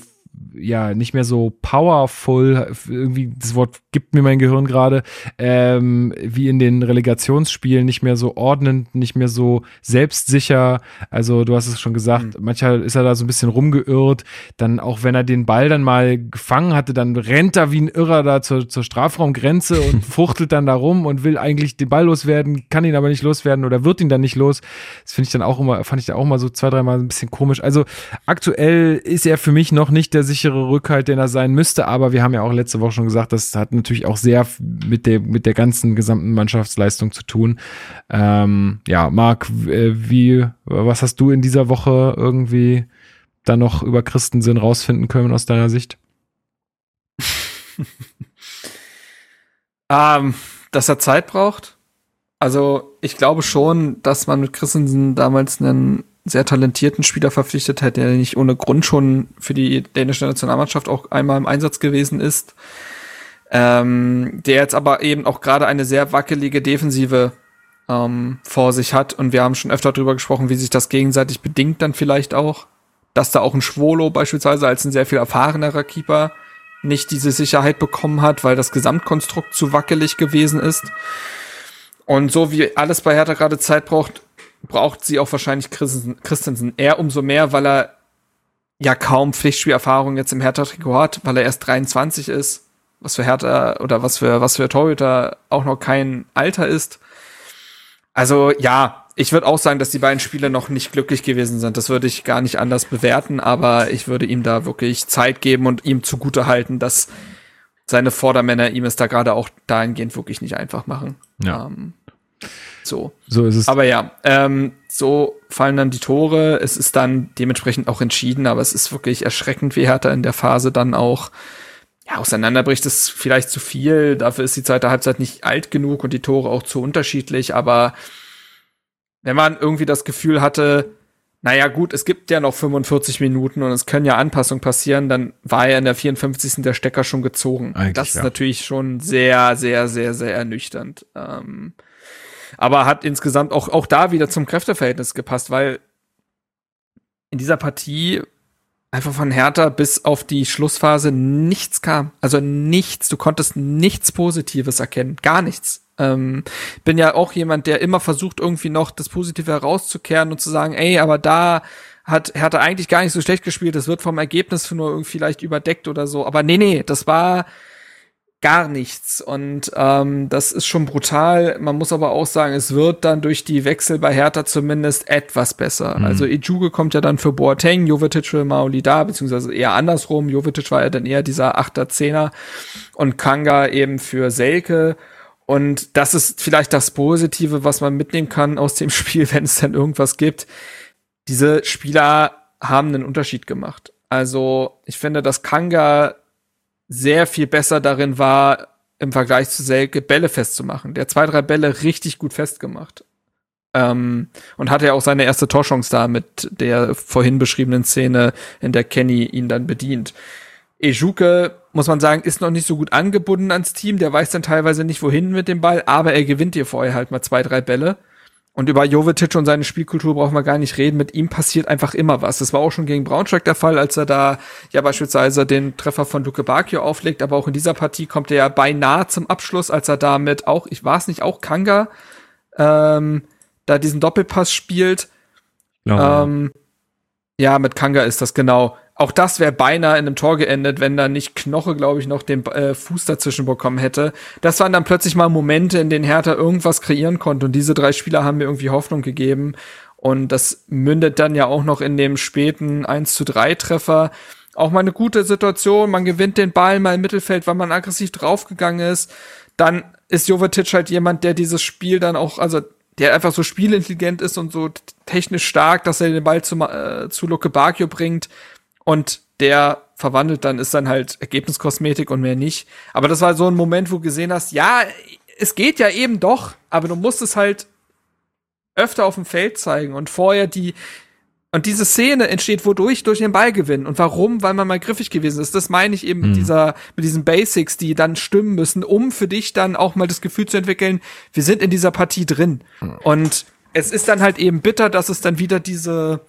ja nicht mehr so powerful, irgendwie das Wort gibt mir mein Gehirn gerade, ähm, wie in den Relegationsspielen, nicht mehr so ordnend, nicht mehr so selbstsicher. Also du hast es schon gesagt, mhm. manchmal ist er da so ein bisschen rumgeirrt. Dann auch wenn er den Ball dann mal gefangen hatte, dann rennt er wie ein Irrer da zur, zur Strafraumgrenze und fuchtelt dann da rum und will eigentlich den Ball loswerden, kann ihn aber nicht loswerden oder wird ihn dann nicht los. Das finde ich dann auch immer, fand ich da auch mal so zwei, dreimal ein bisschen komisch. Also aktuell ist er für mich noch nicht der sichere Rückhalt, den er sein müsste. Aber wir haben ja auch letzte Woche schon gesagt, das hat natürlich auch sehr mit der, mit der ganzen gesamten Mannschaftsleistung zu tun. Ähm, ja, Marc, äh, wie, was hast du in dieser Woche irgendwie da noch über Christensen rausfinden können aus deiner Sicht? ähm, dass er Zeit braucht. Also ich glaube schon, dass man mit Christensen damals einen sehr talentierten Spieler verpflichtet hat, der nicht ohne Grund schon für die dänische Nationalmannschaft auch einmal im Einsatz gewesen ist. Ähm, der jetzt aber eben auch gerade eine sehr wackelige Defensive ähm, vor sich hat. Und wir haben schon öfter darüber gesprochen, wie sich das gegenseitig bedingt dann vielleicht auch. Dass da auch ein Schwolo beispielsweise als ein sehr viel erfahrenerer Keeper nicht diese Sicherheit bekommen hat, weil das Gesamtkonstrukt zu wackelig gewesen ist. Und so wie alles bei Hertha gerade Zeit braucht, braucht sie auch wahrscheinlich Christensen. Eher umso mehr, weil er ja kaum Pflichtspielerfahrung jetzt im Hertha-Trikot hat, weil er erst 23 ist, was für Hertha oder was für, was für Torhüter auch noch kein Alter ist. Also ja, ich würde auch sagen, dass die beiden Spiele noch nicht glücklich gewesen sind. Das würde ich gar nicht anders bewerten, aber ich würde ihm da wirklich Zeit geben und ihm zugute halten, dass seine Vordermänner ihm es da gerade auch dahingehend wirklich nicht einfach machen. Ja. Ähm, so. So ist es. Aber ja, ähm, so fallen dann die Tore. Es ist dann dementsprechend auch entschieden, aber es ist wirklich erschreckend, wie Hertha in der Phase dann auch ja, auseinanderbricht. Es vielleicht zu viel. Dafür ist die zweite Halbzeit nicht alt genug und die Tore auch zu unterschiedlich. Aber wenn man irgendwie das Gefühl hatte, naja, gut, es gibt ja noch 45 Minuten und es können ja Anpassungen passieren, dann war ja in der 54. der Stecker schon gezogen. Eigentlich, das ist ja. natürlich schon sehr, sehr, sehr, sehr ernüchternd. Ähm, aber hat insgesamt auch, auch da wieder zum Kräfteverhältnis gepasst, weil in dieser Partie einfach von Hertha bis auf die Schlussphase nichts kam. Also nichts. Du konntest nichts Positives erkennen. Gar nichts. Ähm, bin ja auch jemand, der immer versucht, irgendwie noch das Positive herauszukehren und zu sagen, ey, aber da hat Hertha eigentlich gar nicht so schlecht gespielt. Das wird vom Ergebnis nur irgendwie vielleicht überdeckt oder so. Aber nee, nee, das war gar nichts. Und ähm, das ist schon brutal. Man muss aber auch sagen, es wird dann durch die Wechsel bei Hertha zumindest etwas besser. Mhm. Also Ijuge kommt ja dann für Boateng, Jovetic für Mauli da, beziehungsweise eher andersrum. Jovetic war ja dann eher dieser Achter, Zehner und Kanga eben für Selke. Und das ist vielleicht das Positive, was man mitnehmen kann aus dem Spiel, wenn es dann irgendwas gibt. Diese Spieler haben einen Unterschied gemacht. Also ich finde, dass Kanga sehr viel besser darin war, im Vergleich zu Selke Bälle festzumachen. Der zwei, drei Bälle richtig gut festgemacht. Ähm, und hatte ja auch seine erste Torchance da mit der vorhin beschriebenen Szene, in der Kenny ihn dann bedient. Ejuke, muss man sagen, ist noch nicht so gut angebunden ans Team. Der weiß dann teilweise nicht, wohin mit dem Ball, aber er gewinnt dir vorher halt mal zwei, drei Bälle. Und über Jovetic und seine Spielkultur brauchen wir gar nicht reden. Mit ihm passiert einfach immer was. Das war auch schon gegen Braunschweig der Fall, als er da ja beispielsweise den Treffer von Luke Bakio auflegt. Aber auch in dieser Partie kommt er ja beinahe zum Abschluss, als er damit auch, ich war es nicht, auch Kanga, ähm, da diesen Doppelpass spielt. Ja, ähm, ja, mit Kanga ist das genau auch das wäre beinahe in einem Tor geendet, wenn da nicht Knoche, glaube ich, noch den äh, Fuß dazwischen bekommen hätte. Das waren dann plötzlich mal Momente, in denen Hertha irgendwas kreieren konnte und diese drei Spieler haben mir irgendwie Hoffnung gegeben Und das mündet dann ja auch noch in dem späten 1 zu 3 Treffer. Auch mal eine gute Situation, man gewinnt den Ball mal im Mittelfeld, weil man aggressiv draufgegangen ist. Dann ist Jovetic halt jemand, der dieses Spiel dann auch, also der einfach so spielintelligent ist und so technisch stark, dass er den Ball zu, äh, zu Luke Bacchio bringt und der verwandelt dann, ist dann halt Ergebniskosmetik und mehr nicht. Aber das war so ein Moment, wo du gesehen hast, ja, es geht ja eben doch, aber du musst es halt öfter auf dem Feld zeigen und vorher die, und diese Szene entsteht wodurch? Durch den Ballgewinn. Und warum? Weil man mal griffig gewesen ist. Das meine ich eben mit mhm. dieser, mit diesen Basics, die dann stimmen müssen, um für dich dann auch mal das Gefühl zu entwickeln, wir sind in dieser Partie drin. Mhm. Und es ist dann halt eben bitter, dass es dann wieder diese,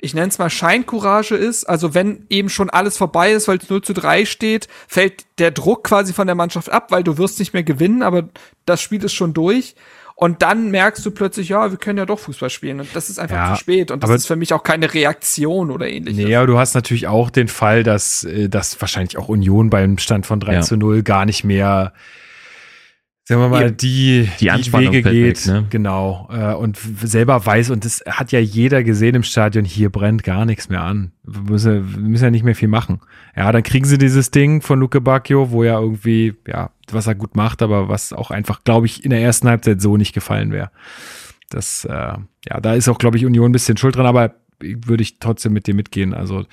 ich nenne es mal Scheincourage ist. Also wenn eben schon alles vorbei ist, weil es 0 zu 3 steht, fällt der Druck quasi von der Mannschaft ab, weil du wirst nicht mehr gewinnen, aber das Spiel ist schon durch. Und dann merkst du plötzlich, ja, wir können ja doch Fußball spielen. Und das ist einfach ja, zu spät. Und das ist für mich auch keine Reaktion oder ähnliches. Nee, aber du hast natürlich auch den Fall, dass, äh, dass wahrscheinlich auch Union beim Stand von 3 ja. zu 0 gar nicht mehr sagen wir mal, die, die, die Wege geht, weg, ne? genau, äh, und selber weiß, und das hat ja jeder gesehen im Stadion, hier brennt gar nichts mehr an. Wir müssen, wir müssen ja nicht mehr viel machen. Ja, dann kriegen sie dieses Ding von Luke Bacchio, wo ja irgendwie, ja, was er gut macht, aber was auch einfach, glaube ich, in der ersten Halbzeit so nicht gefallen wäre. Das, äh, ja, da ist auch, glaube ich, Union ein bisschen schuld dran, aber würde ich trotzdem mit dir mitgehen. Also,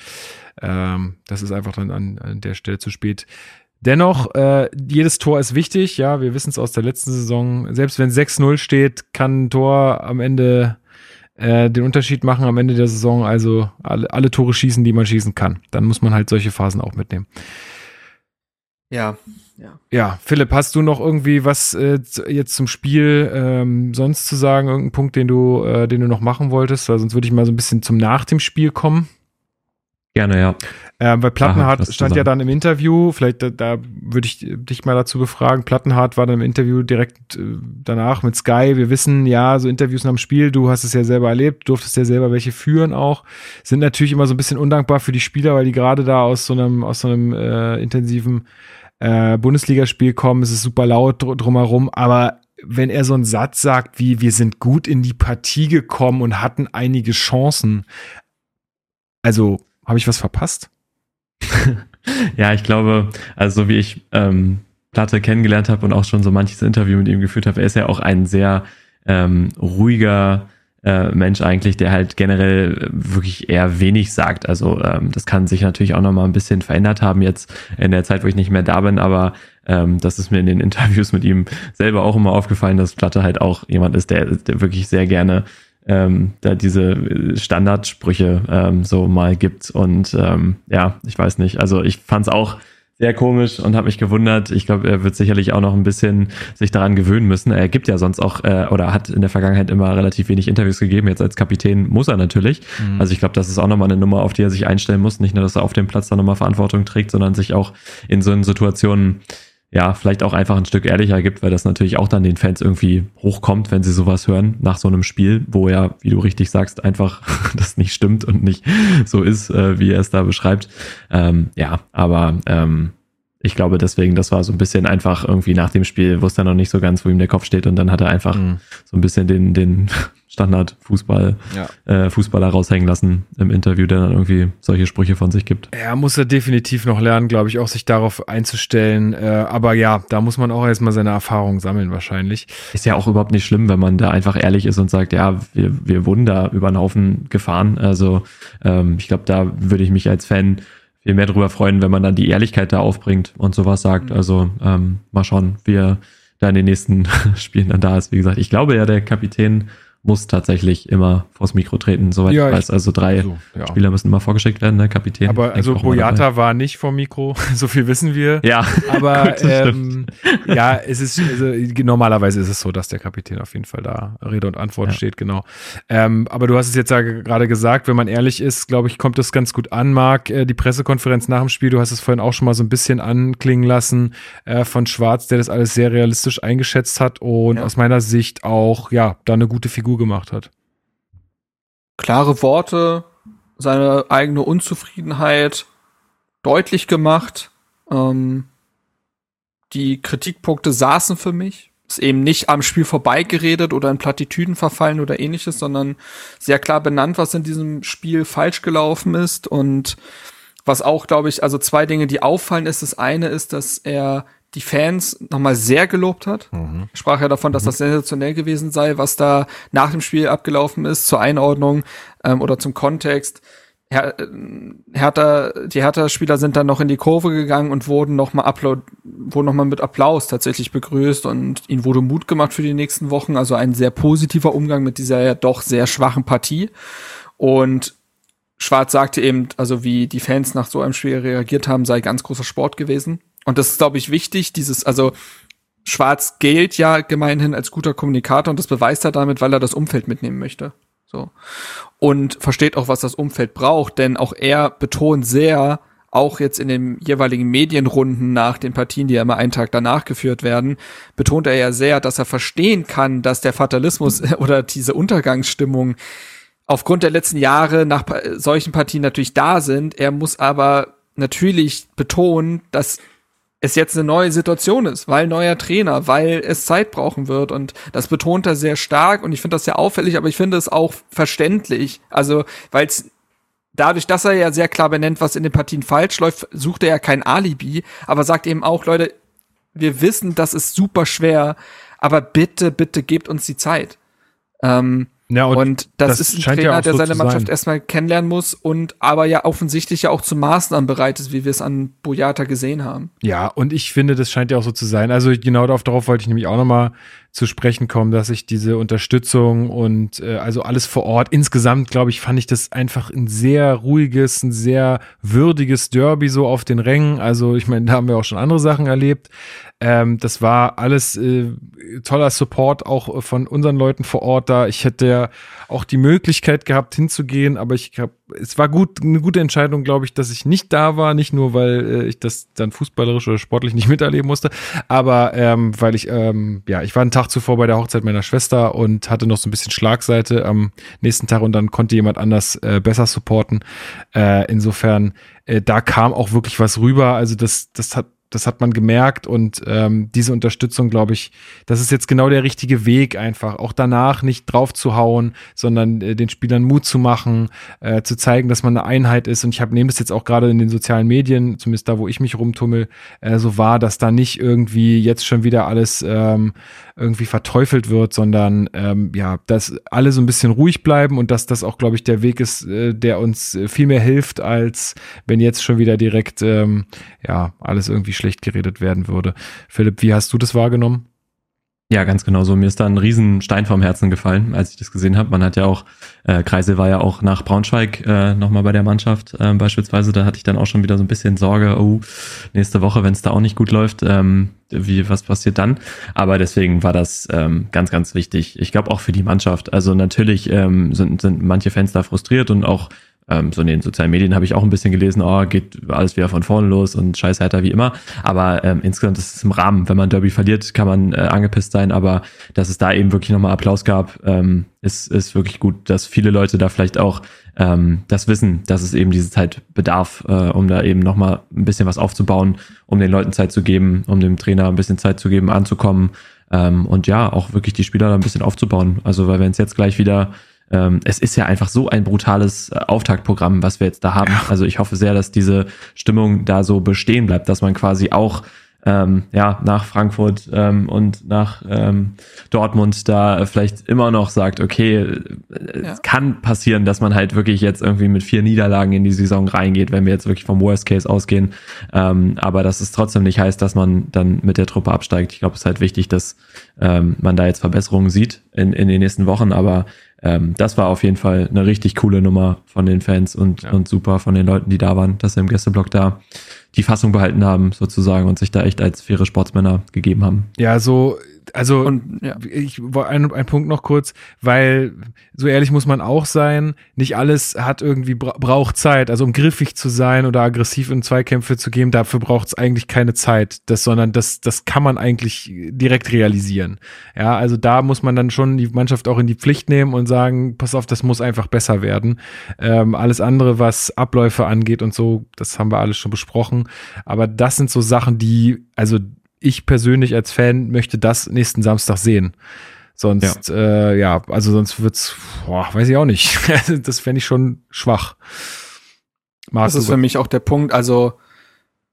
ähm, das ist einfach dann an, an der Stelle zu spät. Dennoch, äh, jedes Tor ist wichtig. Ja, wir wissen es aus der letzten Saison. Selbst wenn 6-0 steht, kann ein Tor am Ende äh, den Unterschied machen am Ende der Saison. Also alle, alle Tore schießen, die man schießen kann. Dann muss man halt solche Phasen auch mitnehmen. Ja. Ja. ja, Philipp, hast du noch irgendwie was äh, jetzt zum Spiel ähm, sonst zu sagen? Irgendeinen Punkt, den du, äh, den du noch machen wolltest? Weil sonst würde ich mal so ein bisschen zum Nach dem Spiel kommen. Gerne, ja. Äh, weil Plattenhardt stand ja dann im Interview, vielleicht da, da würde ich dich mal dazu befragen. Plattenhardt war dann im Interview direkt äh, danach mit Sky. Wir wissen, ja, so Interviews nach dem Spiel, du hast es ja selber erlebt, durftest ja selber welche führen auch. Sind natürlich immer so ein bisschen undankbar für die Spieler, weil die gerade da aus so einem, aus so einem äh, intensiven äh, Bundesligaspiel kommen. Es ist super laut dr drumherum, aber wenn er so einen Satz sagt wie, wir sind gut in die Partie gekommen und hatten einige Chancen, also habe ich was verpasst? ja, ich glaube, also so wie ich ähm, Platte kennengelernt habe und auch schon so manches Interview mit ihm geführt habe, er ist ja auch ein sehr ähm, ruhiger äh, Mensch eigentlich, der halt generell wirklich eher wenig sagt. Also ähm, das kann sich natürlich auch nochmal ein bisschen verändert haben jetzt in der Zeit, wo ich nicht mehr da bin, aber ähm, das ist mir in den Interviews mit ihm selber auch immer aufgefallen, dass Platte halt auch jemand ist, der, der wirklich sehr gerne ähm, da diese Standardsprüche ähm, so mal gibt. Und ähm, ja, ich weiß nicht. Also ich fand es auch sehr komisch und habe mich gewundert. Ich glaube, er wird sicherlich auch noch ein bisschen sich daran gewöhnen müssen. Er gibt ja sonst auch äh, oder hat in der Vergangenheit immer relativ wenig Interviews gegeben. Jetzt als Kapitän muss er natürlich. Mhm. Also ich glaube, das ist auch nochmal eine Nummer, auf die er sich einstellen muss. Nicht nur, dass er auf dem Platz da nochmal Verantwortung trägt, sondern sich auch in so Situationen ja, vielleicht auch einfach ein Stück ehrlicher gibt, weil das natürlich auch dann den Fans irgendwie hochkommt, wenn sie sowas hören nach so einem Spiel, wo ja, wie du richtig sagst, einfach das nicht stimmt und nicht so ist, äh, wie er es da beschreibt. Ähm, ja, aber ähm, ich glaube deswegen, das war so ein bisschen einfach irgendwie nach dem Spiel, wusste er noch nicht so ganz, wo ihm der Kopf steht und dann hat er einfach mhm. so ein bisschen den, den Standard-Fußball, ja. äh, Fußballer raushängen lassen im Interview, der dann irgendwie solche Sprüche von sich gibt. Er muss er definitiv noch lernen, glaube ich, auch sich darauf einzustellen. Äh, aber ja, da muss man auch erstmal seine Erfahrungen sammeln wahrscheinlich. Ist ja auch überhaupt nicht schlimm, wenn man da einfach ehrlich ist und sagt, ja, wir, wir wurden da über einen Haufen gefahren. Also ähm, ich glaube, da würde ich mich als Fan viel mehr darüber freuen, wenn man dann die Ehrlichkeit da aufbringt und sowas sagt. Mhm. Also ähm, mal schauen, wie er da in den nächsten Spielen dann da ist. Wie gesagt, ich glaube ja, der Kapitän muss tatsächlich immer vors Mikro treten, soweit ja, ich weiß. Also drei so, ja. Spieler müssen immer vorgeschickt werden, der Kapitän. Aber also Boyata war nicht vor Mikro, so viel wissen wir. Ja. Aber Gut, ähm, ja, es ist also, normalerweise ist es so, dass der Kapitän auf jeden Fall da Rede und Antwort ja. steht, genau. Ähm, aber du hast es jetzt ja gerade gesagt, wenn man ehrlich ist, glaube ich, kommt das ganz gut an, Marc. Äh, die Pressekonferenz nach dem Spiel, du hast es vorhin auch schon mal so ein bisschen anklingen lassen äh, von Schwarz, der das alles sehr realistisch eingeschätzt hat und aus meiner Sicht auch ja da eine gute Figur gemacht hat. Klare Worte, seine eigene Unzufriedenheit deutlich gemacht. Ähm, die Kritikpunkte saßen für mich. ist eben nicht am Spiel vorbeigeredet oder in Plattitüden verfallen oder ähnliches, sondern sehr klar benannt, was in diesem Spiel falsch gelaufen ist und was auch, glaube ich, also zwei Dinge, die auffallen, ist. Das eine ist, dass er die Fans nochmal sehr gelobt hat. Mhm. Sprach ja davon, dass mhm. das sensationell gewesen sei, was da nach dem Spiel abgelaufen ist, zur Einordnung ähm, oder zum Kontext. Her äh, Hertha, die Hertha-Spieler sind dann noch in die Kurve gegangen und wurden nochmal wurden noch mal mit Applaus tatsächlich begrüßt und ihnen wurde Mut gemacht für die nächsten Wochen. Also ein sehr positiver Umgang mit dieser ja doch sehr schwachen Partie. Und Schwarz sagte eben, also wie die Fans nach so einem Spiel reagiert haben, sei ganz großer Sport gewesen. Und das ist, glaube ich, wichtig, dieses, also Schwarz gilt ja gemeinhin als guter Kommunikator und das beweist er damit, weil er das Umfeld mitnehmen möchte. So. Und versteht auch, was das Umfeld braucht, denn auch er betont sehr, auch jetzt in den jeweiligen Medienrunden nach den Partien, die ja immer einen Tag danach geführt werden, betont er ja sehr, dass er verstehen kann, dass der Fatalismus oder diese Untergangsstimmung aufgrund der letzten Jahre nach solchen Partien natürlich da sind. Er muss aber natürlich betonen, dass es jetzt eine neue Situation ist, weil neuer Trainer, weil es Zeit brauchen wird und das betont er sehr stark und ich finde das sehr auffällig, aber ich finde es auch verständlich. Also, weil es dadurch, dass er ja sehr klar benennt, was in den Partien falsch läuft, sucht er ja kein Alibi, aber sagt eben auch, Leute, wir wissen, das ist super schwer, aber bitte, bitte gebt uns die Zeit. Ähm, ja, und, und das, das, ist ein Trainer, ja der so seine Mannschaft erstmal kennenlernen muss und aber ja offensichtlich ja auch zu Maßnahmen bereit ist, wie wir es an Boyata gesehen haben. Ja, und ich finde, das scheint ja auch so zu sein. Also genau darauf, darauf wollte ich nämlich auch nochmal zu sprechen kommen, dass ich diese Unterstützung und äh, also alles vor Ort, insgesamt, glaube ich, fand ich das einfach ein sehr ruhiges, ein sehr würdiges Derby so auf den Rängen. Also ich meine, da haben wir auch schon andere Sachen erlebt. Ähm, das war alles äh, toller Support auch von unseren Leuten vor Ort da. Ich hätte ja auch die Möglichkeit gehabt hinzugehen, aber ich habe, es war gut, eine gute Entscheidung, glaube ich, dass ich nicht da war, nicht nur weil äh, ich das dann fußballerisch oder sportlich nicht miterleben musste, aber ähm, weil ich, ähm, ja, ich war einen Tag zuvor bei der Hochzeit meiner Schwester und hatte noch so ein bisschen Schlagseite am nächsten Tag und dann konnte jemand anders äh, besser supporten. Äh, insofern, äh, da kam auch wirklich was rüber. Also das, das hat das hat man gemerkt und ähm, diese Unterstützung, glaube ich, das ist jetzt genau der richtige Weg einfach. Auch danach nicht drauf zu hauen, sondern äh, den Spielern Mut zu machen, äh, zu zeigen, dass man eine Einheit ist. Und ich habe nehme das jetzt auch gerade in den sozialen Medien, zumindest da, wo ich mich rumtummel, äh, so war, dass da nicht irgendwie jetzt schon wieder alles ähm, irgendwie verteufelt wird, sondern ähm, ja, dass alle so ein bisschen ruhig bleiben und dass das auch, glaube ich, der Weg ist, äh, der uns äh, viel mehr hilft, als wenn jetzt schon wieder direkt ähm, ja alles irgendwie schlecht geredet werden würde. Philipp, wie hast du das wahrgenommen? Ja, ganz genau so. Mir ist da ein Riesenstein vom Herzen gefallen, als ich das gesehen habe. Man hat ja auch, äh, Kreisel war ja auch nach Braunschweig äh, nochmal bei der Mannschaft äh, beispielsweise. Da hatte ich dann auch schon wieder so ein bisschen Sorge, oh, nächste Woche, wenn es da auch nicht gut läuft, ähm, wie, was passiert dann? Aber deswegen war das ähm, ganz, ganz wichtig. Ich glaube auch für die Mannschaft. Also natürlich ähm, sind, sind manche Fans da frustriert und auch ähm, so in den sozialen Medien habe ich auch ein bisschen gelesen, oh, geht alles wieder von vorne los und scheiß Hertha wie immer. Aber ähm, insgesamt ist es im Rahmen. Wenn man Derby verliert, kann man äh, angepisst sein, aber dass es da eben wirklich nochmal Applaus gab, ähm, ist, ist wirklich gut, dass viele Leute da vielleicht auch ähm, das wissen, dass es eben diese Zeit bedarf, äh, um da eben nochmal ein bisschen was aufzubauen, um den Leuten Zeit zu geben, um dem Trainer ein bisschen Zeit zu geben, anzukommen. Ähm, und ja, auch wirklich die Spieler da ein bisschen aufzubauen. Also, weil wenn es jetzt gleich wieder ähm, es ist ja einfach so ein brutales äh, Auftaktprogramm, was wir jetzt da haben. Also ich hoffe sehr, dass diese Stimmung da so bestehen bleibt, dass man quasi auch ähm, ja, nach Frankfurt ähm, und nach ähm, Dortmund da vielleicht immer noch sagt, okay, äh, ja. es kann passieren, dass man halt wirklich jetzt irgendwie mit vier Niederlagen in die Saison reingeht, wenn wir jetzt wirklich vom Worst Case ausgehen. Ähm, aber dass es trotzdem nicht heißt, dass man dann mit der Truppe absteigt. Ich glaube, es ist halt wichtig, dass ähm, man da jetzt Verbesserungen sieht in, in den nächsten Wochen, aber ähm, das war auf jeden Fall eine richtig coole Nummer von den Fans und, ja. und super von den Leuten, die da waren, dass sie im Gästeblock da die Fassung behalten haben, sozusagen, und sich da echt als faire Sportsmänner gegeben haben. Ja, so also und, ja. ich ein, ein Punkt noch kurz, weil so ehrlich muss man auch sein, nicht alles hat irgendwie braucht Zeit, also um griffig zu sein oder aggressiv in Zweikämpfe zu gehen, dafür braucht es eigentlich keine Zeit, das sondern das das kann man eigentlich direkt realisieren. Ja, also da muss man dann schon die Mannschaft auch in die Pflicht nehmen und sagen, pass auf, das muss einfach besser werden. Ähm, alles andere, was Abläufe angeht und so, das haben wir alles schon besprochen, aber das sind so Sachen, die also ich persönlich als Fan möchte das nächsten Samstag sehen. Sonst, ja, äh, ja also sonst wird's, boah, weiß ich auch nicht. das fände ich schon schwach. Marc, das ist für mich auch der Punkt, also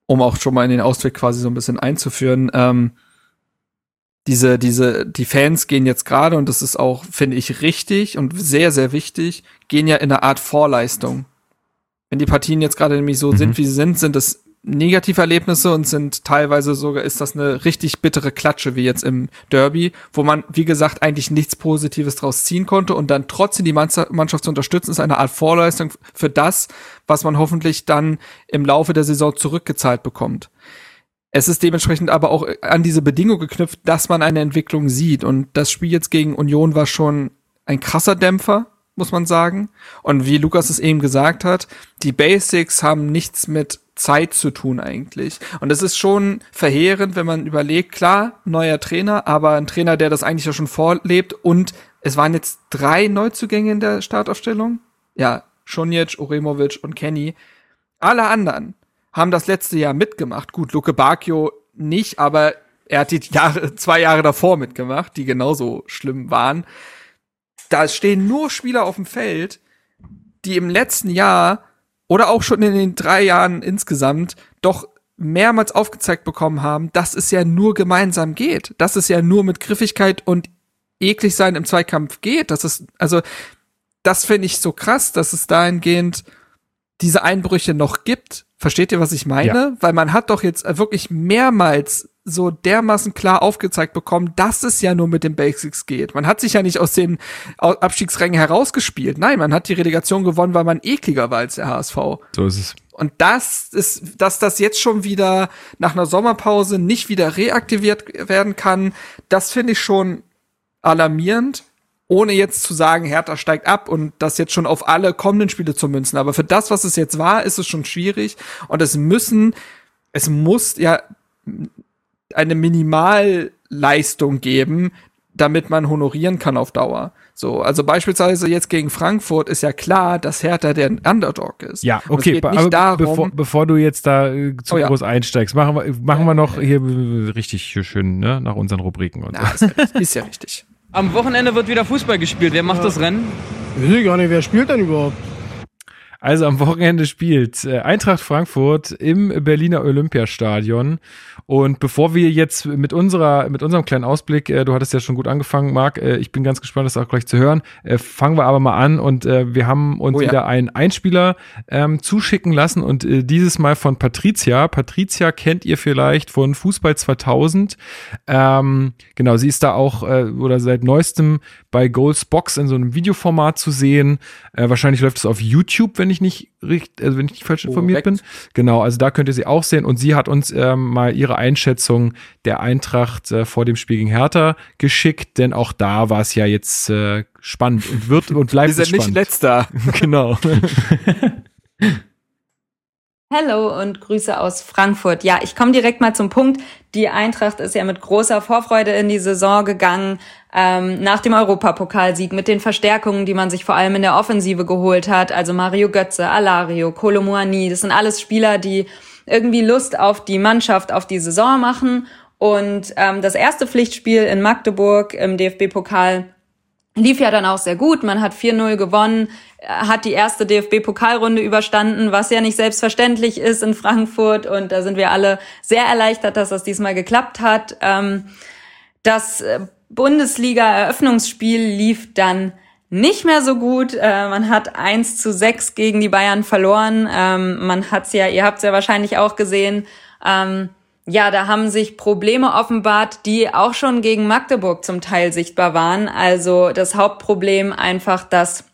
um auch schon mal in den Ausweg quasi so ein bisschen einzuführen, ähm, diese, diese, die Fans gehen jetzt gerade, und das ist auch, finde ich, richtig und sehr, sehr wichtig, gehen ja in eine Art Vorleistung. Wenn die Partien jetzt gerade nämlich so mhm. sind, wie sie sind, sind es Negativerlebnisse und sind teilweise sogar, ist das eine richtig bittere Klatsche, wie jetzt im Derby, wo man, wie gesagt, eigentlich nichts Positives draus ziehen konnte und dann trotzdem die Mannschaft zu unterstützen, ist eine Art Vorleistung für das, was man hoffentlich dann im Laufe der Saison zurückgezahlt bekommt. Es ist dementsprechend aber auch an diese Bedingung geknüpft, dass man eine Entwicklung sieht. Und das Spiel jetzt gegen Union war schon ein krasser Dämpfer, muss man sagen. Und wie Lukas es eben gesagt hat, die Basics haben nichts mit Zeit zu tun eigentlich. Und es ist schon verheerend, wenn man überlegt, klar, neuer Trainer, aber ein Trainer, der das eigentlich ja schon vorlebt. Und es waren jetzt drei Neuzugänge in der Startaufstellung. Ja, Schonjic, Uremovic und Kenny. Alle anderen haben das letzte Jahr mitgemacht. Gut, Luke Bacchio nicht, aber er hat die Jahre, zwei Jahre davor mitgemacht, die genauso schlimm waren. Da stehen nur Spieler auf dem Feld, die im letzten Jahr oder auch schon in den drei Jahren insgesamt doch mehrmals aufgezeigt bekommen haben, dass es ja nur gemeinsam geht, dass es ja nur mit Griffigkeit und eklig sein im Zweikampf geht. Das ist, also, das finde ich so krass, dass es dahingehend diese Einbrüche noch gibt Versteht ihr, was ich meine? Ja. Weil man hat doch jetzt wirklich mehrmals so dermaßen klar aufgezeigt bekommen, dass es ja nur mit den Basics geht. Man hat sich ja nicht aus den Abstiegsrängen herausgespielt. Nein, man hat die Relegation gewonnen, weil man ekliger war als der HSV. So ist es. Und das ist, dass das jetzt schon wieder nach einer Sommerpause nicht wieder reaktiviert werden kann, das finde ich schon alarmierend ohne jetzt zu sagen, Hertha steigt ab und das jetzt schon auf alle kommenden Spiele zu münzen. Aber für das, was es jetzt war, ist es schon schwierig. Und es müssen, es muss ja eine Minimalleistung geben, damit man honorieren kann auf Dauer. So, also beispielsweise jetzt gegen Frankfurt ist ja klar, dass Hertha der Underdog ist. Ja, okay, aber darum, bevor, bevor, du jetzt da äh, zu oh, ja. groß einsteigst, machen wir, machen wir noch hier richtig schön, ne, nach unseren Rubriken und so. Ja, ist, ist ja richtig. Am Wochenende wird wieder Fußball gespielt. Wer macht ja. das Rennen? Ich weiß gar nicht, wer spielt denn überhaupt? Also am Wochenende spielt äh, Eintracht Frankfurt im Berliner Olympiastadion. Und bevor wir jetzt mit unserer, mit unserem kleinen Ausblick, äh, du hattest ja schon gut angefangen, Marc, äh, ich bin ganz gespannt, das auch gleich zu hören. Fangen wir aber mal an und wir haben uns oh ja. wieder einen Einspieler ähm, zuschicken lassen und äh, dieses Mal von Patricia. Patricia kennt ihr vielleicht von Fußball 2000. Ähm, genau, sie ist da auch äh, oder seit neuestem bei Goals Box in so einem Videoformat zu sehen. Äh, wahrscheinlich läuft es auf YouTube, wenn ich nicht richtig, also wenn ich nicht falsch informiert bin. Genau, also da könnt ihr sie auch sehen. Und sie hat uns ähm, mal ihre Einschätzung der Eintracht äh, vor dem Spiel gegen Hertha geschickt, denn auch da war es ja jetzt äh, spannend und wird und bleibt Wir sind spannend. nicht letzter. genau. Hallo und Grüße aus Frankfurt. Ja, ich komme direkt mal zum Punkt. Die Eintracht ist ja mit großer Vorfreude in die Saison gegangen, ähm, nach dem Europapokalsieg mit den Verstärkungen, die man sich vor allem in der Offensive geholt hat. Also Mario Götze, Alario, Kolomuani, das sind alles Spieler, die irgendwie Lust auf die Mannschaft, auf die Saison machen. Und ähm, das erste Pflichtspiel in Magdeburg im DFB-Pokal lief ja dann auch sehr gut. Man hat 4-0 gewonnen, hat die erste DFB-Pokalrunde überstanden, was ja nicht selbstverständlich ist in Frankfurt. Und da sind wir alle sehr erleichtert, dass das diesmal geklappt hat. Ähm, das äh, Bundesliga-Eröffnungsspiel lief dann nicht mehr so gut. Äh, man hat 1 zu 6 gegen die Bayern verloren. Ähm, man hat's ja, ihr habt's ja wahrscheinlich auch gesehen. Ähm, ja, da haben sich Probleme offenbart, die auch schon gegen Magdeburg zum Teil sichtbar waren. Also das Hauptproblem einfach, dass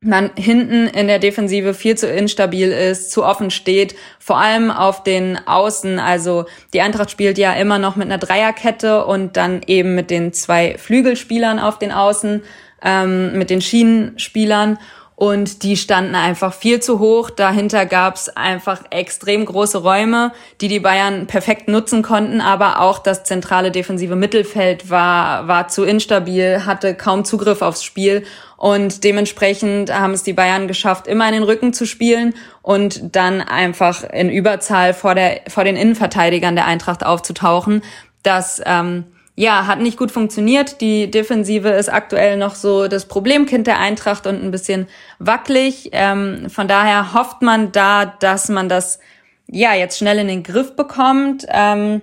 man hinten in der Defensive viel zu instabil ist, zu offen steht, vor allem auf den Außen. Also die Eintracht spielt ja immer noch mit einer Dreierkette und dann eben mit den zwei Flügelspielern auf den Außen, ähm, mit den Schienenspielern. Und die standen einfach viel zu hoch. Dahinter gab es einfach extrem große Räume, die die Bayern perfekt nutzen konnten, aber auch das zentrale defensive Mittelfeld war, war zu instabil, hatte kaum Zugriff aufs Spiel und dementsprechend haben es die Bayern geschafft, immer in den Rücken zu spielen und dann einfach in Überzahl vor, der, vor den Innenverteidigern der Eintracht aufzutauchen. Das ähm, ja, hat nicht gut funktioniert. Die Defensive ist aktuell noch so das Problemkind der Eintracht und ein bisschen wackelig. Ähm, von daher hofft man da, dass man das ja jetzt schnell in den Griff bekommt. Ähm,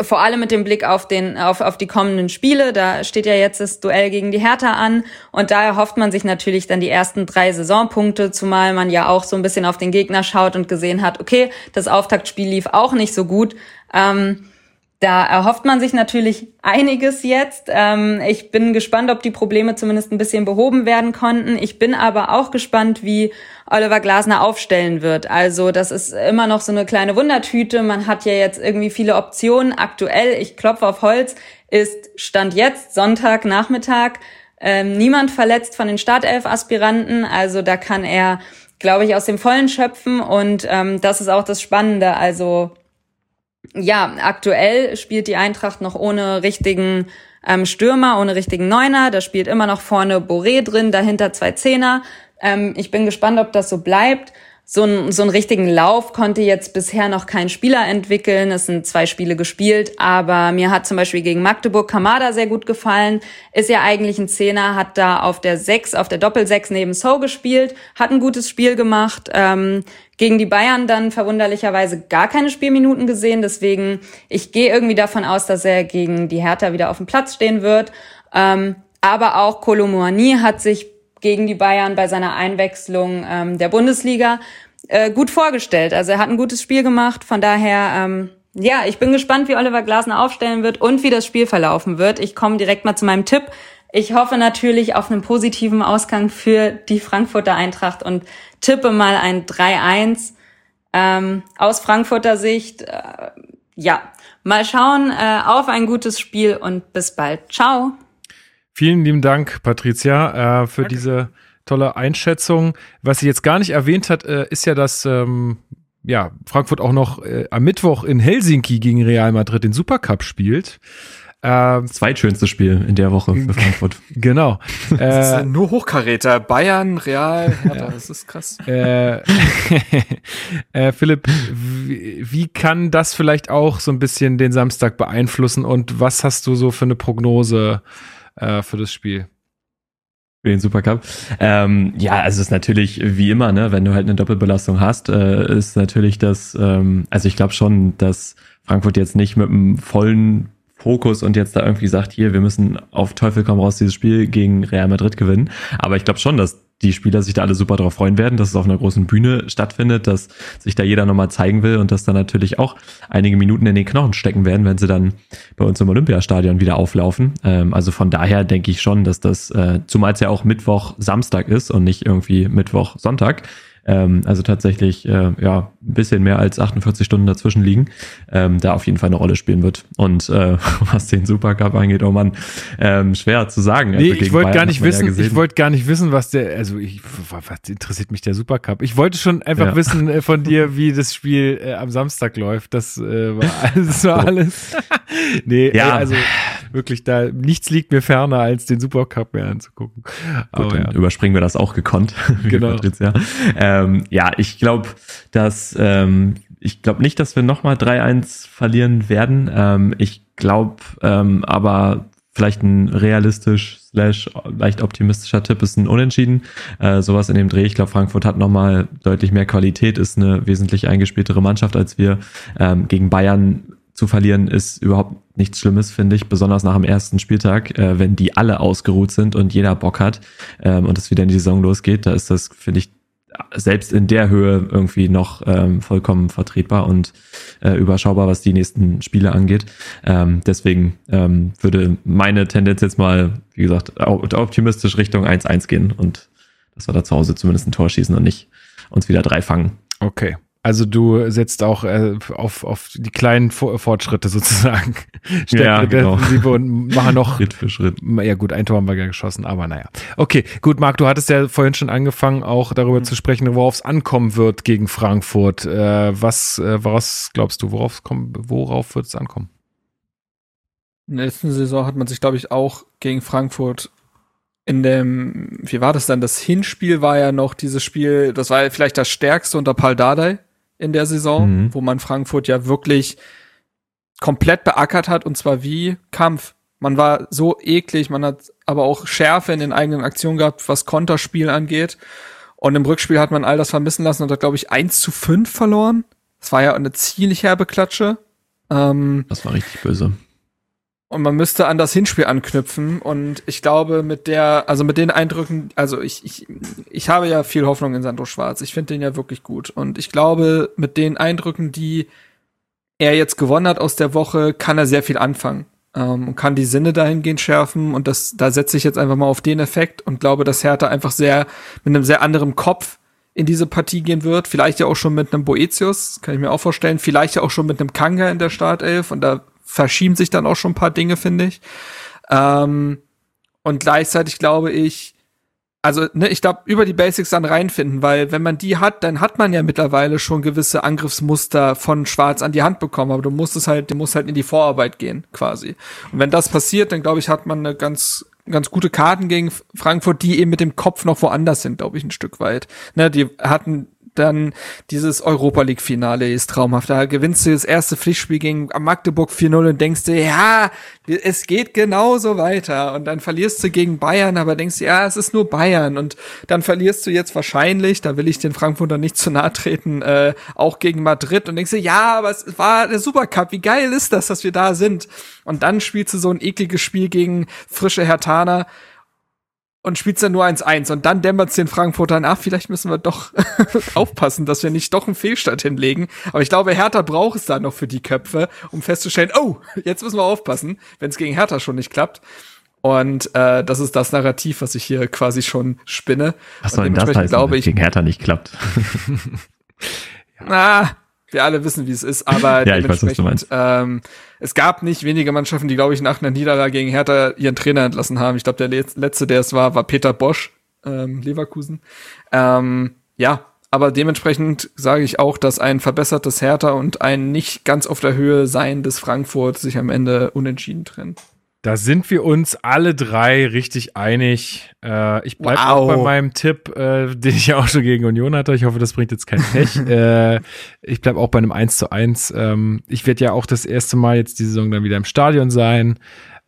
vor allem mit dem Blick auf den auf, auf die kommenden Spiele. Da steht ja jetzt das Duell gegen die Hertha an und daher hofft man sich natürlich dann die ersten drei Saisonpunkte, zumal man ja auch so ein bisschen auf den Gegner schaut und gesehen hat, okay, das Auftaktspiel lief auch nicht so gut. Ähm, da erhofft man sich natürlich einiges jetzt. Ähm, ich bin gespannt, ob die Probleme zumindest ein bisschen behoben werden konnten. Ich bin aber auch gespannt, wie Oliver Glasner aufstellen wird. Also das ist immer noch so eine kleine Wundertüte. Man hat ja jetzt irgendwie viele Optionen. Aktuell, ich klopfe auf Holz, ist Stand jetzt Sonntagnachmittag. Ähm, niemand verletzt von den Startelf-Aspiranten. Also da kann er, glaube ich, aus dem Vollen schöpfen. Und ähm, das ist auch das Spannende. Also ja, aktuell spielt die Eintracht noch ohne richtigen ähm, Stürmer, ohne richtigen Neuner. Da spielt immer noch vorne Boré drin, dahinter zwei Zehner. Ähm, ich bin gespannt, ob das so bleibt so, ein, so einen richtigen Lauf konnte jetzt bisher noch kein Spieler entwickeln. Es sind zwei Spiele gespielt, aber mir hat zum Beispiel gegen Magdeburg Kamada sehr gut gefallen. Ist ja eigentlich ein Zehner, hat da auf der Sechs, auf der Doppelsechs neben So gespielt, hat ein gutes Spiel gemacht. Ähm, gegen die Bayern dann verwunderlicherweise gar keine Spielminuten gesehen. Deswegen, ich gehe irgendwie davon aus, dass er gegen die Hertha wieder auf dem Platz stehen wird. Ähm, aber auch Kolomoani hat sich gegen die Bayern bei seiner Einwechslung ähm, der Bundesliga äh, gut vorgestellt. Also er hat ein gutes Spiel gemacht. Von daher, ähm, ja, ich bin gespannt, wie Oliver Glasner aufstellen wird und wie das Spiel verlaufen wird. Ich komme direkt mal zu meinem Tipp. Ich hoffe natürlich auf einen positiven Ausgang für die Frankfurter Eintracht und tippe mal ein 3-1 ähm, aus Frankfurter Sicht. Äh, ja, mal schauen äh, auf ein gutes Spiel und bis bald. Ciao. Vielen lieben Dank, Patricia, äh, für Danke. diese tolle Einschätzung. Was sie jetzt gar nicht erwähnt hat, äh, ist ja, dass ähm, ja, Frankfurt auch noch äh, am Mittwoch in Helsinki gegen Real Madrid den Supercup spielt. Ähm, Zweitschönstes Spiel in der Woche für Frankfurt. Genau. Das ist äh, nur Hochkaräter. Bayern, Real, Hertha, das ist krass. Äh, äh, Philipp, wie, wie kann das vielleicht auch so ein bisschen den Samstag beeinflussen und was hast du so für eine Prognose äh, für das Spiel. Für den Supercup. Ähm, ja, also es ist natürlich wie immer, ne, wenn du halt eine Doppelbelastung hast, äh, ist natürlich das, ähm, also ich glaube schon, dass Frankfurt jetzt nicht mit einem vollen Fokus und jetzt da irgendwie sagt, hier, wir müssen auf Teufel komm raus dieses Spiel gegen Real Madrid gewinnen. Aber ich glaube schon, dass die Spieler sich da alle super drauf freuen werden, dass es auf einer großen Bühne stattfindet, dass sich da jeder nochmal zeigen will und dass da natürlich auch einige Minuten in den Knochen stecken werden, wenn sie dann bei uns im Olympiastadion wieder auflaufen. Ähm, also von daher denke ich schon, dass das, äh, zumal es ja auch Mittwoch, Samstag ist und nicht irgendwie Mittwoch, Sonntag, ähm, also tatsächlich äh, ja ein bisschen mehr als 48 Stunden dazwischen liegen, ähm, da auf jeden Fall eine Rolle spielen wird. Und äh, was den Supercup angeht, oh Mann, ähm, schwer zu sagen. Nee, also ich wollte gar nicht wissen, ja ich wollte gar nicht wissen, was der, also ich, was interessiert mich der Supercup? Ich wollte schon einfach ja. wissen äh, von dir, wie das Spiel äh, am Samstag läuft. Das äh, war, das war alles. nee, ja. Ey, also wirklich da, nichts liegt mir ferner, als den Supercup mehr anzugucken. Gut, Aber, dann ja. überspringen wir das auch gekonnt, genau. Patricia. Ähm, ja, ich glaube, dass ähm, ich glaube nicht, dass wir nochmal 3-1 verlieren werden. Ähm, ich glaube ähm, aber vielleicht ein realistisch slash leicht optimistischer Tipp ist ein Unentschieden. Äh, sowas in dem Dreh. Ich glaube, Frankfurt hat nochmal deutlich mehr Qualität, ist eine wesentlich eingespieltere Mannschaft als wir. Ähm, gegen Bayern zu verlieren ist überhaupt nichts Schlimmes, finde ich, besonders nach dem ersten Spieltag, äh, wenn die alle ausgeruht sind und jeder Bock hat ähm, und es wieder in die Saison losgeht, da ist das, finde ich, selbst in der Höhe irgendwie noch ähm, vollkommen vertretbar und äh, überschaubar, was die nächsten Spiele angeht. Ähm, deswegen ähm, würde meine Tendenz jetzt mal, wie gesagt, optimistisch Richtung 1-1 gehen und dass wir da zu Hause zumindest ein Tor schießen und nicht uns wieder drei fangen. Okay. Also du setzt auch äh, auf, auf die kleinen Fortschritte sozusagen. ja, genau. und machen noch Schritt für Schritt. Ja gut, ein Tor haben wir ja geschossen, aber naja. Okay, gut, Marc, du hattest ja vorhin schon angefangen, auch darüber mhm. zu sprechen, worauf es ankommen wird gegen Frankfurt. Äh, was, äh, was glaubst du, worauf, worauf wird es ankommen? In der letzten Saison hat man sich, glaube ich, auch gegen Frankfurt in dem, wie war das dann? Das Hinspiel war ja noch dieses Spiel, das war vielleicht das stärkste unter Paul Dardai in der Saison, mhm. wo man Frankfurt ja wirklich komplett beackert hat und zwar wie Kampf. Man war so eklig, man hat aber auch Schärfe in den eigenen Aktionen gehabt, was Konterspiel angeht. Und im Rückspiel hat man all das vermissen lassen und hat, glaube ich, 1 zu 5 verloren. Das war ja eine ziemlich herbe Klatsche. Ähm, das war richtig böse. Und man müsste an das Hinspiel anknüpfen. Und ich glaube, mit der, also mit den Eindrücken, also ich, ich, ich habe ja viel Hoffnung in Sandro Schwarz. Ich finde den ja wirklich gut. Und ich glaube, mit den Eindrücken, die er jetzt gewonnen hat aus der Woche, kann er sehr viel anfangen. Ähm, und kann die Sinne dahingehend schärfen. Und das, da setze ich jetzt einfach mal auf den Effekt und glaube, dass Hertha einfach sehr, mit einem sehr anderen Kopf in diese Partie gehen wird. Vielleicht ja auch schon mit einem Boetius, kann ich mir auch vorstellen. Vielleicht ja auch schon mit einem Kanga in der Startelf. Und da verschieben sich dann auch schon ein paar Dinge, finde ich. Ähm, und gleichzeitig glaube ich, also ne, ich glaube, über die Basics dann reinfinden, weil wenn man die hat, dann hat man ja mittlerweile schon gewisse Angriffsmuster von Schwarz an die Hand bekommen, aber du musst es halt, du musst halt in die Vorarbeit gehen, quasi. Und wenn das passiert, dann glaube ich, hat man eine ganz ganz gute Karten gegen Frankfurt, die eben mit dem Kopf noch woanders sind, glaube ich, ein Stück weit. Ne, die hatten dann dieses Europa League Finale ist traumhaft. Da gewinnst du das erste Pflichtspiel gegen Magdeburg 4-0 und denkst dir, ja, es geht genauso weiter. Und dann verlierst du gegen Bayern, aber denkst dir, ja, es ist nur Bayern. Und dann verlierst du jetzt wahrscheinlich, da will ich den Frankfurter nicht zu nahe treten, äh, auch gegen Madrid und denkst dir, ja, aber es war der Supercup. Wie geil ist das, dass wir da sind? Und dann spielst du so ein ekliges Spiel gegen frische Hertaner und spielst dann nur 1-1 und dann dämmert's den Frankfurtern, ach, vielleicht müssen wir doch aufpassen, dass wir nicht doch einen Fehlstart hinlegen. Aber ich glaube, Hertha braucht es da noch für die Köpfe, um festzustellen, oh, jetzt müssen wir aufpassen, wenn es gegen Hertha schon nicht klappt. Und äh, das ist das Narrativ, was ich hier quasi schon spinne. Was soll denn das heißen, glaube ich, gegen Hertha nicht klappt? ja. Ah, wir alle wissen, wie es ist, aber ja, dementsprechend, weiß, ähm, es gab nicht wenige Mannschaften, die, glaube ich, nach einer Niederlage gegen Hertha ihren Trainer entlassen haben. Ich glaube, der letzte, der es war, war Peter Bosch, ähm, Leverkusen. Ähm, ja, aber dementsprechend sage ich auch, dass ein verbessertes Hertha und ein nicht ganz auf der Höhe sein des Frankfurt sich am Ende unentschieden trennen. Da sind wir uns alle drei richtig einig. Äh, ich bleibe wow. auch bei meinem Tipp, äh, den ich ja auch schon gegen Union hatte. Ich hoffe, das bringt jetzt kein Pech. äh, ich bleibe auch bei einem 1 zu 1. Ähm, ich werde ja auch das erste Mal jetzt die Saison dann wieder im Stadion sein.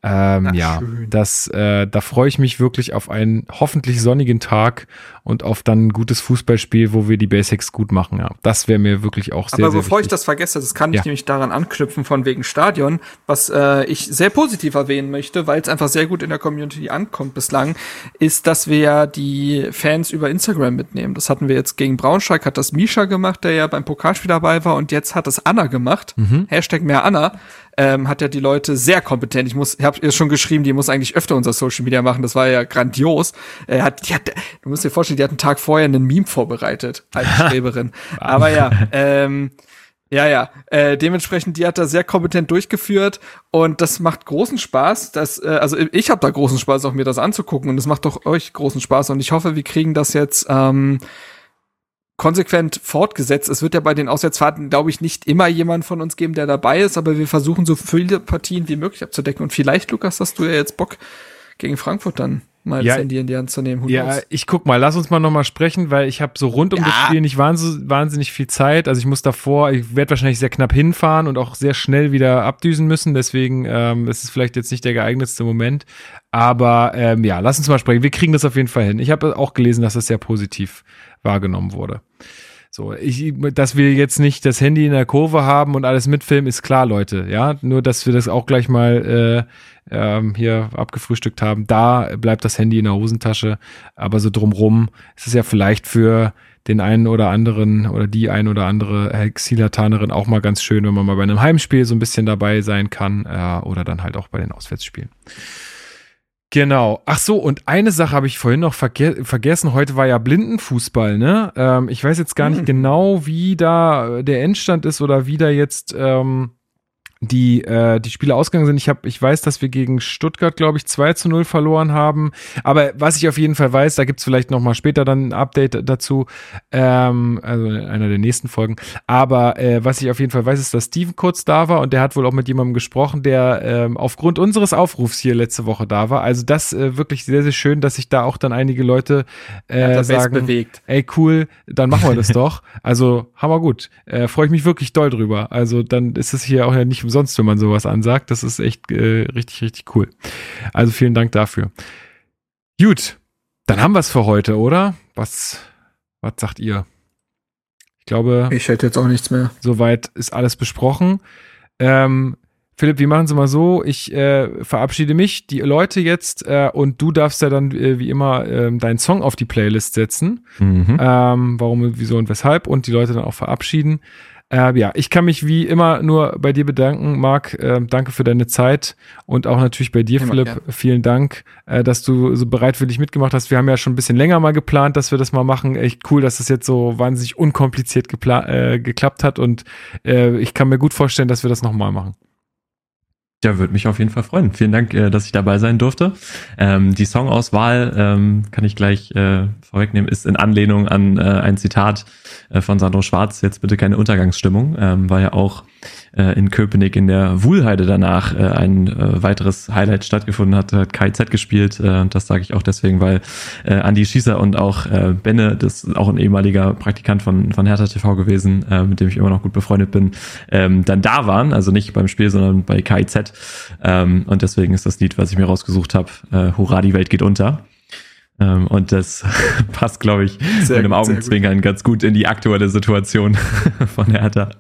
Ähm, ja, schön. das, äh, da freue ich mich wirklich auf einen hoffentlich sonnigen Tag und auf dann ein gutes Fußballspiel, wo wir die Basics gut machen. Ja, das wäre mir wirklich auch sehr, Aber sehr bevor wichtig. ich das vergesse, das kann ich nämlich daran anknüpfen von wegen Stadion, was äh, ich sehr positiv erwähnen möchte, weil es einfach sehr gut in der Community ankommt bislang, ist, dass wir ja die Fans über Instagram mitnehmen. Das hatten wir jetzt gegen Braunschweig, hat das Misha gemacht, der ja beim Pokalspiel dabei war und jetzt hat das Anna gemacht. Mhm. Hashtag mehr Anna ähm, hat ja die Leute sehr kompetent. Ich muss, ich habe ihr schon geschrieben, die muss eigentlich öfter unser Social Media machen. Das war ja grandios. Er hat, die hat, du musst dir vorstellen, die hat einen Tag vorher einen Meme vorbereitet als Streberin. Aber ja, ähm, ja, ja. Äh, dementsprechend, die hat da sehr kompetent durchgeführt und das macht großen Spaß. Das, äh, also ich habe da großen Spaß, auch mir das anzugucken und es macht doch euch großen Spaß und ich hoffe, wir kriegen das jetzt ähm, konsequent fortgesetzt. Es wird ja bei den Auswärtsfahrten, glaube ich, nicht immer jemand von uns geben, der dabei ist, aber wir versuchen so viele Partien wie möglich abzudecken. Und vielleicht, Lukas, hast du ja jetzt Bock, gegen Frankfurt dann mal ja, das Handy in die Hand zu nehmen. Who ja, knows? ich guck mal, lass uns mal nochmal sprechen, weil ich habe so rund um ja. das Spiel nicht wahnsinnig, wahnsinnig viel Zeit. Also ich muss davor, ich werde wahrscheinlich sehr knapp hinfahren und auch sehr schnell wieder abdüsen müssen. Deswegen ähm, ist es vielleicht jetzt nicht der geeignetste Moment. Aber ähm, ja, lass uns mal sprechen. Wir kriegen das auf jeden Fall hin. Ich habe auch gelesen, dass das sehr positiv wahrgenommen wurde. So, ich, dass wir jetzt nicht das Handy in der Kurve haben und alles mitfilmen, ist klar, Leute. Ja, nur dass wir das auch gleich mal äh, ähm, hier abgefrühstückt haben. Da bleibt das Handy in der Hosentasche, aber so drumrum ist es ja vielleicht für den einen oder anderen oder die ein oder andere Exilatanerin auch mal ganz schön, wenn man mal bei einem Heimspiel so ein bisschen dabei sein kann äh, oder dann halt auch bei den Auswärtsspielen. Genau. Ach so, und eine Sache habe ich vorhin noch verge vergessen. Heute war ja Blindenfußball, ne? Ähm, ich weiß jetzt gar nicht hm. genau, wie da der Endstand ist oder wie da jetzt ähm, die, äh, die Spiele ausgegangen sind. Ich, hab, ich weiß, dass wir gegen Stuttgart, glaube ich, 2 zu 0 verloren haben. Aber was ich auf jeden Fall weiß, da gibt's vielleicht noch mal später dann ein Update dazu, ähm, also in einer der nächsten Folgen. Aber äh, was ich auf jeden Fall weiß, ist, dass Steven kurz da war und der hat wohl auch mit jemandem gesprochen, der ähm, aufgrund unseres Aufrufs hier letzte Woche da war. Also das äh, wirklich sehr, sehr schön, dass sich da auch dann einige Leute äh, sagen, bewegt. ey cool, dann machen wir das doch. Also hammer gut. Äh, Freue ich mich wirklich doll drüber. Also dann ist es hier auch ja nicht umsonst, wenn man sowas ansagt. Das ist echt äh, richtig, richtig cool. Also vielen Dank dafür. Gut, dann haben wir es für heute, oder? Was, was sagt ihr? Ich glaube. Ich hätte jetzt auch nichts mehr. Soweit ist alles besprochen. Ähm, Philipp, wir machen es mal so. Ich äh, verabschiede mich, die Leute jetzt, äh, und du darfst ja dann äh, wie immer äh, deinen Song auf die Playlist setzen. Mhm. Ähm, warum, wieso und weshalb und die Leute dann auch verabschieden. Äh, ja, ich kann mich wie immer nur bei dir bedanken, Marc. Äh, danke für deine Zeit und auch natürlich bei dir, immer Philipp. Gern. Vielen Dank, äh, dass du so bereitwillig mitgemacht hast. Wir haben ja schon ein bisschen länger mal geplant, dass wir das mal machen. Echt cool, dass das jetzt so wahnsinnig unkompliziert äh, geklappt hat und äh, ich kann mir gut vorstellen, dass wir das nochmal machen. Ja, würde mich auf jeden Fall freuen. Vielen Dank, äh, dass ich dabei sein durfte. Ähm, die Songauswahl, ähm, kann ich gleich äh, vorwegnehmen, ist in Anlehnung an äh, ein Zitat äh, von Sandro Schwarz. Jetzt bitte keine Untergangsstimmung, ähm, weil ja auch in Köpenick in der Wuhlheide danach äh, ein äh, weiteres Highlight stattgefunden hat, hat KZ gespielt. Äh, das sage ich auch deswegen, weil äh, Andi Schießer und auch äh, Benne, das ist auch ein ehemaliger Praktikant von, von Hertha TV gewesen, äh, mit dem ich immer noch gut befreundet bin, ähm, dann da waren, also nicht beim Spiel, sondern bei KZ. Ähm, und deswegen ist das Lied, was ich mir rausgesucht habe, äh, Hurra, die Welt geht unter. Ähm, und das passt, glaube ich, sehr mit einem Augenzwinkern gut. ganz gut in die aktuelle Situation von Hertha.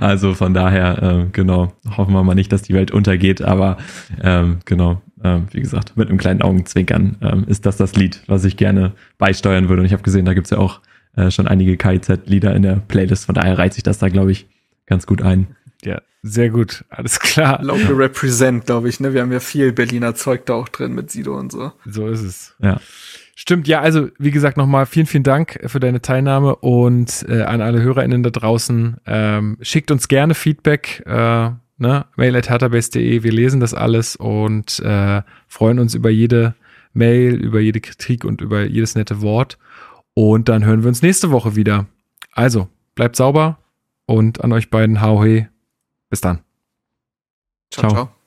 Also von daher, äh, genau, hoffen wir mal nicht, dass die Welt untergeht, aber ähm, genau, äh, wie gesagt, mit einem kleinen Augenzwinkern ähm, ist das das Lied, was ich gerne beisteuern würde. Und ich habe gesehen, da gibt's ja auch äh, schon einige KIZ-Lieder in der Playlist, von daher reiht sich das da, glaube ich, ganz gut ein. Ja, sehr gut, alles klar. Local Represent, glaube ich, ne? Wir haben ja viel Berliner Zeug da auch drin mit Sido und so. So ist es. Ja. Stimmt, ja, also wie gesagt, nochmal vielen, vielen Dank für deine Teilnahme und äh, an alle HörerInnen da draußen. Ähm, schickt uns gerne Feedback, äh, ne? mail at wir lesen das alles und äh, freuen uns über jede Mail, über jede Kritik und über jedes nette Wort. Und dann hören wir uns nächste Woche wieder. Also, bleibt sauber und an euch beiden, hau he. Bis dann. ciao. ciao. ciao.